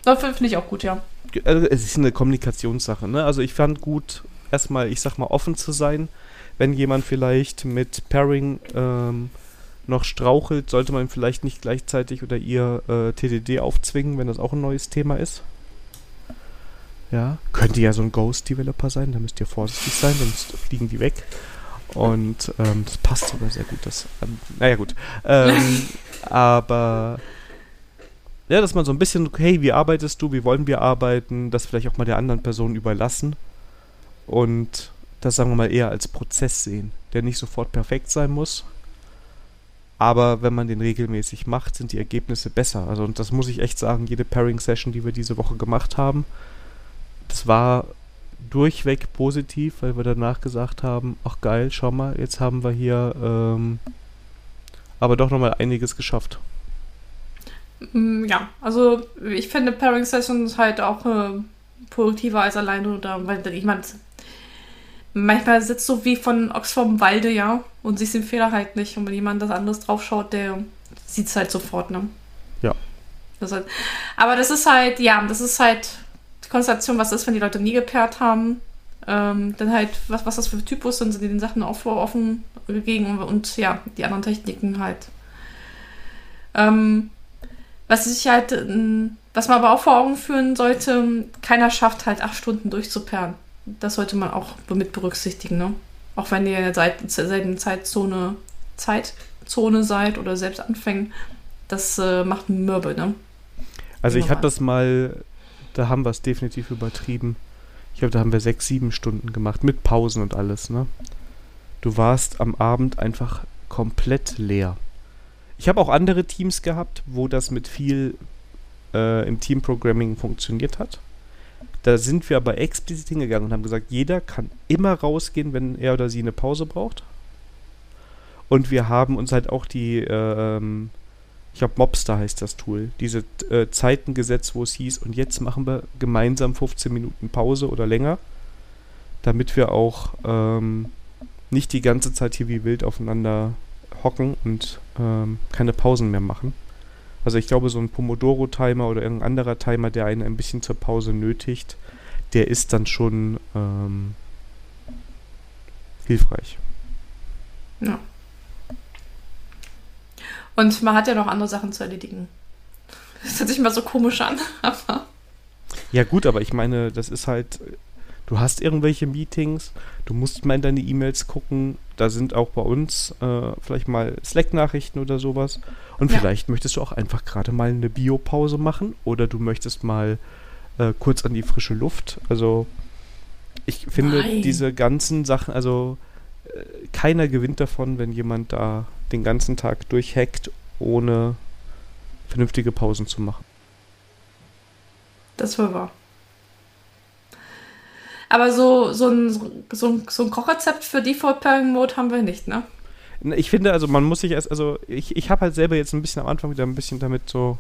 Das finde ich auch gut, ja also es ist eine Kommunikationssache. Ne? Also ich fand gut, erstmal, ich sag mal, offen zu sein. Wenn jemand vielleicht mit Pairing ähm, noch strauchelt, sollte man vielleicht nicht gleichzeitig oder ihr äh, TDD aufzwingen, wenn das auch ein neues Thema ist. Ja, könnte ja so ein Ghost-Developer sein, da müsst ihr vorsichtig sein, sonst fliegen die weg. Und ähm, das passt sogar sehr gut. Das, ähm, naja, gut. Ähm, <laughs> aber ja, dass man so ein bisschen, hey, wie arbeitest du, wie wollen wir arbeiten, das vielleicht auch mal der anderen Person überlassen und das sagen wir mal eher als Prozess sehen, der nicht sofort perfekt sein muss. Aber wenn man den regelmäßig macht, sind die Ergebnisse besser. Also, und das muss ich echt sagen, jede Pairing-Session, die wir diese Woche gemacht haben, das war durchweg positiv, weil wir danach gesagt haben, ach geil, schau mal, jetzt haben wir hier ähm, aber doch nochmal einiges geschafft. Mm, ja, also ich finde Pairing Sessions halt auch äh, produktiver als alleine oder weil ich meine, manchmal sitzt du wie von Ochs vom Walde, ja, und siehst den Fehler halt nicht. Und wenn jemand das anderes draufschaut, der sieht es halt sofort, ne? Ja. Das halt, aber das ist halt, ja, das ist halt die Konstellation, was ist, wenn die Leute nie gepaart haben. ähm, dann halt, was, was das für Typus sind, sind die den Sachen auch offen gegeben und ja, die anderen Techniken halt. Ähm, was ich halt, was man aber auch vor Augen führen sollte, keiner schafft halt acht Stunden durchzuperren. Das sollte man auch mit berücksichtigen, ne? Auch wenn ihr in derselben Zeitzone, Zeitzone seid oder selbst anfängt, das äh, macht Mürbe, ne? Also ich habe das mal, da haben wir es definitiv übertrieben. Ich glaube, da haben wir sechs, sieben Stunden gemacht, mit Pausen und alles, ne? Du warst am Abend einfach komplett leer. Ich habe auch andere Teams gehabt, wo das mit viel äh, im Teamprogramming funktioniert hat. Da sind wir aber explizit hingegangen und haben gesagt, jeder kann immer rausgehen, wenn er oder sie eine Pause braucht. Und wir haben uns halt auch die, äh, ich glaube Mobster heißt das Tool, diese äh, Zeiten gesetzt, wo es hieß, und jetzt machen wir gemeinsam 15 Minuten Pause oder länger, damit wir auch ähm, nicht die ganze Zeit hier wie wild aufeinander hocken und ähm, keine Pausen mehr machen. Also ich glaube, so ein Pomodoro-Timer oder irgendein anderer Timer, der einen ein bisschen zur Pause nötigt, der ist dann schon ähm, hilfreich. Ja. Und man hat ja noch andere Sachen zu erledigen. Das hört sich mal so komisch an, <laughs> aber. Ja, gut, aber ich meine, das ist halt du hast irgendwelche Meetings, du musst mal in deine E-Mails gucken, da sind auch bei uns äh, vielleicht mal Slack-Nachrichten oder sowas. Und ja. vielleicht möchtest du auch einfach gerade mal eine Biopause machen oder du möchtest mal äh, kurz an die frische Luft. Also ich finde Nein. diese ganzen Sachen, also äh, keiner gewinnt davon, wenn jemand da den ganzen Tag durchhackt, ohne vernünftige Pausen zu machen. Das war wahr. Aber so, so, ein, so, ein, so ein Kochrezept für Default Pairing Mode haben wir nicht, ne? Ich finde, also man muss sich erst, also ich, ich habe halt selber jetzt ein bisschen am Anfang wieder ein bisschen damit so,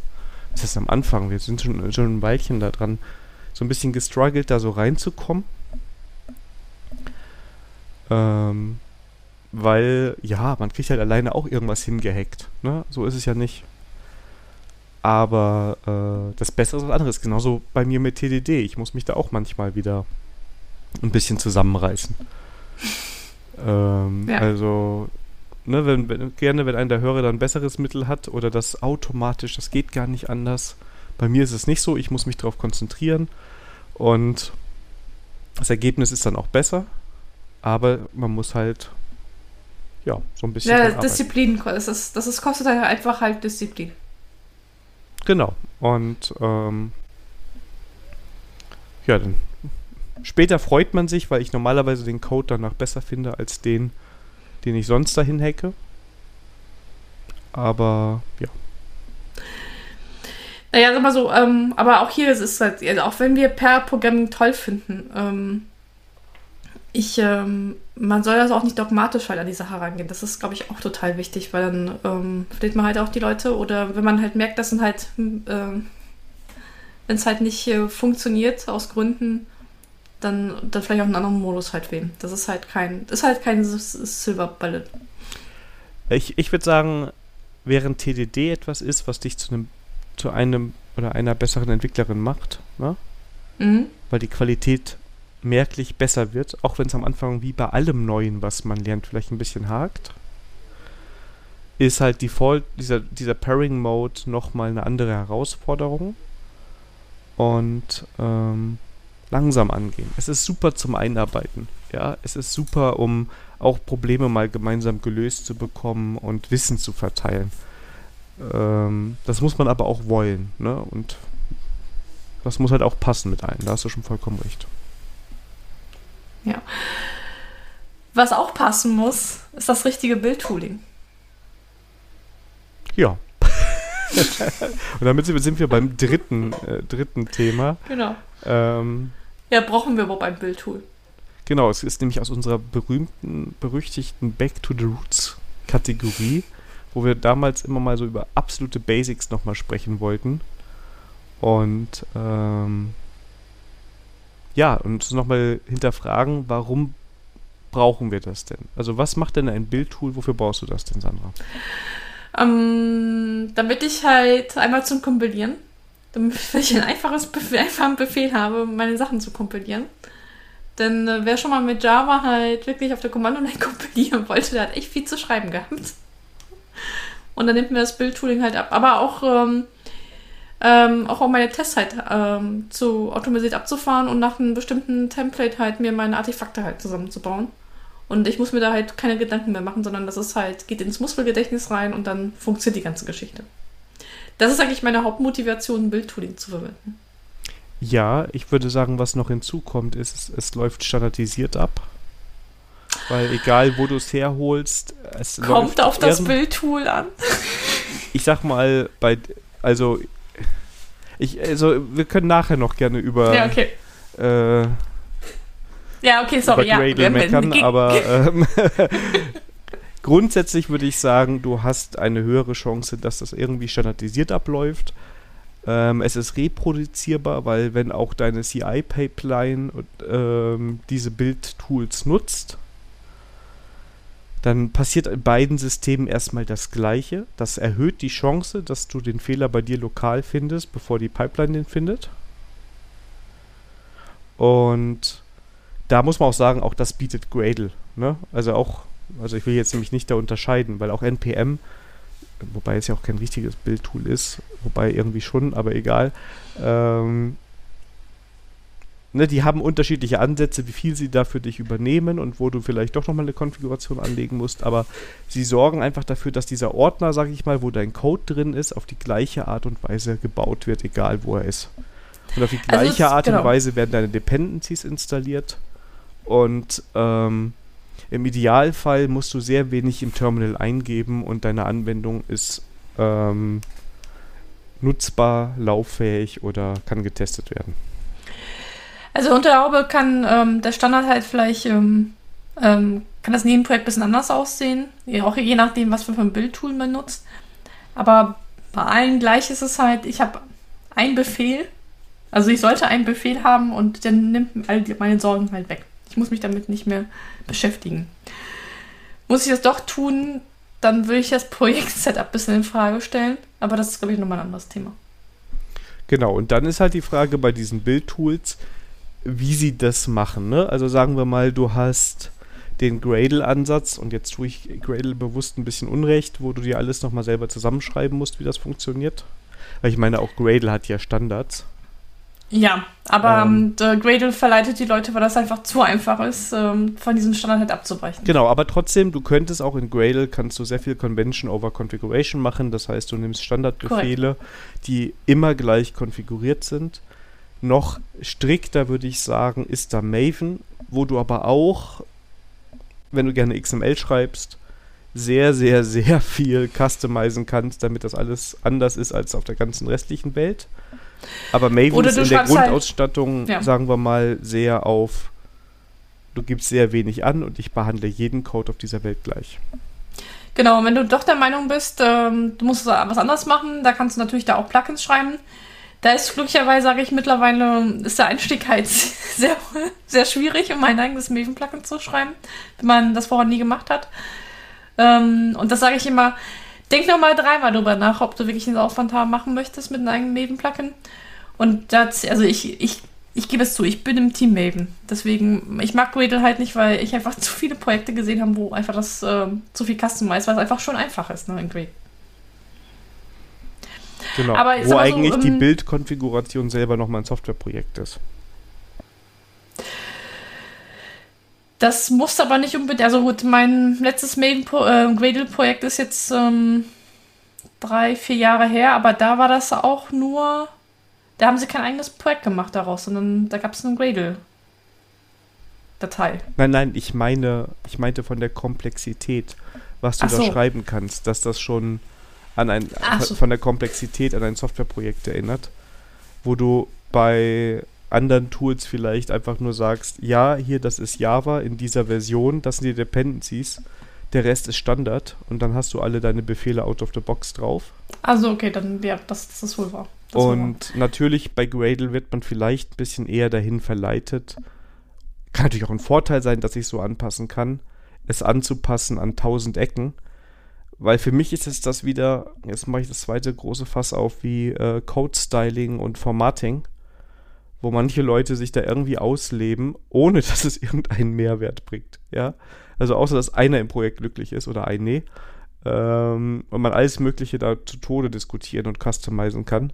was ist am Anfang? Wir sind schon, schon ein Weilchen da dran, so ein bisschen gestruggelt, da so reinzukommen. Ähm, weil, ja, man kriegt halt alleine auch irgendwas hingehackt, ne? So ist es ja nicht. Aber äh, das Bessere ist was anderes. Genauso bei mir mit TDD. Ich muss mich da auch manchmal wieder ein bisschen zusammenreißen. ähm, ja. Also, ne, wenn, wenn, gerne, wenn einer der Hörer dann ein besseres Mittel hat oder das automatisch, das geht gar nicht anders. Bei mir ist es nicht so, ich muss mich darauf konzentrieren und das Ergebnis ist dann auch besser, aber man muss halt ja, so ein bisschen. Ja, Disziplin, das, ist, das ist, kostet halt einfach halt Disziplin. Genau. Und ähm, ja, dann Später freut man sich, weil ich normalerweise den Code danach besser finde als den, den ich sonst dahin hacke. Aber ja. Naja, sag mal so, ähm, aber auch hier ist es halt, also auch wenn wir per Programming toll finden, ähm, ich, ähm, man soll das auch nicht dogmatisch halt an die Sache rangehen. Das ist, glaube ich, auch total wichtig, weil dann ähm, verliert man halt auch die Leute oder wenn man halt merkt, dass dann halt, äh, wenn es halt nicht äh, funktioniert aus Gründen, dann, dann vielleicht auch einen anderen Modus halt wählen. Das ist halt kein, ist halt kein Silver Bullet. Ich, ich würde sagen, während TDD etwas ist, was dich zu einem, zu einem oder einer besseren Entwicklerin macht, ne? Mhm. weil die Qualität merklich besser wird, auch wenn es am Anfang wie bei allem Neuen, was man lernt, vielleicht ein bisschen hakt, ist halt Default, dieser, dieser Pairing-Mode nochmal eine andere Herausforderung. Und ähm, langsam angehen. Es ist super zum Einarbeiten. Ja, es ist super, um auch Probleme mal gemeinsam gelöst zu bekommen und Wissen zu verteilen. Ähm, das muss man aber auch wollen, ne? Und das muss halt auch passen mit allen. Da hast du schon vollkommen recht. Ja. Was auch passen muss, ist das richtige Bildtooling. Ja. <laughs> und damit sind wir beim dritten, äh, dritten Thema. Genau. Ähm, ja, brauchen wir überhaupt ein Bildtool? Genau, es ist nämlich aus unserer berühmten, berüchtigten Back to the Roots Kategorie, wo wir damals immer mal so über absolute Basics nochmal sprechen wollten. Und ähm, ja, und nochmal hinterfragen, warum brauchen wir das denn? Also was macht denn ein Bildtool? Wofür brauchst du das denn, Sandra? Ähm, damit ich halt einmal zum Kompilieren damit ich ein einfaches einfachen Befehl habe, meine Sachen zu kompilieren. Denn äh, wer schon mal mit Java halt wirklich auf der Kommandoline <laughs> kompilieren wollte, der hat echt viel zu schreiben gehabt. Und dann nimmt mir das Bildtooling halt ab. Aber auch, ähm, ähm, auch um meine Tests halt ähm, zu automatisiert abzufahren und nach einem bestimmten Template halt mir meine Artefakte halt zusammenzubauen. Und ich muss mir da halt keine Gedanken mehr machen, sondern das ist halt, geht ins Muskelgedächtnis rein und dann funktioniert die ganze Geschichte. Das ist eigentlich meine Hauptmotivation, Bildtooling zu verwenden. Ja, ich würde sagen, was noch hinzukommt, ist, es, es läuft standardisiert ab. Weil egal, wo du es herholst, es kommt auf das Bildtool an. Ich sag mal, bei, also, ich, also, wir können nachher noch gerne über. Ja, okay. Äh, ja, okay, sorry. Über ja, meckern, <laughs> aber ähm, <laughs> grundsätzlich würde ich sagen, du hast eine höhere Chance, dass das irgendwie standardisiert abläuft. Ähm, es ist reproduzierbar, weil wenn auch deine CI-Pipeline ähm, diese Build-Tools nutzt, dann passiert in beiden Systemen erstmal das Gleiche. Das erhöht die Chance, dass du den Fehler bei dir lokal findest, bevor die Pipeline den findet. Und da muss man auch sagen, auch das bietet Gradle. Ne? Also auch, also ich will jetzt nämlich nicht da unterscheiden, weil auch NPM wobei es ja auch kein richtiges Bildtool ist, wobei irgendwie schon, aber egal. Ähm, ne, die haben unterschiedliche Ansätze, wie viel sie da für dich übernehmen und wo du vielleicht doch nochmal eine Konfiguration anlegen musst, aber sie sorgen einfach dafür, dass dieser Ordner, sage ich mal, wo dein Code drin ist, auf die gleiche Art und Weise gebaut wird, egal wo er ist. Und auf die also gleiche also Art genau. und Weise werden deine Dependencies installiert und ähm, im Idealfall musst du sehr wenig im Terminal eingeben und deine Anwendung ist ähm, nutzbar, lauffähig oder kann getestet werden. Also unter Haube kann ähm, der Standard halt vielleicht, ähm, ähm, kann das Nebenprojekt ein bisschen anders aussehen, auch je nachdem, was für ein Bildtool man nutzt. Aber bei allen gleich ist es halt, ich habe einen Befehl, also ich sollte einen Befehl haben und der nimmt all meine Sorgen halt weg. Muss mich damit nicht mehr beschäftigen. Muss ich das doch tun, dann würde ich das Projekt-Setup ein bisschen in Frage stellen. Aber das ist, glaube ich, nochmal ein anderes Thema. Genau, und dann ist halt die Frage bei diesen Bildtools, wie sie das machen. Ne? Also sagen wir mal, du hast den Gradle-Ansatz und jetzt tue ich Gradle bewusst ein bisschen Unrecht, wo du dir alles nochmal selber zusammenschreiben musst, wie das funktioniert. Weil ich meine, auch Gradle hat ja Standards. Ja, aber ähm, ähm Gradle verleitet die Leute, weil das einfach zu einfach ist, ähm, von diesem Standard halt abzubrechen. Genau, aber trotzdem, du könntest auch in Gradle, kannst du sehr viel Convention over Configuration machen. Das heißt, du nimmst Standardbefehle, Korrekt. die immer gleich konfiguriert sind. Noch strikter würde ich sagen, ist da Maven, wo du aber auch, wenn du gerne XML schreibst, sehr, sehr, sehr viel customizen kannst, damit das alles anders ist als auf der ganzen restlichen Welt. Aber Maven ist in der halt Grundausstattung, halt, ja. sagen wir mal, sehr auf, du gibst sehr wenig an und ich behandle jeden Code auf dieser Welt gleich. Genau, wenn du doch der Meinung bist, ähm, du musst was anderes machen, da kannst du natürlich da auch Plugins schreiben. Da ist glücklicherweise, sage ich mittlerweile, ist der Einstieg halt <laughs> sehr, sehr schwierig, um ein eigenes Maven-Plugin zu schreiben, wenn man das vorher nie gemacht hat. Ähm, und das sage ich immer, denk nochmal dreimal drüber nach, ob du wirklich den Aufwand haben machen möchtest mit einem eigenen Maven-Plugin. Und das, also ich, ich, ich gebe es zu, ich bin im Team Maven. Deswegen, ich mag Gradle halt nicht, weil ich einfach <laughs> zu viele Projekte gesehen habe, wo einfach das äh, zu viel Customize, weil es einfach schon einfach ist, ne, in Gradle. Genau, aber wo eigentlich so, die ähm, Bildkonfiguration selber nochmal ein Softwareprojekt ist. Das muss aber nicht unbedingt. Also gut, mein letztes äh, Gradle-Projekt ist jetzt ähm, drei, vier Jahre her, aber da war das auch nur. Da haben sie kein eigenes Projekt gemacht daraus, sondern da gab es eine Gradle-Datei. Nein, nein, ich meine, ich meinte von der Komplexität, was du Ach da so. schreiben kannst, dass das schon an ein so. von der Komplexität an ein Softwareprojekt erinnert, wo du bei anderen Tools vielleicht einfach nur sagst, ja, hier, das ist Java in dieser Version, das sind die Dependencies, der Rest ist Standard und dann hast du alle deine Befehle out of the box drauf. Also okay, dann ja, das, das ist wohl wahr. Das und wahr. natürlich bei Gradle wird man vielleicht ein bisschen eher dahin verleitet. Kann natürlich auch ein Vorteil sein, dass ich so anpassen kann, es anzupassen an tausend Ecken. Weil für mich ist es das wieder, jetzt mache ich das zweite große Fass auf, wie äh, Code Styling und Formatting wo manche Leute sich da irgendwie ausleben, ohne <laughs> dass es irgendeinen Mehrwert bringt. Ja, also außer dass einer im Projekt glücklich ist oder eine ähm, und man alles Mögliche da zu Tode diskutieren und customizen kann.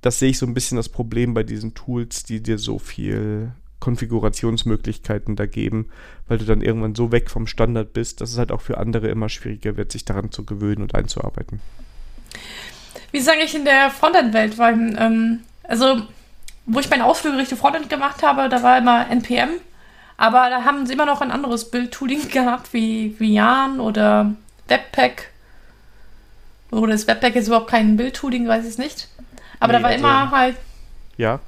Das sehe ich so ein bisschen das Problem bei diesen Tools, die dir so viel Konfigurationsmöglichkeiten da geben, weil du dann irgendwann so weg vom Standard bist, dass es halt auch für andere immer schwieriger wird, sich daran zu gewöhnen und einzuarbeiten. Wie sage ich in der Frontend-Welt? Weil, ähm, also, wo ich meine Ausflüge Richtung Frontend gemacht habe, da war immer NPM, aber da haben sie immer noch ein anderes Bild-Tooling <laughs> gehabt, wie, wie Jan oder Webpack. Oder ist Webpack jetzt überhaupt kein Bild-Tooling, weiß ich es nicht. Aber nee, da war also, immer halt. Ja.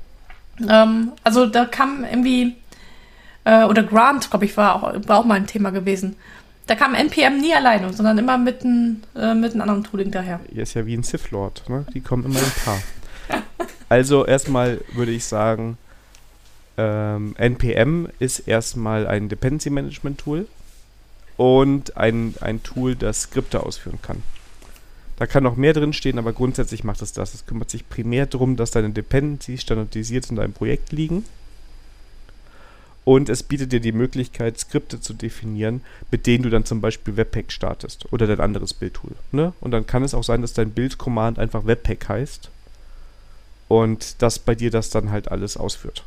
Ähm, also da kam irgendwie, äh, oder Grant, glaube ich, war auch, war auch mal ein Thema gewesen. Da kam NPM nie alleine, sondern immer mit, ein, äh, mit einem anderen Tooling daher. Ist ja wie ein Sith Lord, ne? Die kommen immer ein Paar. <laughs> also erstmal würde ich sagen, ähm, NPM ist erstmal ein Dependency Management Tool und ein, ein Tool, das Skripte ausführen kann. Da kann noch mehr drin stehen, aber grundsätzlich macht es das. Es kümmert sich primär darum, dass deine Dependencies standardisiert in deinem Projekt liegen. Und es bietet dir die Möglichkeit, Skripte zu definieren, mit denen du dann zum Beispiel Webpack startest oder dein anderes Bildtool. Ne? Und dann kann es auch sein, dass dein Bildcommand einfach Webpack heißt und dass bei dir das dann halt alles ausführt.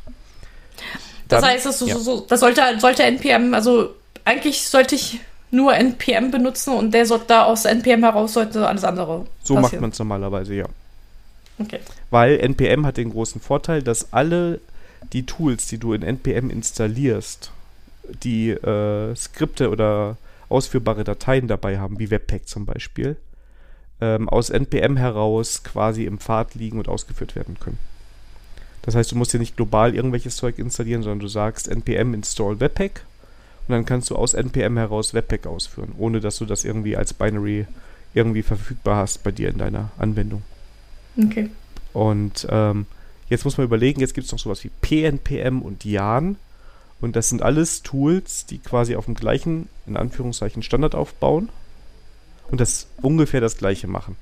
Dann, das heißt, das, ja. so, so, das sollte, sollte NPM, also eigentlich sollte ich nur NPM benutzen und der sollte da aus NPM heraus sollte alles andere. So passieren. macht man es normalerweise, ja. Okay. Weil NPM hat den großen Vorteil, dass alle die Tools, die du in NPM installierst, die äh, Skripte oder ausführbare Dateien dabei haben, wie Webpack zum Beispiel, ähm, aus NPM heraus quasi im Pfad liegen und ausgeführt werden können. Das heißt, du musst dir nicht global irgendwelches Zeug installieren, sondern du sagst npm install Webpack und dann kannst du aus npm heraus Webpack ausführen, ohne dass du das irgendwie als Binary irgendwie verfügbar hast bei dir in deiner Anwendung. Okay. Und ähm, jetzt muss man überlegen, jetzt gibt es noch sowas wie PNPM und Yarn. Und das sind alles Tools, die quasi auf dem gleichen, in Anführungszeichen, Standard aufbauen und das ungefähr das gleiche machen.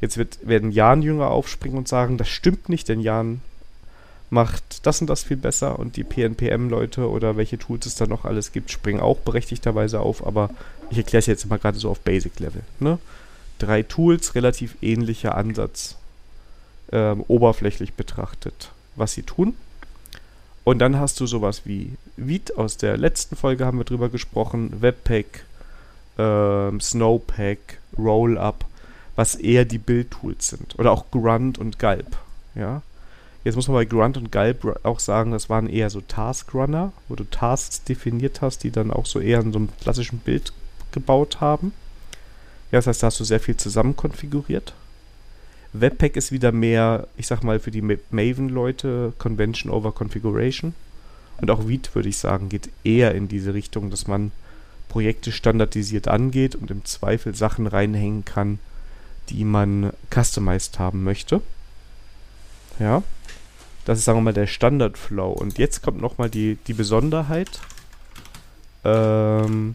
Jetzt wird, werden Jan-Jünger aufspringen und sagen, das stimmt nicht, denn Jan macht das und das viel besser und die PNPM-Leute oder welche Tools es da noch alles gibt, springen auch berechtigterweise auf, aber ich erkläre es jetzt mal gerade so auf Basic-Level. Ne? Drei Tools, relativ ähnlicher Ansatz, ähm, oberflächlich betrachtet, was sie tun. Und dann hast du sowas wie Vite, aus der letzten Folge haben wir drüber gesprochen, Webpack, ähm, Snowpack, Rollup, was eher die Build-Tools sind. Oder auch Grunt und Gulp. Ja? Jetzt muss man bei Grunt und Gulp auch sagen, das waren eher so Task-Runner, wo du Tasks definiert hast, die dann auch so eher in so einem klassischen Bild gebaut haben. Ja, das heißt, da hast du sehr viel zusammen konfiguriert. Webpack ist wieder mehr, ich sag mal, für die Maven-Leute Convention over Configuration. Und auch Vite, würde ich sagen, geht eher in diese Richtung, dass man Projekte standardisiert angeht und im Zweifel Sachen reinhängen kann, die man customized haben möchte. Ja. Das ist, sagen wir mal, der Standardflow. Und jetzt kommt nochmal die, die Besonderheit. Ähm,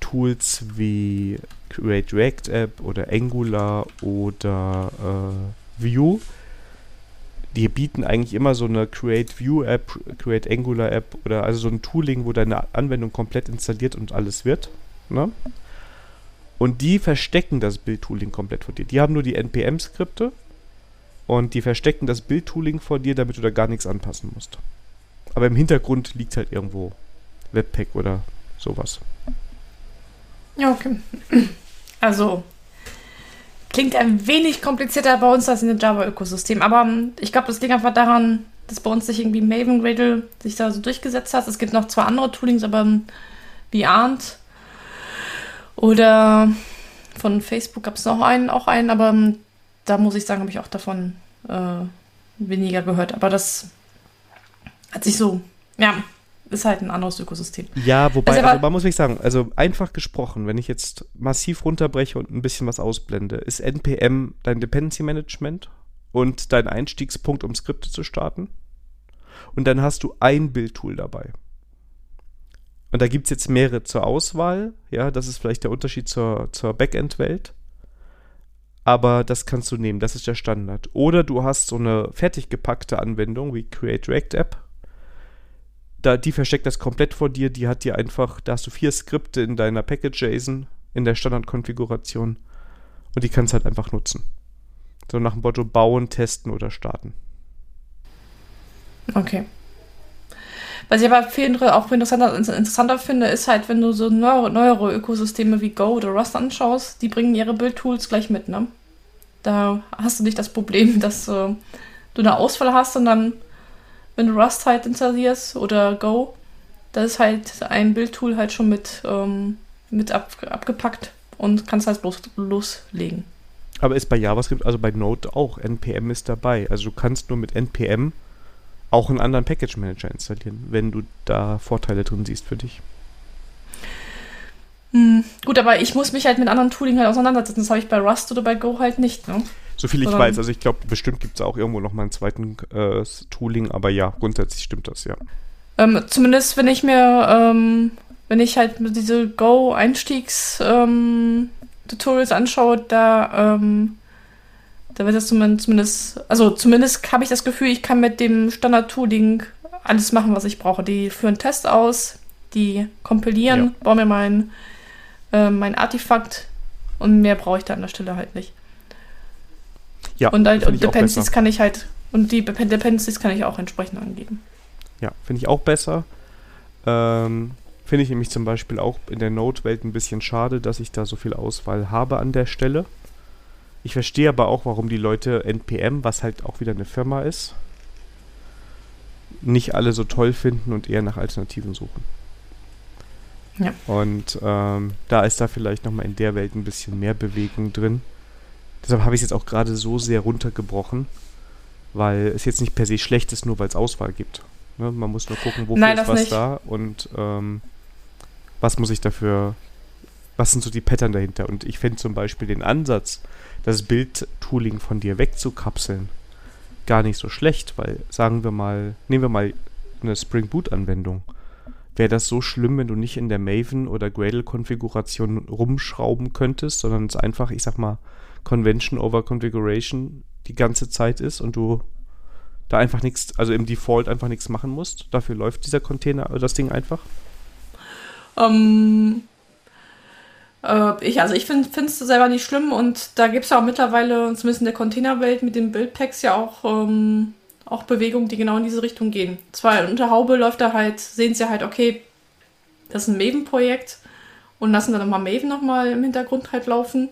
Tools wie Create React App oder Angular oder äh, Vue die bieten eigentlich immer so eine Create View App, Create Angular App oder also so ein Tooling, wo deine Anwendung komplett installiert und alles wird. Ne? Und die verstecken das Bildtooling komplett vor dir. Die haben nur die NPM-Skripte und die verstecken das Bildtooling vor dir, damit du da gar nichts anpassen musst. Aber im Hintergrund liegt halt irgendwo Webpack oder sowas. Ja, okay. Also, Klingt ein wenig komplizierter bei uns als in dem Java-Ökosystem, aber ähm, ich glaube, das liegt einfach daran, dass bei uns sich irgendwie Maven Gradle sich da so durchgesetzt hat. Es gibt noch zwei andere Toolings, aber ähm, wie Arndt oder von Facebook gab es noch einen, auch einen, aber ähm, da muss ich sagen, habe ich auch davon äh, weniger gehört. Aber das hat sich so, ja, ist halt ein anderes Ökosystem. Ja, wobei, also, also man muss wirklich sagen, also einfach gesprochen, wenn ich jetzt massiv runterbreche und ein bisschen was ausblende, ist NPM dein Dependency Management und dein Einstiegspunkt, um Skripte zu starten. Und dann hast du ein Bildtool dabei. Und da gibt es jetzt mehrere zur Auswahl. Ja, das ist vielleicht der Unterschied zur, zur Backend-Welt. aber das kannst du nehmen, das ist der Standard. Oder du hast so eine fertig gepackte Anwendung wie Create React App. Da, die versteckt das komplett vor dir, die hat dir einfach, da hast du vier Skripte in deiner Package-JSON in der Standardkonfiguration und die kannst halt einfach nutzen. So nach dem Motto bauen, testen oder starten. Okay. Was ich aber viel auch interessanter, interessanter finde, ist halt, wenn du so neuere, neuere Ökosysteme wie Go oder Rust anschaust, die bringen ihre Build-Tools gleich mit, ne? Da hast du nicht das Problem, <laughs> dass äh, du eine Auswahl hast und dann, wenn du Rust halt installierst oder Go, da ist halt ein Build-Tool halt schon mit, ähm, mit ab, abgepackt und kannst halt los, loslegen. Aber ist bei JavaScript, also bei Node auch, NPM ist dabei. Also du kannst nur mit NPM auch einen anderen Package Manager installieren, wenn du da Vorteile drin siehst für dich. Hm, gut, aber ich muss mich halt mit anderen Tooling halt auseinandersetzen. Das habe ich bei Rust oder bei Go halt nicht. Ne? So viel ich Sondern weiß, also ich glaube, bestimmt gibt es auch irgendwo noch mal einen zweiten äh, Tooling, aber ja, grundsätzlich stimmt das, ja. Ähm, zumindest wenn ich mir, ähm, wenn ich halt diese Go-Einstiegs-Tutorials ähm, anschaue, da ähm, da wird das zumindest, also zumindest habe ich das Gefühl, ich kann mit dem Standard-Tooling alles machen, was ich brauche. Die führen Test aus, die kompilieren, ja. bauen mir mein, äh, mein Artefakt und mehr brauche ich da an der Stelle halt nicht. Ja, und, halt, und Dependencies kann ich halt, und die Dependencies kann ich auch entsprechend angeben. Ja, finde ich auch besser. Ähm, finde ich nämlich zum Beispiel auch in der Node-Welt ein bisschen schade, dass ich da so viel Auswahl habe an der Stelle. Ich verstehe aber auch, warum die Leute NPM, was halt auch wieder eine Firma ist, nicht alle so toll finden und eher nach Alternativen suchen. Ja. Und ähm, da ist da vielleicht nochmal in der Welt ein bisschen mehr Bewegung drin. Deshalb habe ich es jetzt auch gerade so sehr runtergebrochen, weil es jetzt nicht per se schlecht ist, nur weil es Auswahl gibt. Ne? Man muss nur gucken, wofür Nein, ist was nicht. da und ähm, was muss ich dafür, was sind so die Pattern dahinter. Und ich finde zum Beispiel den Ansatz, das Bildtooling von dir wegzukapseln, gar nicht so schlecht, weil sagen wir mal, nehmen wir mal eine Spring Boot Anwendung. Wäre das so schlimm, wenn du nicht in der Maven oder Gradle-Konfiguration rumschrauben könntest, sondern es einfach, ich sag mal, Convention over Configuration die ganze Zeit ist und du da einfach nichts, also im Default einfach nichts machen musst? Dafür läuft dieser Container, das Ding einfach? Ähm, äh, ich, also ich finde es selber nicht schlimm und da gibt es ja auch mittlerweile, zumindest in der Containerwelt mit den Buildpacks ja auch, ähm, auch Bewegungen, die genau in diese Richtung gehen. Zwar unter Haube läuft da halt, sehen sie halt, okay, das ist ein Maven-Projekt und lassen dann nochmal Maven nochmal im Hintergrund halt laufen.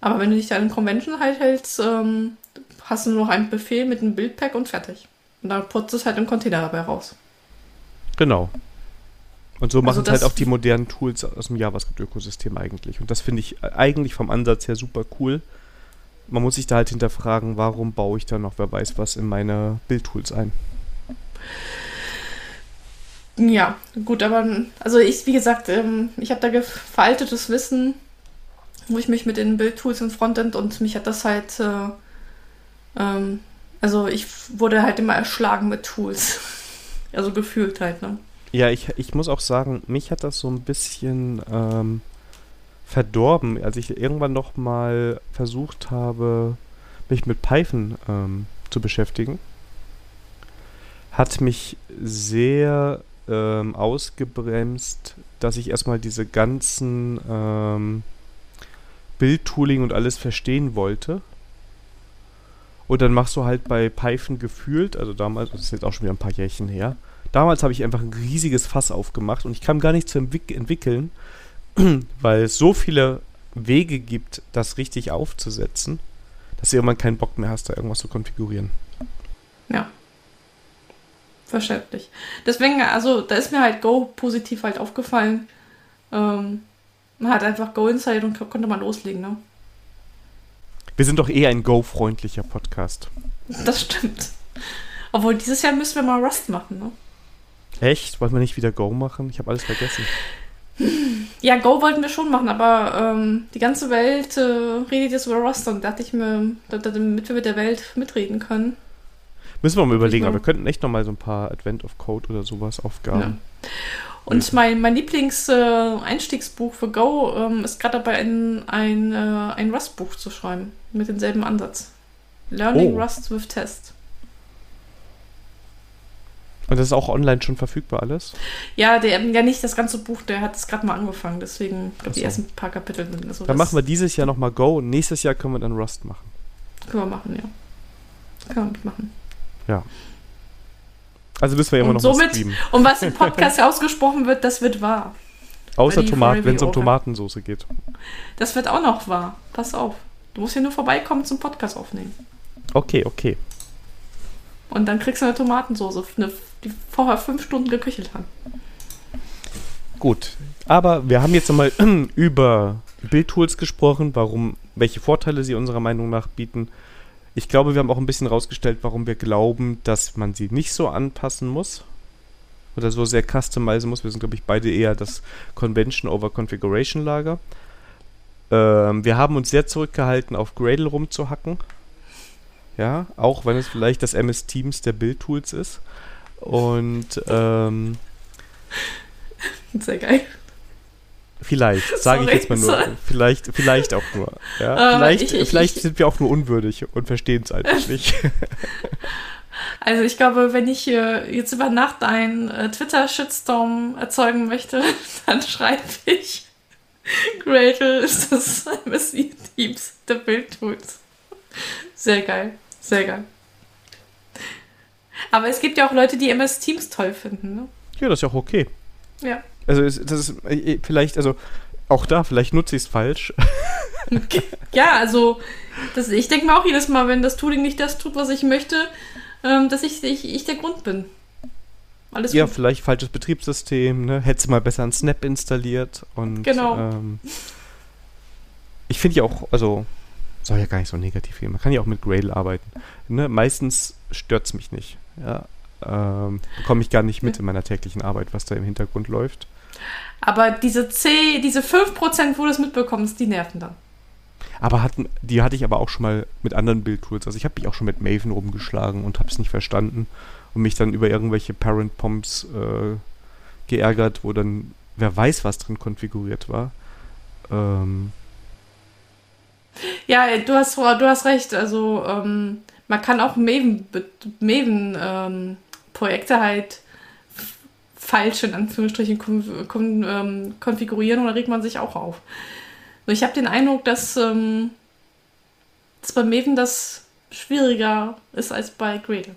Aber wenn du dich da in Convention halt hältst, ähm, hast du nur noch einen Befehl mit einem Buildpack und fertig. Und dann putzt es halt im Container dabei raus. Genau. Und so also machen es halt auch die modernen Tools aus dem JavaScript-Ökosystem eigentlich. Und das finde ich eigentlich vom Ansatz her super cool. Man muss sich da halt hinterfragen, warum baue ich da noch, wer weiß was, in meine Bildtools ein. Ja, gut, aber also ich, wie gesagt, ähm, ich habe da veraltetes Wissen, wo ich mich mit den Bildtools im Frontend und mich hat das halt, äh, ähm, also ich wurde halt immer erschlagen mit Tools. <laughs> also gefühlt halt, ne? Ja, ich, ich muss auch sagen, mich hat das so ein bisschen ähm, verdorben, als ich irgendwann noch mal versucht habe, mich mit Python ähm, zu beschäftigen. Hat mich sehr ähm, ausgebremst, dass ich erstmal diese ganzen ähm, Bildtooling und alles verstehen wollte. Und dann machst du halt bei Python gefühlt, also damals, das ist jetzt auch schon wieder ein paar Jährchen her, Damals habe ich einfach ein riesiges Fass aufgemacht und ich kam gar nicht zu entwick entwickeln, <clears throat> weil es so viele Wege gibt, das richtig aufzusetzen, dass du irgendwann keinen Bock mehr hast, da irgendwas zu konfigurieren. Ja. Verständlich. Deswegen, also, da ist mir halt Go positiv halt aufgefallen. Ähm, man hat einfach Go Inside und konnte mal loslegen, ne? Wir sind doch eher ein Go-freundlicher Podcast. Das stimmt. Obwohl, dieses Jahr müssen wir mal Rust machen, ne? Echt? Wollen wir nicht wieder Go machen? Ich habe alles vergessen. <laughs> Ja, Go wollten wir schon machen, aber ähm, die ganze Welt äh, redet jetzt über Rust und dachte ich mir, damit wir mit der Welt mitreden können. Müssen wir mal überlegen, aber wir könnten echt noch mal so ein paar Advent of Code oder sowas Aufgaben. Ja. Und mein, mein Lieblings-Einstiegsbuch äh, für Go ähm, ist gerade dabei, ein, ein, äh, ein Rust-Buch zu schreiben. Mit demselben Ansatz. Learning oh. Rust with Test. Und das ist auch online schon verfügbar alles? Ja, der, ja nicht das ganze Buch, der hat es gerade mal angefangen, deswegen, glaube so. die ersten paar Kapitel sind so. Dann machen wir dieses Jahr nochmal Go und nächstes Jahr können wir dann Rust machen. Können wir machen, ja. Können wir machen. Ja. Also müssen wir ja immer noch somit, streamen. Und was im <laughs> Podcast ausgesprochen wird, das wird wahr. Außer Tomaten, wenn es um Tomatensauce geht. Das wird auch noch wahr. Pass auf. Du musst hier nur vorbeikommen zum Podcast aufnehmen. Okay, okay. Und dann kriegst du eine Tomatensauce, eine, die vorher fünf Stunden geköchelt hat. Gut. Aber wir haben jetzt nochmal <clears throat> über Bildtools gesprochen, warum, welche Vorteile sie unserer Meinung nach bieten. Ich glaube, wir haben auch ein bisschen rausgestellt, warum wir glauben, dass man sie nicht so anpassen muss oder so sehr customizen muss. Wir sind, glaube ich, beide eher das Convention over Configuration Lager. Ähm, wir haben uns sehr zurückgehalten, auf Gradle rumzuhacken. Ja, auch wenn es vielleicht das MS Teams der Bildtools ist. Und ähm, sehr geil. Vielleicht, sage ich jetzt mal nur. Vielleicht, vielleicht auch nur. Ja? <laughs> Vielleicht ich, ich, vielleicht ich, sind wir auch nur unwürdig und verstehen es einfach <laughs> nicht. <laughs> Also ich glaube, wenn ich äh, jetzt über Nacht einen äh, Twitter-Shitstorm erzeugen möchte, dann schreibe ich Gradle ist das MSI-Teams der Bildtools. Sehr geil, sehr geil. Aber es gibt ja auch Leute, die MS Teams toll finden, ne? Ja, das ist ja auch okay. Ja. Also das ist äh, vielleicht, also auch da, vielleicht nutze ich es falsch. <laughs> ja, also das, ich denke mir auch jedes Mal, wenn das Tooling nicht das tut, was ich möchte, ähm, dass ich, ich, ich der Grund bin. Alles ja, gut. vielleicht falsches Betriebssystem, ne? Hättest mal besser ein Snap installiert und genau. Ähm, ich finde ja auch, also soll ja gar nicht so negativ gehen. Man kann ja auch mit Gradle arbeiten. Ne? Meistens stört es mich nicht. Ja? Ähm, bekomme ich gar nicht mit in meiner täglichen Arbeit, was da im Hintergrund läuft. Aber diese C, diese 5%, wo du es mitbekommst, die nerven dann. Aber hatten, die hatte ich aber auch schon mal mit anderen Bildtools. Also ich habe mich auch schon mit Maven rumgeschlagen und habe es nicht verstanden und mich dann über irgendwelche Parent Pomps äh, geärgert, wo dann wer weiß, was drin konfiguriert war. Ähm. Ja, du hast, du hast recht. Also ähm, man kann auch Maven, Maven ähm, halt falsch in Anführungsstrichen ähm, konfigurieren und da regt man sich auch auf. Ich habe den Eindruck, dass, ähm, dass bei Maven das schwieriger ist als bei Gradle.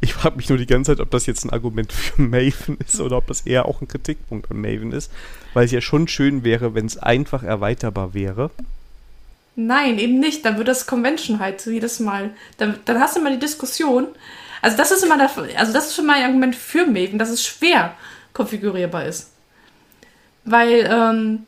Ich frage mich nur die ganze Zeit, ob das jetzt ein Argument für Maven ist oder ob das eher auch ein Kritikpunkt an Maven ist, weil es ja schon schön wäre, wenn es einfach erweiterbar wäre. Nein, eben nicht. Dann wird das Convention halt jedes Mal. Dann, dann hast du immer die Diskussion, also das ist immer der, also das ist schon mal ein Argument für Maven, dass es schwer konfigurierbar ist. Weil ähm,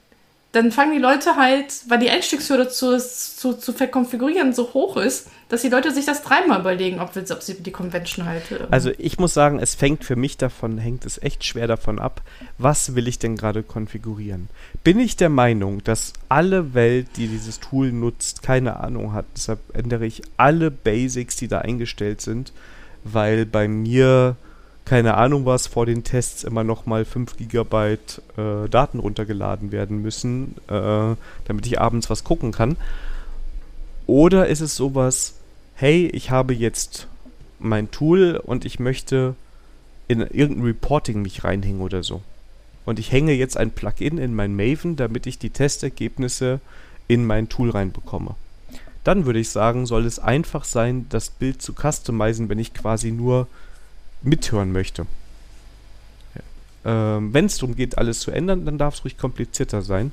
dann fangen die Leute halt, weil die Einstiegshürde zu, zu, zu verkonfigurieren so hoch ist, dass die Leute sich das dreimal überlegen, ob, ob sie die Convention halt. Ähm also ich muss sagen, es fängt für mich davon, hängt es echt schwer davon ab, was will ich denn gerade konfigurieren. Bin ich der Meinung, dass alle Welt, die dieses Tool nutzt, keine Ahnung hat, deshalb ändere ich alle Basics, die da eingestellt sind, weil bei mir keine Ahnung was vor den Tests immer noch mal 5 GB äh, Daten runtergeladen werden müssen, äh, damit ich abends was gucken kann. Oder ist es sowas, hey, ich habe jetzt mein Tool und ich möchte in irgendein Reporting mich reinhängen oder so. Und ich hänge jetzt ein Plugin in mein Maven, damit ich die Testergebnisse in mein Tool reinbekomme dann würde ich sagen, soll es einfach sein, das Bild zu customizen, wenn ich quasi nur mithören möchte. Ähm, wenn es darum geht, alles zu ändern, dann darf es ruhig komplizierter sein.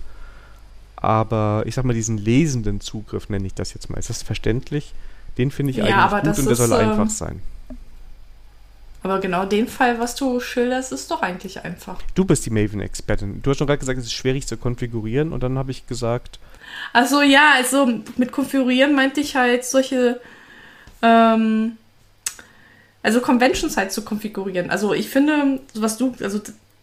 Aber ich sag mal, diesen lesenden Zugriff nenne ich das jetzt mal. Ist das verständlich? Den finde ich ja, eigentlich gut und der soll ähm, einfach sein. Aber genau den Fall, was du schilderst, ist doch eigentlich einfach. Du bist die Maven-Expertin. Du hast schon gerade gesagt, es ist schwierig zu konfigurieren und dann habe ich gesagt, also ja, also mit konfigurieren meinte ich halt solche, ähm, also Conventions halt zu konfigurieren. Also ich finde, was du, also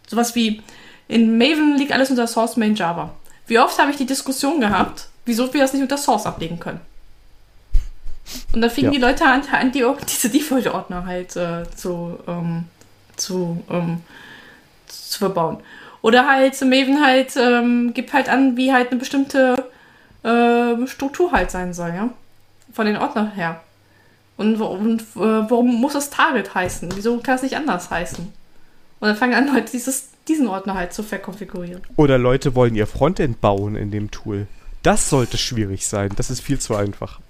sowas wie in Maven liegt alles unter Source Main Java. Wie oft habe ich die Diskussion gehabt, wieso wir das nicht unter Source ablegen können? Und da fingen ja. die Leute an, an die, diese Default-Ordner halt äh, zu, ähm, zu, ähm, zu verbauen. Oder halt Maven halt ähm, gibt halt an, wie halt eine bestimmte äh, Struktur halt sein soll, ja. Von den Ordnern her. Und, und äh, warum muss das Target heißen? Wieso kann es nicht anders heißen? Und dann fangen an, Leute dieses, diesen Ordner halt zu verkonfigurieren. Oder Leute wollen ihr Frontend bauen in dem Tool. Das sollte schwierig sein. Das ist viel zu einfach.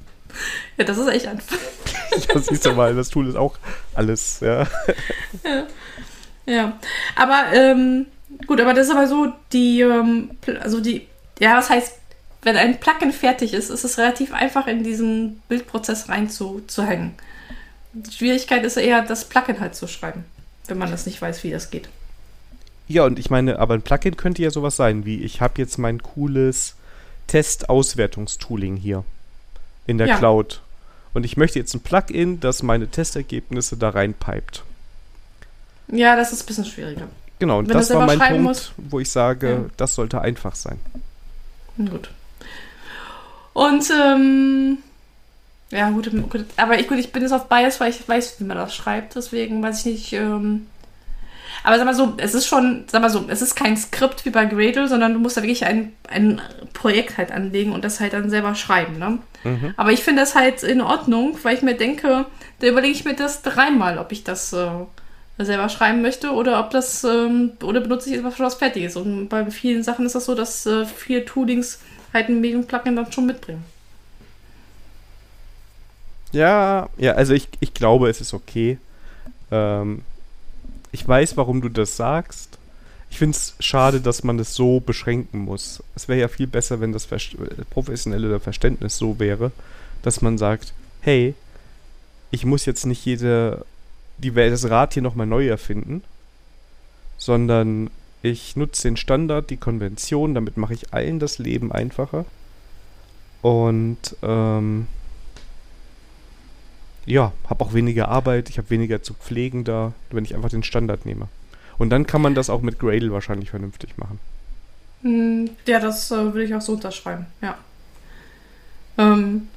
Ja, das ist echt einfach. <laughs> ja, siehst du mal, das Tool ist auch alles, ja. Ja, ja. aber ähm, gut, aber das ist aber so, die, ähm, also die, ja, was heißt wenn ein Plugin fertig ist, ist es relativ einfach, in diesen Bildprozess reinzuhängen. Die Schwierigkeit ist eher, das Plugin halt zu schreiben, wenn man das nicht weiß, wie das geht. Ja, und ich meine, aber ein Plugin könnte ja sowas sein, wie ich habe jetzt mein cooles Test-Auswertungstooling hier in der ja. Cloud. Und ich möchte jetzt ein Plugin, das meine Testergebnisse da reinpipet. Ja, das ist ein bisschen schwieriger. Genau, und Wenn das war mein Punkt, muss, wo ich sage, ja. das sollte einfach sein. Gut. Und ähm, ja, gut, gut, aber ich, gut, ich bin jetzt auf Bias, weil ich weiß, wie man das schreibt, deswegen weiß ich nicht. Ähm, aber sag mal so, es ist schon, sag mal so, es ist kein Skript wie bei Gradle, sondern du musst da wirklich ein, ein Projekt halt anlegen und das halt dann selber schreiben, ne? Mhm. Aber ich finde das halt in Ordnung, weil ich mir denke, da überlege ich mir das dreimal, ob ich das äh, selber schreiben möchte oder ob das, ähm, oder benutze ich etwas, was fertig ist. Und bei vielen Sachen ist das so, dass äh, viele Toolings halt ein Medium-Plugin dann schon mitbringen. Ja, ja, also ich, ich glaube, es ist okay. Ähm, ich weiß, warum du das sagst. Ich finde es schade, dass man das so beschränken muss. Es wäre ja viel besser, wenn das Verst professionelle Verständnis so wäre, dass man sagt, hey, ich muss jetzt nicht jede, die, das Rad hier nochmal neu erfinden, sondern ich nutze den Standard, die Konvention, damit mache ich allen das Leben einfacher. Und ähm, ja, habe auch weniger Arbeit, ich habe weniger zu pflegen da, wenn ich einfach den Standard nehme. Und dann kann man das auch mit Gradle wahrscheinlich vernünftig machen. Hm, ja, das äh, will ich auch so unterschreiben, ja. Ähm,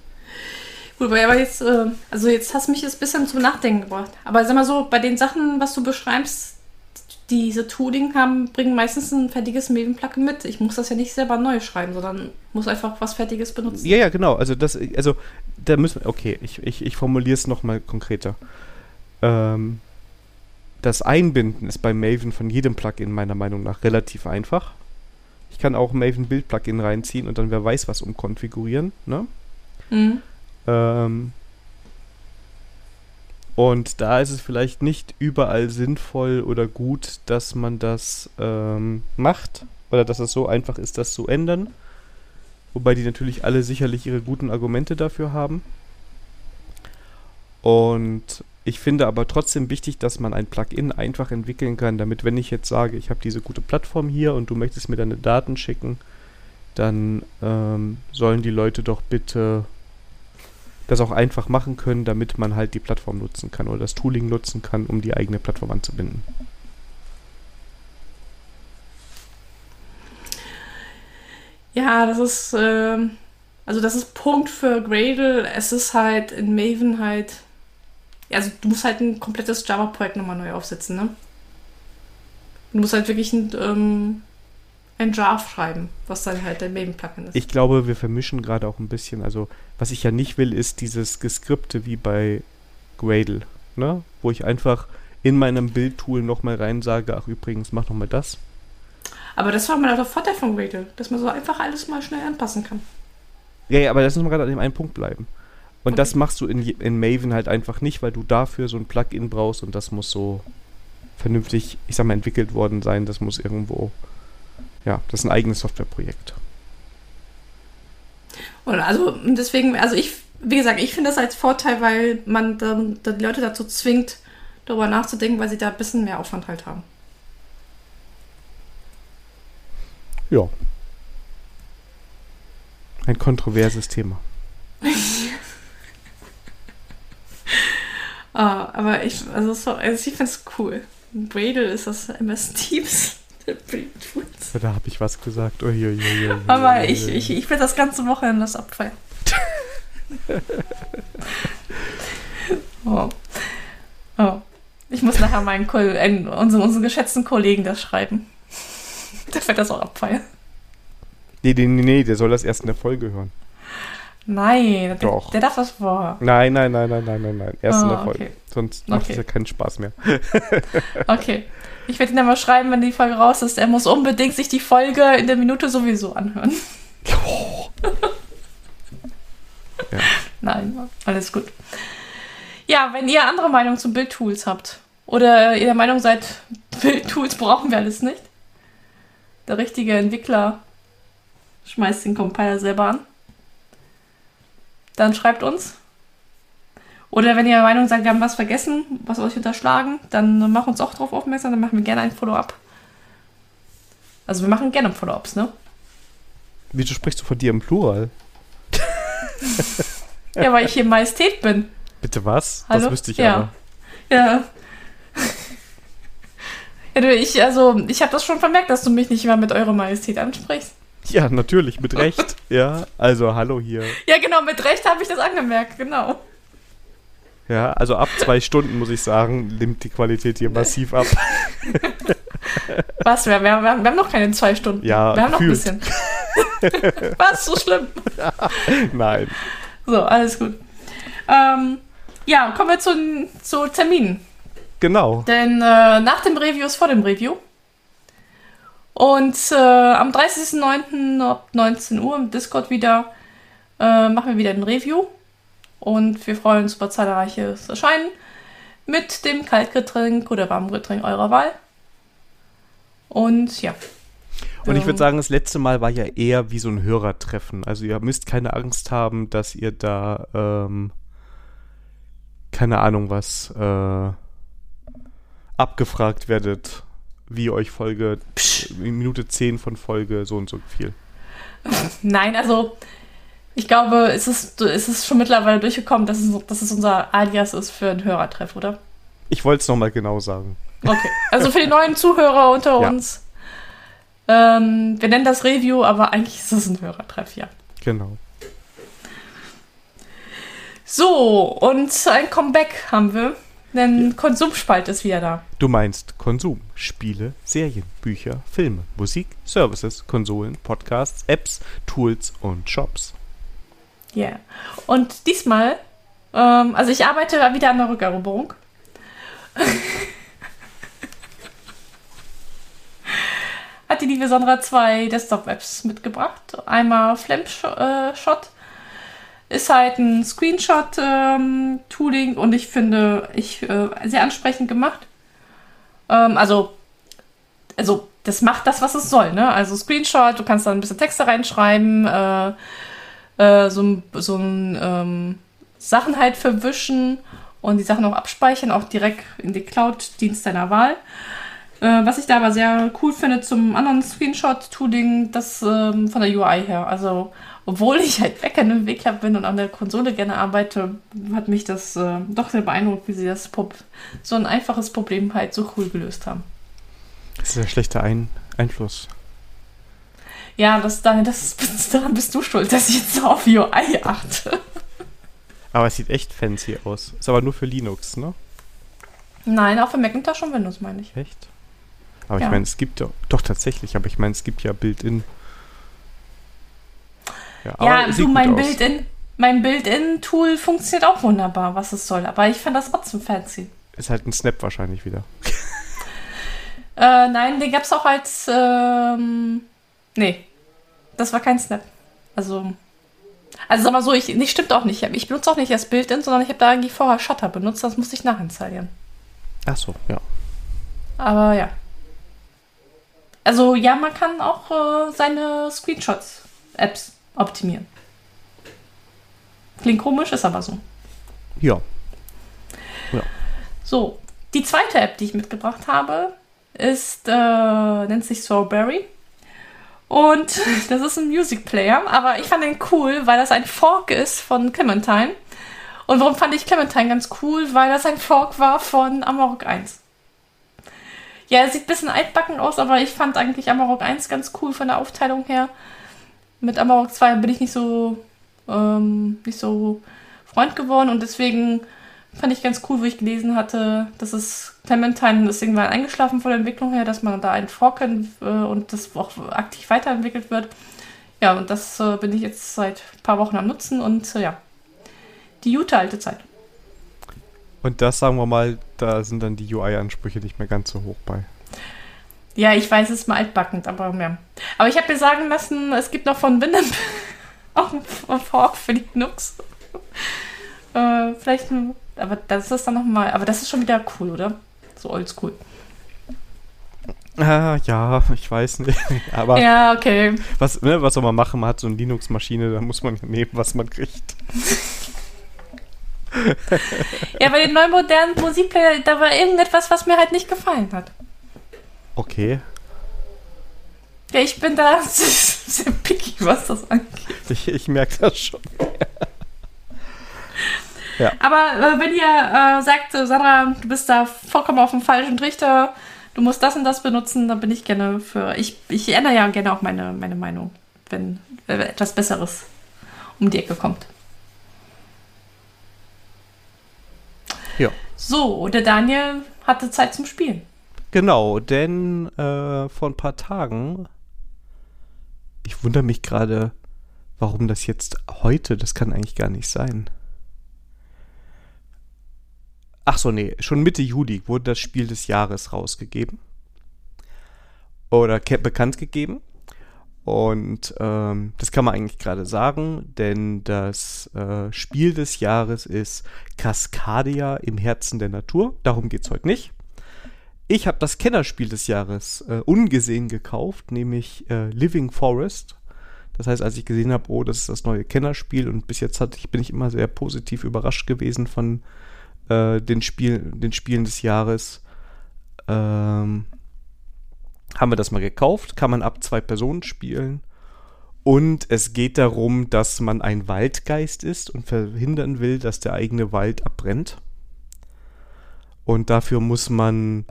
gut, aber jetzt, äh, also jetzt hast mich jetzt ein bisschen zum Nachdenken gebracht. Aber sag mal so, bei den Sachen, was du beschreibst, diese Tooling haben, bringen meistens ein fertiges Maven-Plugin mit. Ich muss das ja nicht selber neu schreiben, sondern muss einfach was Fertiges benutzen. Ja, ja, genau. Also das, also da müssen wir, okay, ich, ich, ich formuliere es nochmal konkreter. Ähm, das Einbinden ist bei Maven von jedem Plugin meiner Meinung nach relativ einfach. Ich kann auch Maven Build Plugin reinziehen und dann wer weiß was umkonfigurieren, ne? Mhm. Ähm, und da ist es vielleicht nicht überall sinnvoll oder gut, dass man das ähm, macht oder dass es so einfach ist, das zu ändern. Wobei die natürlich alle sicherlich ihre guten Argumente dafür haben. Und ich finde aber trotzdem wichtig, dass man ein Plugin einfach entwickeln kann, damit wenn ich jetzt sage, ich habe diese gute Plattform hier und du möchtest mir deine Daten schicken, dann ähm, sollen die Leute doch bitte das auch einfach machen können, damit man halt die Plattform nutzen kann oder das Tooling nutzen kann, um die eigene Plattform anzubinden. Ja, das ist, äh, also das ist Punkt für Gradle. Es ist halt in Maven halt, also du musst halt ein komplettes Java-Projekt nochmal neu aufsetzen, ne? Du musst halt wirklich ein, ähm, ein Jar schreiben, was dann halt der Maven-Plugin ist. Ich glaube, wir vermischen gerade auch ein bisschen. Also, was ich ja nicht will, ist dieses Geskripte wie bei Gradle, ne? Wo ich einfach in meinem Bildtool nochmal rein sage, ach übrigens, mach nochmal das. Aber das war mal der Vorteil von Gradle, dass man so einfach alles mal schnell anpassen kann. Ja, ja aber lass uns mal gerade an dem einen Punkt bleiben. Und okay. das machst du in, in Maven halt einfach nicht, weil du dafür so ein Plugin brauchst und das muss so vernünftig, ich sag mal, entwickelt worden sein. Das muss irgendwo ja, das ist ein eigenes Softwareprojekt. Und also deswegen, also ich, wie gesagt, ich finde das als Vorteil, weil man dann, dann die Leute dazu zwingt, darüber nachzudenken, weil sie da ein bisschen mehr Aufwand halt haben. Ja. Ein kontroverses Thema. oh, <laughs> aber ich, also, so, also ich finde es cool. Bradle ist das MS Teams. Da habe ich was gesagt. Uiuiui. Aber ich, ich, ich will das ganze Wochenende das abfeiern. <laughs> oh. Oh. Ich muss nachher meinen Ko äh, unseren, unseren geschätzten Kollegen das schreiben. <laughs> Der wird das auch abfeiern. Nee, nee, nee, nee, der soll das erst in der Folge hören. Nein, der, der darf das vor. Nein, nein, nein, nein, nein, nein, nein. Erst oh, in der ah, Folge. Okay. Sonst macht okay. es ja keinen Spaß mehr. <laughs> <laughs> okay. Ich werde ihn dann mal schreiben, wenn die Folge raus ist. Er muss unbedingt sich die Folge in der Minute sowieso anhören. Oh. <laughs> ja. Nein, alles gut. Ja, wenn ihr andere Meinung zu Bildtools habt oder ihr der Meinung seid, Bildtools brauchen wir alles nicht, der richtige Entwickler schmeißt den Compiler selber an, dann schreibt uns. Oder wenn ihr der Meinung seid, wir haben was vergessen, was euch unterschlagen, dann macht uns auch darauf aufmerksam, dann machen wir gerne ein Follow-up. Also wir machen gerne Follow-ups, ne? Wieso sprichst du von dir im Plural? ja, weil ich hier Majestät bin. Bitte was? Hallo? Das wüsste ich ja. aber. Ja. <laughs> ja du, ich, also, ich habe das schon vermerkt, dass du mich nicht immer mit Eure Majestät ansprichst. <laughs> Ja, natürlich, mit Recht. ja, also hallo hier. Ja, genau, mit Recht habe ich das angemerkt, genau. Ja, also ab zwei Stunden, muss ich sagen, nimmt die Qualität hier massiv ab. <laughs> Was? Wir, wir, wir, haben noch keine zwei Stunden. Ja, wir haben noch ein bisschen. <laughs> Was? So schlimm? Nein. So, alles gut. Ähm, ja, kommen wir zu, zu Terminen. Genau. Denn äh, nach dem Review ist vor dem Review. Und äh, am 30.09. ab 19 Uhr im Discord wieder äh, machen wir wieder ein Review. Und wir freuen uns über zahlreiches Erscheinen mit dem Kaltgetränk oder Warmgetränk eurer Wahl. Und ja. Und ich würde sagen, das letzte Mal war ja eher wie so ein Hörertreffen. Also ihr müsst keine Angst haben, dass ihr da ähm, keine Ahnung was äh, abgefragt werdet, wie euch Folge Psch. Minute 10 von Folge so und so viel. Nein, also ich glaube, es ist, es ist schon mittlerweile durchgekommen, dass es, dass es unser Alias ist für einen Hörertreff, oder? Ich wollte es nochmal genau sagen. Okay, also für die neuen Zuhörer unter ja. uns. Ähm, wir nennen das Review, aber eigentlich ist es ein Hörertreff, ja. Genau. So, und ein Comeback haben wir, denn ja. Konsumspalt ist wieder da. Du meinst Konsum, Spiele, Serien, Bücher, Filme, Musik, Services, Konsolen, Podcasts, Apps, Tools und Shops. Ja, yeah. und diesmal, ähm, also ich arbeite wieder an der Rückeroberung. <laughs> Hat die liebe Sandra zwei Desktop-Apps mitgebracht. Einmal Flamshot. Äh, ist halt ein Screenshot-Tooling ähm, und ich finde, ich äh, sehr ansprechend gemacht. Ähm, also, also das macht das, was es soll. Ne? Also Screenshot, du kannst da ein bisschen Texte reinschreiben, äh, äh, so, so ein ähm, Sachen halt verwischen und die Sachen auch abspeichern, auch direkt in die Cloud-Dienst deiner Wahl. Äh, was ich da aber sehr cool finde zum anderen Screenshot-Tooling, das ähm, von der UI her. Also obwohl ich halt Backend-Entwickler bin und an der Konsole gerne arbeite, hat mich das äh, doch sehr beeindruckt, wie sie das Pop so ein einfaches Problem halt so cool gelöst haben. Das ist ein schlechter ein Einfluss. Ja, das, Daniel, das, <laughs> daran bist du schuld, dass ich jetzt so auf UI achte. Aber es sieht echt fancy aus. Ist aber nur für Linux, ne? Nein, auch für Macintosh und Windows, meine ich. Echt? Aber ja. ich meine, es gibt ja, doch tatsächlich, aber ich meine, es gibt ja Build-in ja, ja du, mein Build-in, mein Build-in-Tool funktioniert auch wunderbar, was es soll. Aber ich finde das trotzdem fancy. Ist halt ein Snap wahrscheinlich wieder. <laughs> äh, nein, den gab es auch als. Ähm, nee, das war kein Snap. Also. Also sag mal so, ich, nicht stimmt auch nicht. Ich benutze auch nicht das Build-in, sondern ich habe da eigentlich vorher Shutter benutzt, das musste ich nachinstallieren. Ach so, ja. Aber ja. Also ja, man kann auch äh, seine Screenshots, Apps optimieren. Klingt komisch, ist aber so. Ja. ja. So, die zweite App, die ich mitgebracht habe, ist, äh, nennt sich Strawberry. Und <laughs> das ist ein Music Player, aber ich fand den cool, weil das ein Fork ist von Clementine. Und warum fand ich Clementine ganz cool? Weil das ein Fork war von Amarok 1. Ja, er sieht ein bisschen altbacken aus, aber ich fand eigentlich Amarok 1 ganz cool von der Aufteilung her. Mit Amarok 2 bin ich nicht so, ähm, nicht so Freund geworden und deswegen Fand ich ganz cool, wo ich gelesen hatte, dass es Clementine ist irgendwann eingeschlafen von der Entwicklung her, dass man da einen forken äh, und das auch aktiv weiterentwickelt wird. Ja, und das äh, bin ich jetzt seit ein paar Wochen am Nutzen und äh, ja, die gute alte Zeit. Und das sagen wir mal, da sind dann die UI-Ansprüche nicht mehr ganz so hoch bei. Ja, ich weiß, es ist mal altbackend, aber mehr. Aber ich habe mir sagen lassen, es gibt noch von Winamp <laughs> auch ein Fork für die Nux. äh, vielleicht, aber das ist dann nochmal, aber das ist schon wieder cool, oder? So oldschool. Ah, ja, ich weiß nicht. <laughs> Aber ja, okay. Was, ne, was soll man machen? Man hat so eine Linux-Maschine, da muss man nehmen, was man kriegt. <laughs> ja, bei den neuen modernen Musikplayer, da war irgendetwas, was mir halt nicht gefallen hat. Okay. Ja, ich bin da <laughs> sehr picky, was das angeht. Ich, ich merke das schon. ja. Aber äh, wenn ihr äh, sagt, Sandra, du bist da vollkommen auf dem falschen Trichter, du musst das und das benutzen, dann bin ich gerne für. Ich, ich ändere ja gerne auch meine, meine Meinung, wenn äh, etwas Besseres um die Ecke kommt. Ja. So, der Daniel hatte Zeit zum Spielen. Genau, denn äh, vor ein paar Tagen, ich wundere mich gerade, warum das jetzt heute, das kann eigentlich gar nicht sein. Ach so, nee, schon Mitte Juli wurde das Spiel des Jahres rausgegeben. Oder bekannt gegeben. Und ähm, das kann man eigentlich gerade sagen, denn das äh, Spiel des Jahres ist Cascadia im Herzen der Natur. Darum geht es heute nicht. Ich habe das Kennerspiel des Jahres äh, ungesehen gekauft, nämlich äh, Living Forest. Das heißt, als ich gesehen habe, oh, das ist das neue Kennerspiel und bis jetzt hatte ich, bin ich immer sehr positiv überrascht gewesen von äh, den, Spiel, den Spielen des Jahres. Ähm, haben wir das mal gekauft, kann man ab zwei Personen spielen. Und es geht darum, dass man ein Waldgeist ist und verhindern will, dass der eigene Wald abbrennt. Und dafür muss man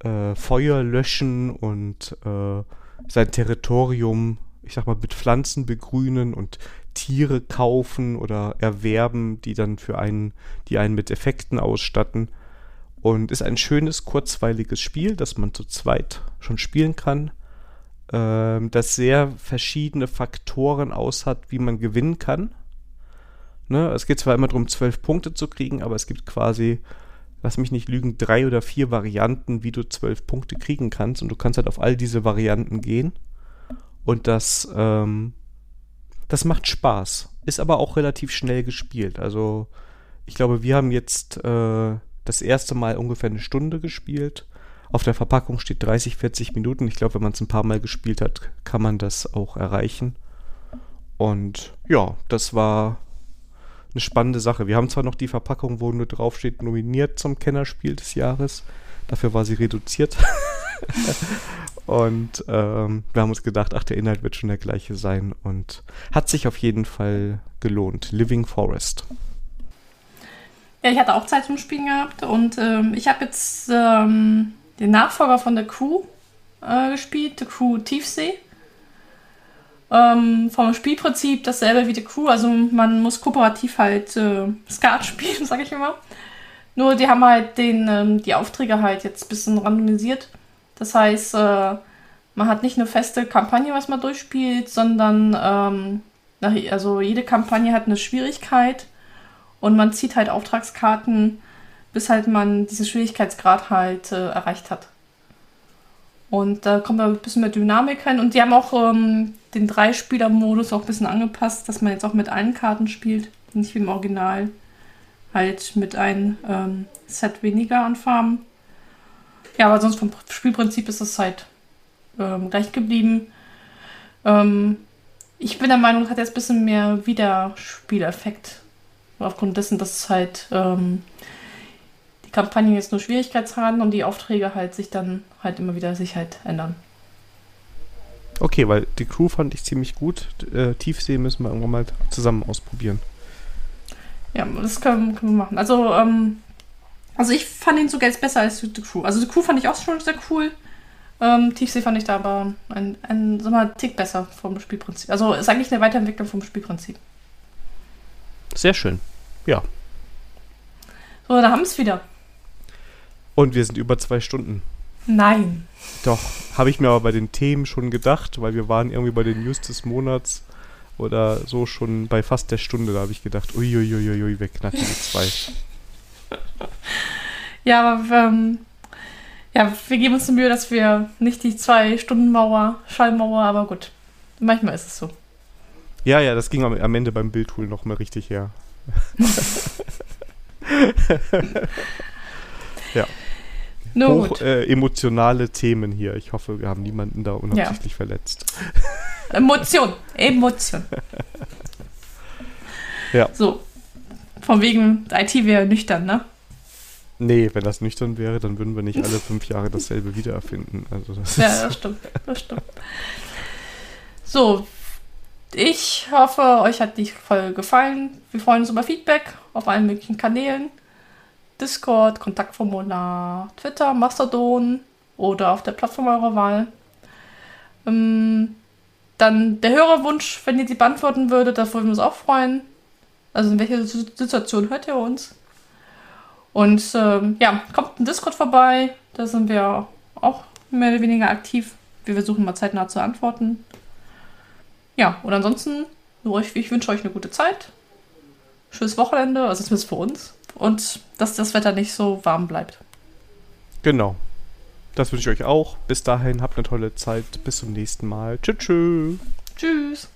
äh, Feuer löschen und äh, sein Territorium, ich sag mal, mit Pflanzen begrünen und Tiere kaufen oder erwerben, die dann für einen, die einen mit Effekten ausstatten. Und ist ein schönes, kurzweiliges Spiel, das man zu zweit schon spielen kann. Ähm, das sehr verschiedene Faktoren aus hat, wie man gewinnen kann. Ne? Es geht zwar immer darum, zwölf Punkte zu kriegen, aber es gibt quasi, lass mich nicht lügen, drei oder vier Varianten, wie du zwölf Punkte kriegen kannst. Und du kannst halt auf all diese Varianten gehen. Und das, ähm, das macht Spaß. Ist aber auch relativ schnell gespielt. Also, ich glaube, wir haben jetzt äh, das erste Mal ungefähr eine Stunde gespielt. Auf der Verpackung steht 30, 40 Minuten. Ich glaube, wenn man es ein paar Mal gespielt hat, kann man das auch erreichen. Und ja, das war eine spannende Sache. Wir haben zwar noch die Verpackung, wo nur draufsteht, nominiert zum Kennerspiel des Jahres. Dafür war sie reduziert. <laughs> und ähm, wir haben uns gedacht, ach, der Inhalt wird schon der gleiche sein. Und hat sich auf jeden Fall gelohnt. Living Forest. Ja, ich hatte auch Zeit zum Spielen gehabt und ähm, ich habe jetzt ähm, den Nachfolger von der Crew äh, gespielt, The Crew Tiefsee. Ähm, vom Spielprinzip dasselbe wie The Crew, also man muss kooperativ halt äh, Skat <laughs> spielen, sag ich immer. Nur die haben halt den, ähm, die Aufträge halt jetzt ein bisschen randomisiert. Das heißt, äh, man hat nicht eine feste Kampagne, was man durchspielt, sondern ähm, also jede Kampagne hat eine Schwierigkeit und man zieht halt Auftragskarten, bis halt man diesen Schwierigkeitsgrad halt äh, erreicht hat. Und da kommt ein bisschen mehr Dynamik rein. Und die haben auch ähm, den Drei-Spieler-Modus auch ein bisschen angepasst, dass man jetzt auch mit allen Karten spielt, nicht wie im Original. Halt mit einem ähm, Set weniger an Farben. Ja, aber sonst vom Spielprinzip ist es halt ähm, gleich geblieben. Ähm, ich bin der Meinung, es hat jetzt ein bisschen mehr Wiederspieleffekt Aufgrund dessen, dass halt ähm, die Kampagnen jetzt nur Schwierigkeitsgraden und die Aufträge halt sich dann halt immer wieder sich halt ändern. Okay, weil die Crew fand ich ziemlich gut. Äh, Tiefsee müssen wir irgendwann mal zusammen ausprobieren. Ja, das können, können wir machen. Also, ähm, also ich fand ihn sogar jetzt besser als die Crew. Also die Crew fand ich auch schon sehr cool. Ähm, Tiefsee fand ich da aber ein, ein, sag mal, Tick besser vom Spielprinzip. Also ist eigentlich eine Weiterentwicklung vom Spielprinzip. Sehr schön. Ja. So, da haben wir es wieder. Und wir sind über zwei Stunden. Nein. Doch, habe ich mir aber bei den Themen schon gedacht, weil wir waren irgendwie bei den News des Monats oder so schon bei fast der Stunde. Da habe ich gedacht, uiuiuiui, wir knacken die zwei. ja, aber ähm, ja, wir geben uns die Mühe, dass wir nicht die Zwei-Stunden-Mauer, Schallmauer, aber gut. Manchmal ist es so. Ja, ja, das ging am, am Ende beim Bildtool noch mal richtig her. <laughs> <laughs> ja. Hoch äh, emotionale Themen hier. Ich hoffe, wir haben niemanden da unabsichtlich ja. verletzt. <laughs> Emotion. Emotion. ja. So. Von wegen, IT wäre nüchtern, ne? Nee, wenn das nüchtern wäre, dann würden wir nicht alle fünf Jahre dasselbe wiedererfinden. Also das ja, das stimmt. Das stimmt. So, ich hoffe, euch hat die Folge gefallen. Wir freuen uns über Feedback auf allen möglichen Kanälen. Discord, Kontaktformular, Twitter, Mastodon oder auf der Plattform eurer Wahl. Ähm, dann der Hörerwunsch, wenn ihr die beantworten würdet, da würden wir uns auch freuen. Also in welcher Situation hört ihr uns? Und ähm, ja, kommt ein Discord vorbei. Da sind wir auch mehr oder weniger aktiv. Wir versuchen mal zeitnah zu antworten. Ja, und ansonsten, ich wünsche euch eine gute Zeit. Schönes Wochenende, also zumindest für uns und dass das Wetter nicht so warm bleibt. Genau. Das wünsche ich euch auch. Bis dahin, habt eine tolle Zeit. Bis zum nächsten Mal. Tschüss. Tschüss. Tschüss.